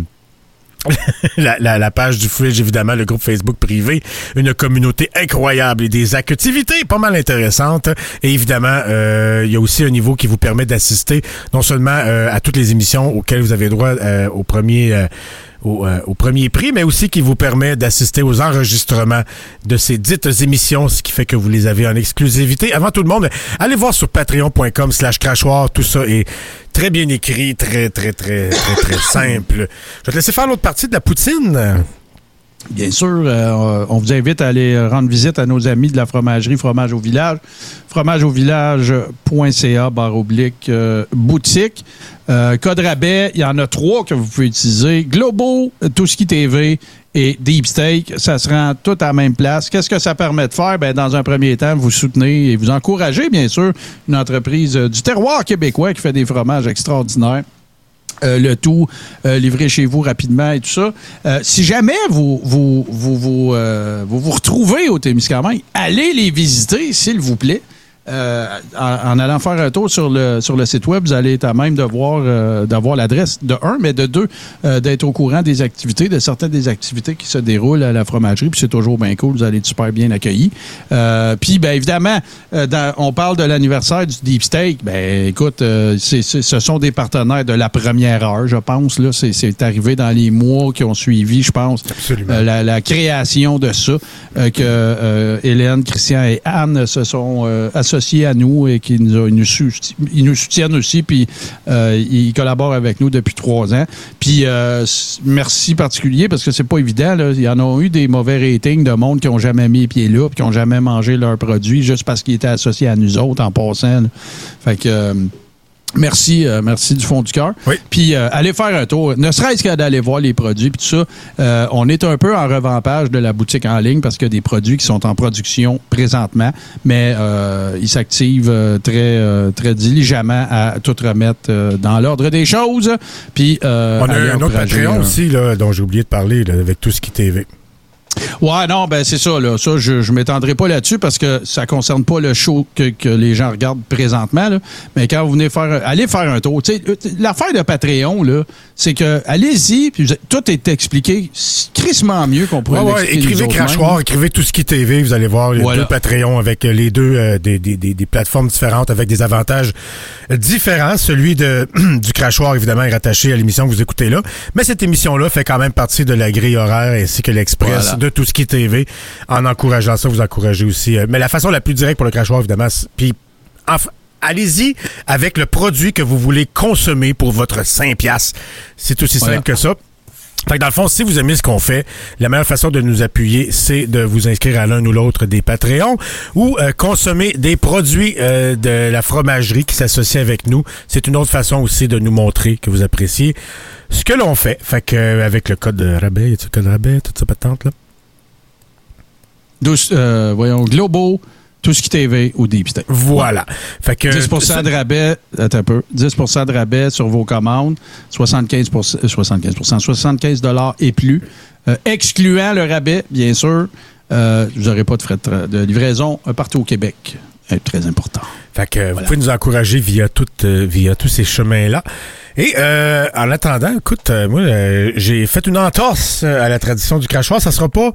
La, page du Fridge, évidemment, le groupe Facebook privé, une communauté incroyable et des activités pas mal intéressantes. Et évidemment, euh, il y a aussi un niveau qui vous permet d'assister non seulement euh, à toutes les émissions auxquelles vous avez droit euh, au premier euh, au, euh, au premier prix, mais aussi qui vous permet d'assister aux enregistrements de ces dites émissions, ce qui fait que vous les avez en exclusivité. Avant tout le monde, allez voir sur patreon.com slash crachoir. Tout ça est très bien écrit, très, très, très, très, très simple. Je vais te laisser faire l'autre partie de la poutine. Bien sûr, euh, on vous invite à aller rendre visite à nos amis de la fromagerie Fromage au Village. fromageauvillage.ca barre oblique euh, boutique. Euh, code rabais, il y en a trois que vous pouvez utiliser. Globo, Touski TV et Deep Steak. Ça se rend tout à la même place. Qu'est-ce que ça permet de faire? Ben, dans un premier temps, vous soutenez et vous encouragez, bien sûr, une entreprise euh, du terroir québécois qui fait des fromages extraordinaires. Euh, le tout euh, livré chez vous rapidement et tout ça. Euh, si jamais vous vous, vous, vous, euh, vous, vous retrouvez au Témiscamingue, allez les visiter, s'il vous plaît. Euh, en, en allant faire un tour sur le, sur le site web, vous allez être à même de voir, euh, d'avoir l'adresse de un, mais de deux, euh, d'être au courant des activités, de certaines des activités qui se déroulent à la fromagerie. Puis c'est toujours bien cool, vous allez être super bien accueillis. Euh, puis, ben évidemment, euh, dans- on parle de l'anniversaire du Deep Steak. Ben écoute, euh, c'est- c'est- ce sont des partenaires de la première heure, je pense. Là, c'est, c'est arrivé dans les mois qui ont suivi, je pense. La, la création de ça, euh, que euh, Hélène, Christian et Anne se sont euh, associés à nous et qui nous, ils nous, soutiennent aussi, puis euh, ils collaborent avec nous depuis trois ans. Puis euh, merci particulier parce que c'est pas évident. Là. Il y en a eu des mauvais ratings de monde qui ont jamais mis les pieds là, puis qui ont jamais mangé leurs produits juste parce qu'ils étaient associés à nous autres en passant. Fait que euh, Merci, euh, merci du fond du cœur. Oui. Puis euh, allez faire un tour, ne serait-ce qu'à d'aller voir les produits puis tout ça. Euh, on est un peu en revampage de la boutique en ligne parce qu'il y a des produits qui sont en production présentement, mais euh, ils s'activent euh, très euh, très diligemment à tout remettre euh, dans l'ordre des choses. Puis euh, On a un autre Patreon aussi, là, dont j'ai oublié de parler, là, avec tout ce qui TV. Ouais, non, ben c'est ça. Là. Ça, je, je m'étendrai pas là-dessus parce que ça concerne pas le show que, que les gens regardent présentement. Là. Mais quand vous venez faire, allez faire un tour. Euh, L'affaire de Patreon, là, c'est que allez-y, puis tout est expliqué crissement mieux qu'on pourrait Ouais, ouais, écrivez Crachoir, écrivez tout ce qui est TV, vous allez voir les Voilà. deux Patreon avec euh, les deux euh, des, des, des, des plateformes différentes avec des avantages différents. Celui de du Crachoir, évidemment, est rattaché à l'émission que vous écoutez là. Mais cette émission-là fait quand même partie de la grille horaire ainsi que l'Express Voilà. de tout ce qui est TV. En encourageant ça, vous encouragez aussi. euh, mais la façon la plus directe pour le Crachoir, évidemment, puis Allez-y avec le produit que vous voulez consommer pour votre 5 piastres. C'est aussi Voilà. simple que ça. Fait que dans le fond, si vous aimez ce qu'on fait, la meilleure façon de nous appuyer, c'est de vous inscrire à l'un ou l'autre des Patreons ou euh, consommer des produits euh, de la fromagerie qui s'associent avec nous. C'est une autre façon aussi de nous montrer que vous appréciez ce que l'on fait. Fait que euh, avec le code de rabais, y a-tu le code de rabais, toute cette patente là? Euh, voyons, Globo, tout ce qui TV ou Deep State. Voilà. Fait que 10 ça- de rabais, attends un peu, 10 de rabais sur vos commandes, 75 euh, 75 75 dollars et plus, euh, excluant le rabais, bien sûr. Euh, vous n'aurez pas de frais de, de livraison partout au Québec. Très important. Fait que vous pouvez nous encourager via, tout, euh, via tous ces chemins-là. Et euh, en attendant, écoute, euh, moi, euh, j'ai fait une entorse à la tradition du crachoir. Ça sera pas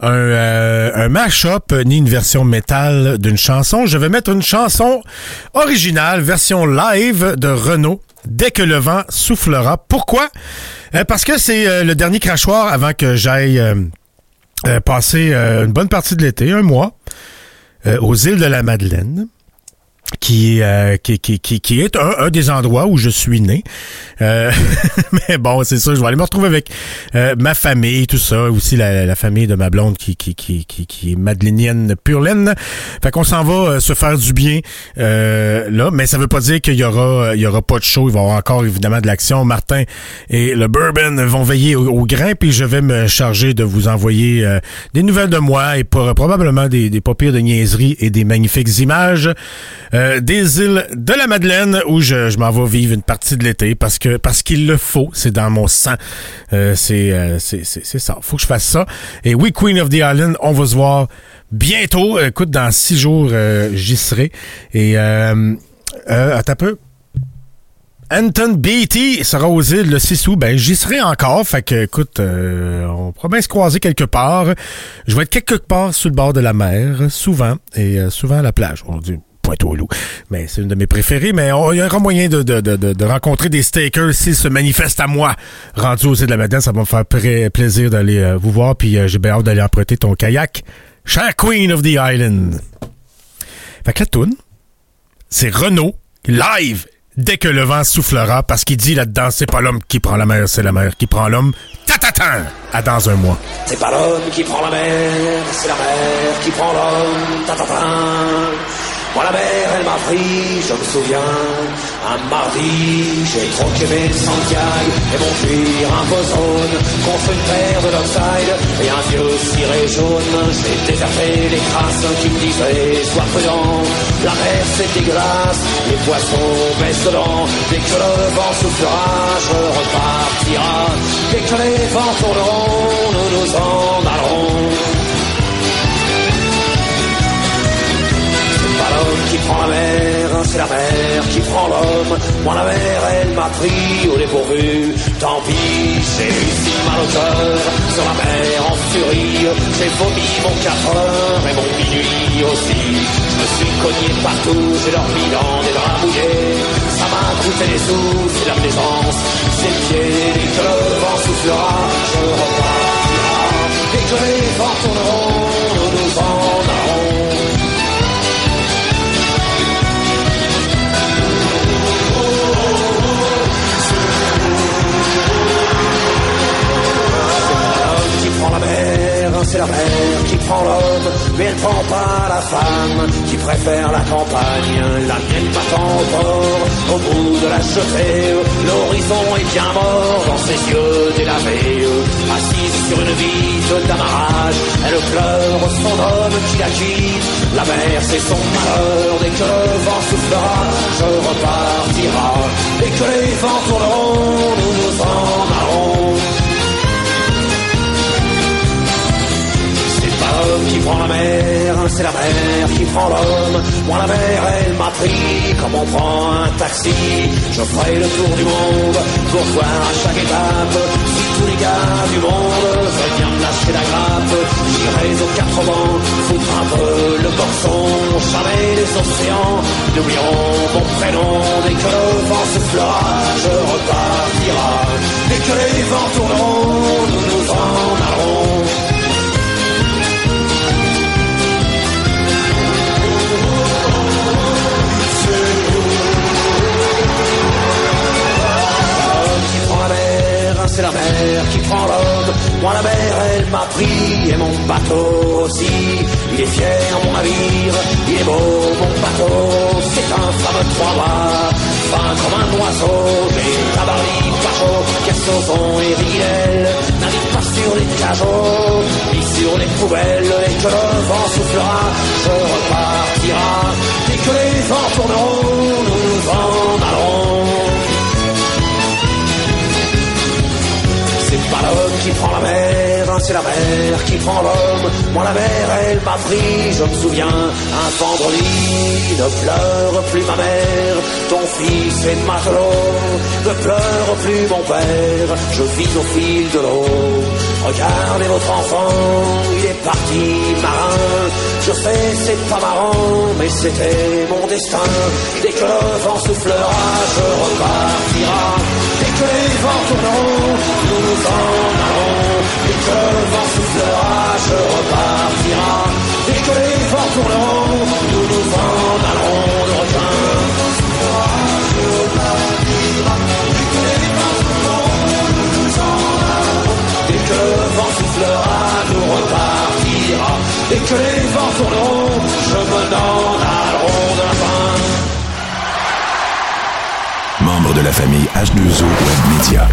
un, un mash-up ni une version métal d'une chanson. Je vais mettre une chanson originale, version live de Renault. Dès que le vent soufflera. Pourquoi? Euh, parce que c'est euh, le dernier crachoir avant que j'aille euh, passer une bonne partie de l'été, un mois, aux îles de la Madeleine qui, euh, qui, qui, qui, qui est un, un des endroits où je suis né. Euh, mais bon, c'est ça, je vais aller me retrouver avec euh, ma famille, tout ça, aussi la, la famille de ma blonde qui, qui, qui, qui, qui est madelénienne pure. Fait qu'on s'en va euh, se faire du bien euh, là, mais ça veut pas dire qu'il y aura il y aura pas de show, il va y avoir encore évidemment de l'action. Martin et le Bourbon vont veiller au, au grain, puis je vais me charger de vous envoyer euh, des nouvelles de moi et pour, probablement des, des pas pires de niaiseries et des magnifiques images euh, des îles de la Madeleine où je, je m'en vais vivre une partie de l'été parce que parce qu'il le faut, c'est dans mon sang. Euh, c'est, euh, c'est c'est ça, faut que je fasse ça. Et oui, Queen of the Island, on va se voir bientôt. Écoute, dans six jours, euh, j'y serai. Et euh, euh, attends peu. Anton Beatty sera aux îles le 6 août. Ben, j'y serai encore. Fait que, écoute, euh, on pourra bien se croiser quelque part. Je vais être quelque part sur le bord de la mer, souvent, et euh, souvent à la plage. On dit Pointe-au-Loup. Mais c'est une de mes préférées. Mais il y aura moyen de, de, de, de, rencontrer des stakers s'ils se manifestent à moi. Rendu îles de la Madeleine, ça va me faire plaisir d'aller euh, vous voir. Puis euh, j'ai bien hâte d'aller emprunter ton kayak. Cher Queen of the Island. Fait que la c'est Renault, live, dès que le vent soufflera, parce qu'il dit là-dedans, c'est pas l'homme qui prend la mer, c'est la mer qui prend l'homme. Tatatan! À dans un mois. C'est pas l'homme qui prend la mer, c'est la mer qui prend l'homme. Ta, ta, ta. Moi la mer, elle m'a pris, je me souviens. Un mardi, j'ai troqué mes Santiago et mon cuir un jaune contre une paire de Lockside et un vieux ciré jaune. J'ai déserté les crasses qui me disaient sois prudent. La mer c'est dégueulasse, les poissons baissent dedans. Dès que le vent soufflera, je repartira. Dès que les vents tourneront, nous nous en l'homme. Moi la mer, elle m'a pris au dépourvu. Tant pis, j'ai eu si mal au. Sur la mer en furie, j'ai vomi mon 4 heures et mon minuit aussi. Je me suis cogné partout, j'ai dormi dans des draps mouillés. Ça m'a coûté des sous, c'est la plaisance. C'est pied, dès que le vent soufflera, je repartira. Dès que les vents c'est la mer qui prend l'homme, mais elle prend pas la femme qui préfère la campagne. La mienne m'attend au port, au bout de la jetée. L'horizon est bien mort dans ses yeux délavés. Assise sur une vitre d'amarrage, elle pleure son homme qui la quitte. La mer, c'est son malheur. Dès que le vent soufflera, je repartira. Dès que les vents tourneront, nous nous en qui prend la mer, c'est la mer qui prend l'homme. Moi la mer, elle m'a pris comme on prend un taxi. Je ferai le tour du monde pour voir à chaque étape si tous les gars du monde veulent bien me lâcher la grappe. J'irai aux quatre vents, foutre un peu le boxon, jamais les océans n'oublieront mon prénom. Dès que le vent soufflera, je repartira. Dès que les vents tourneront, nous nous en allons. C'est la mer qui prend l'homme. Moi la mer, elle m'a pris et mon bateau aussi. Il est fier mon navire, il est beau mon bateau. C'est un fameux trois mâts, fin comme un oiseau. Mais tabarly, pas chaud, Kersozon et Ridel navigue pas sur les cajots, ni sur les poubelles. Et que le vent soufflera, je repartira. Dès que les vents tourneront, nous nous en allons. L'homme qui prend la mer, hein, c'est la mer qui prend l'homme. Moi la mer, elle m'a pris, je me souviens, un vendredi. Ne pleure plus ma mère, ton fils est matelot. Ne pleure plus mon père, je vis au fil de l'eau. Regardez votre enfant, il est parti marin. Je sais, c'est pas marrant, mais c'était mon destin. Dès que le vent soufflera, je repartira. Dès que les vents tourneront, nous en allons. Dès que le vent soufflera, je repartira. Dès que les vents tourneront, Dès que les vents tourneront, je me de la fin. Membre de la famille H2O Web Media.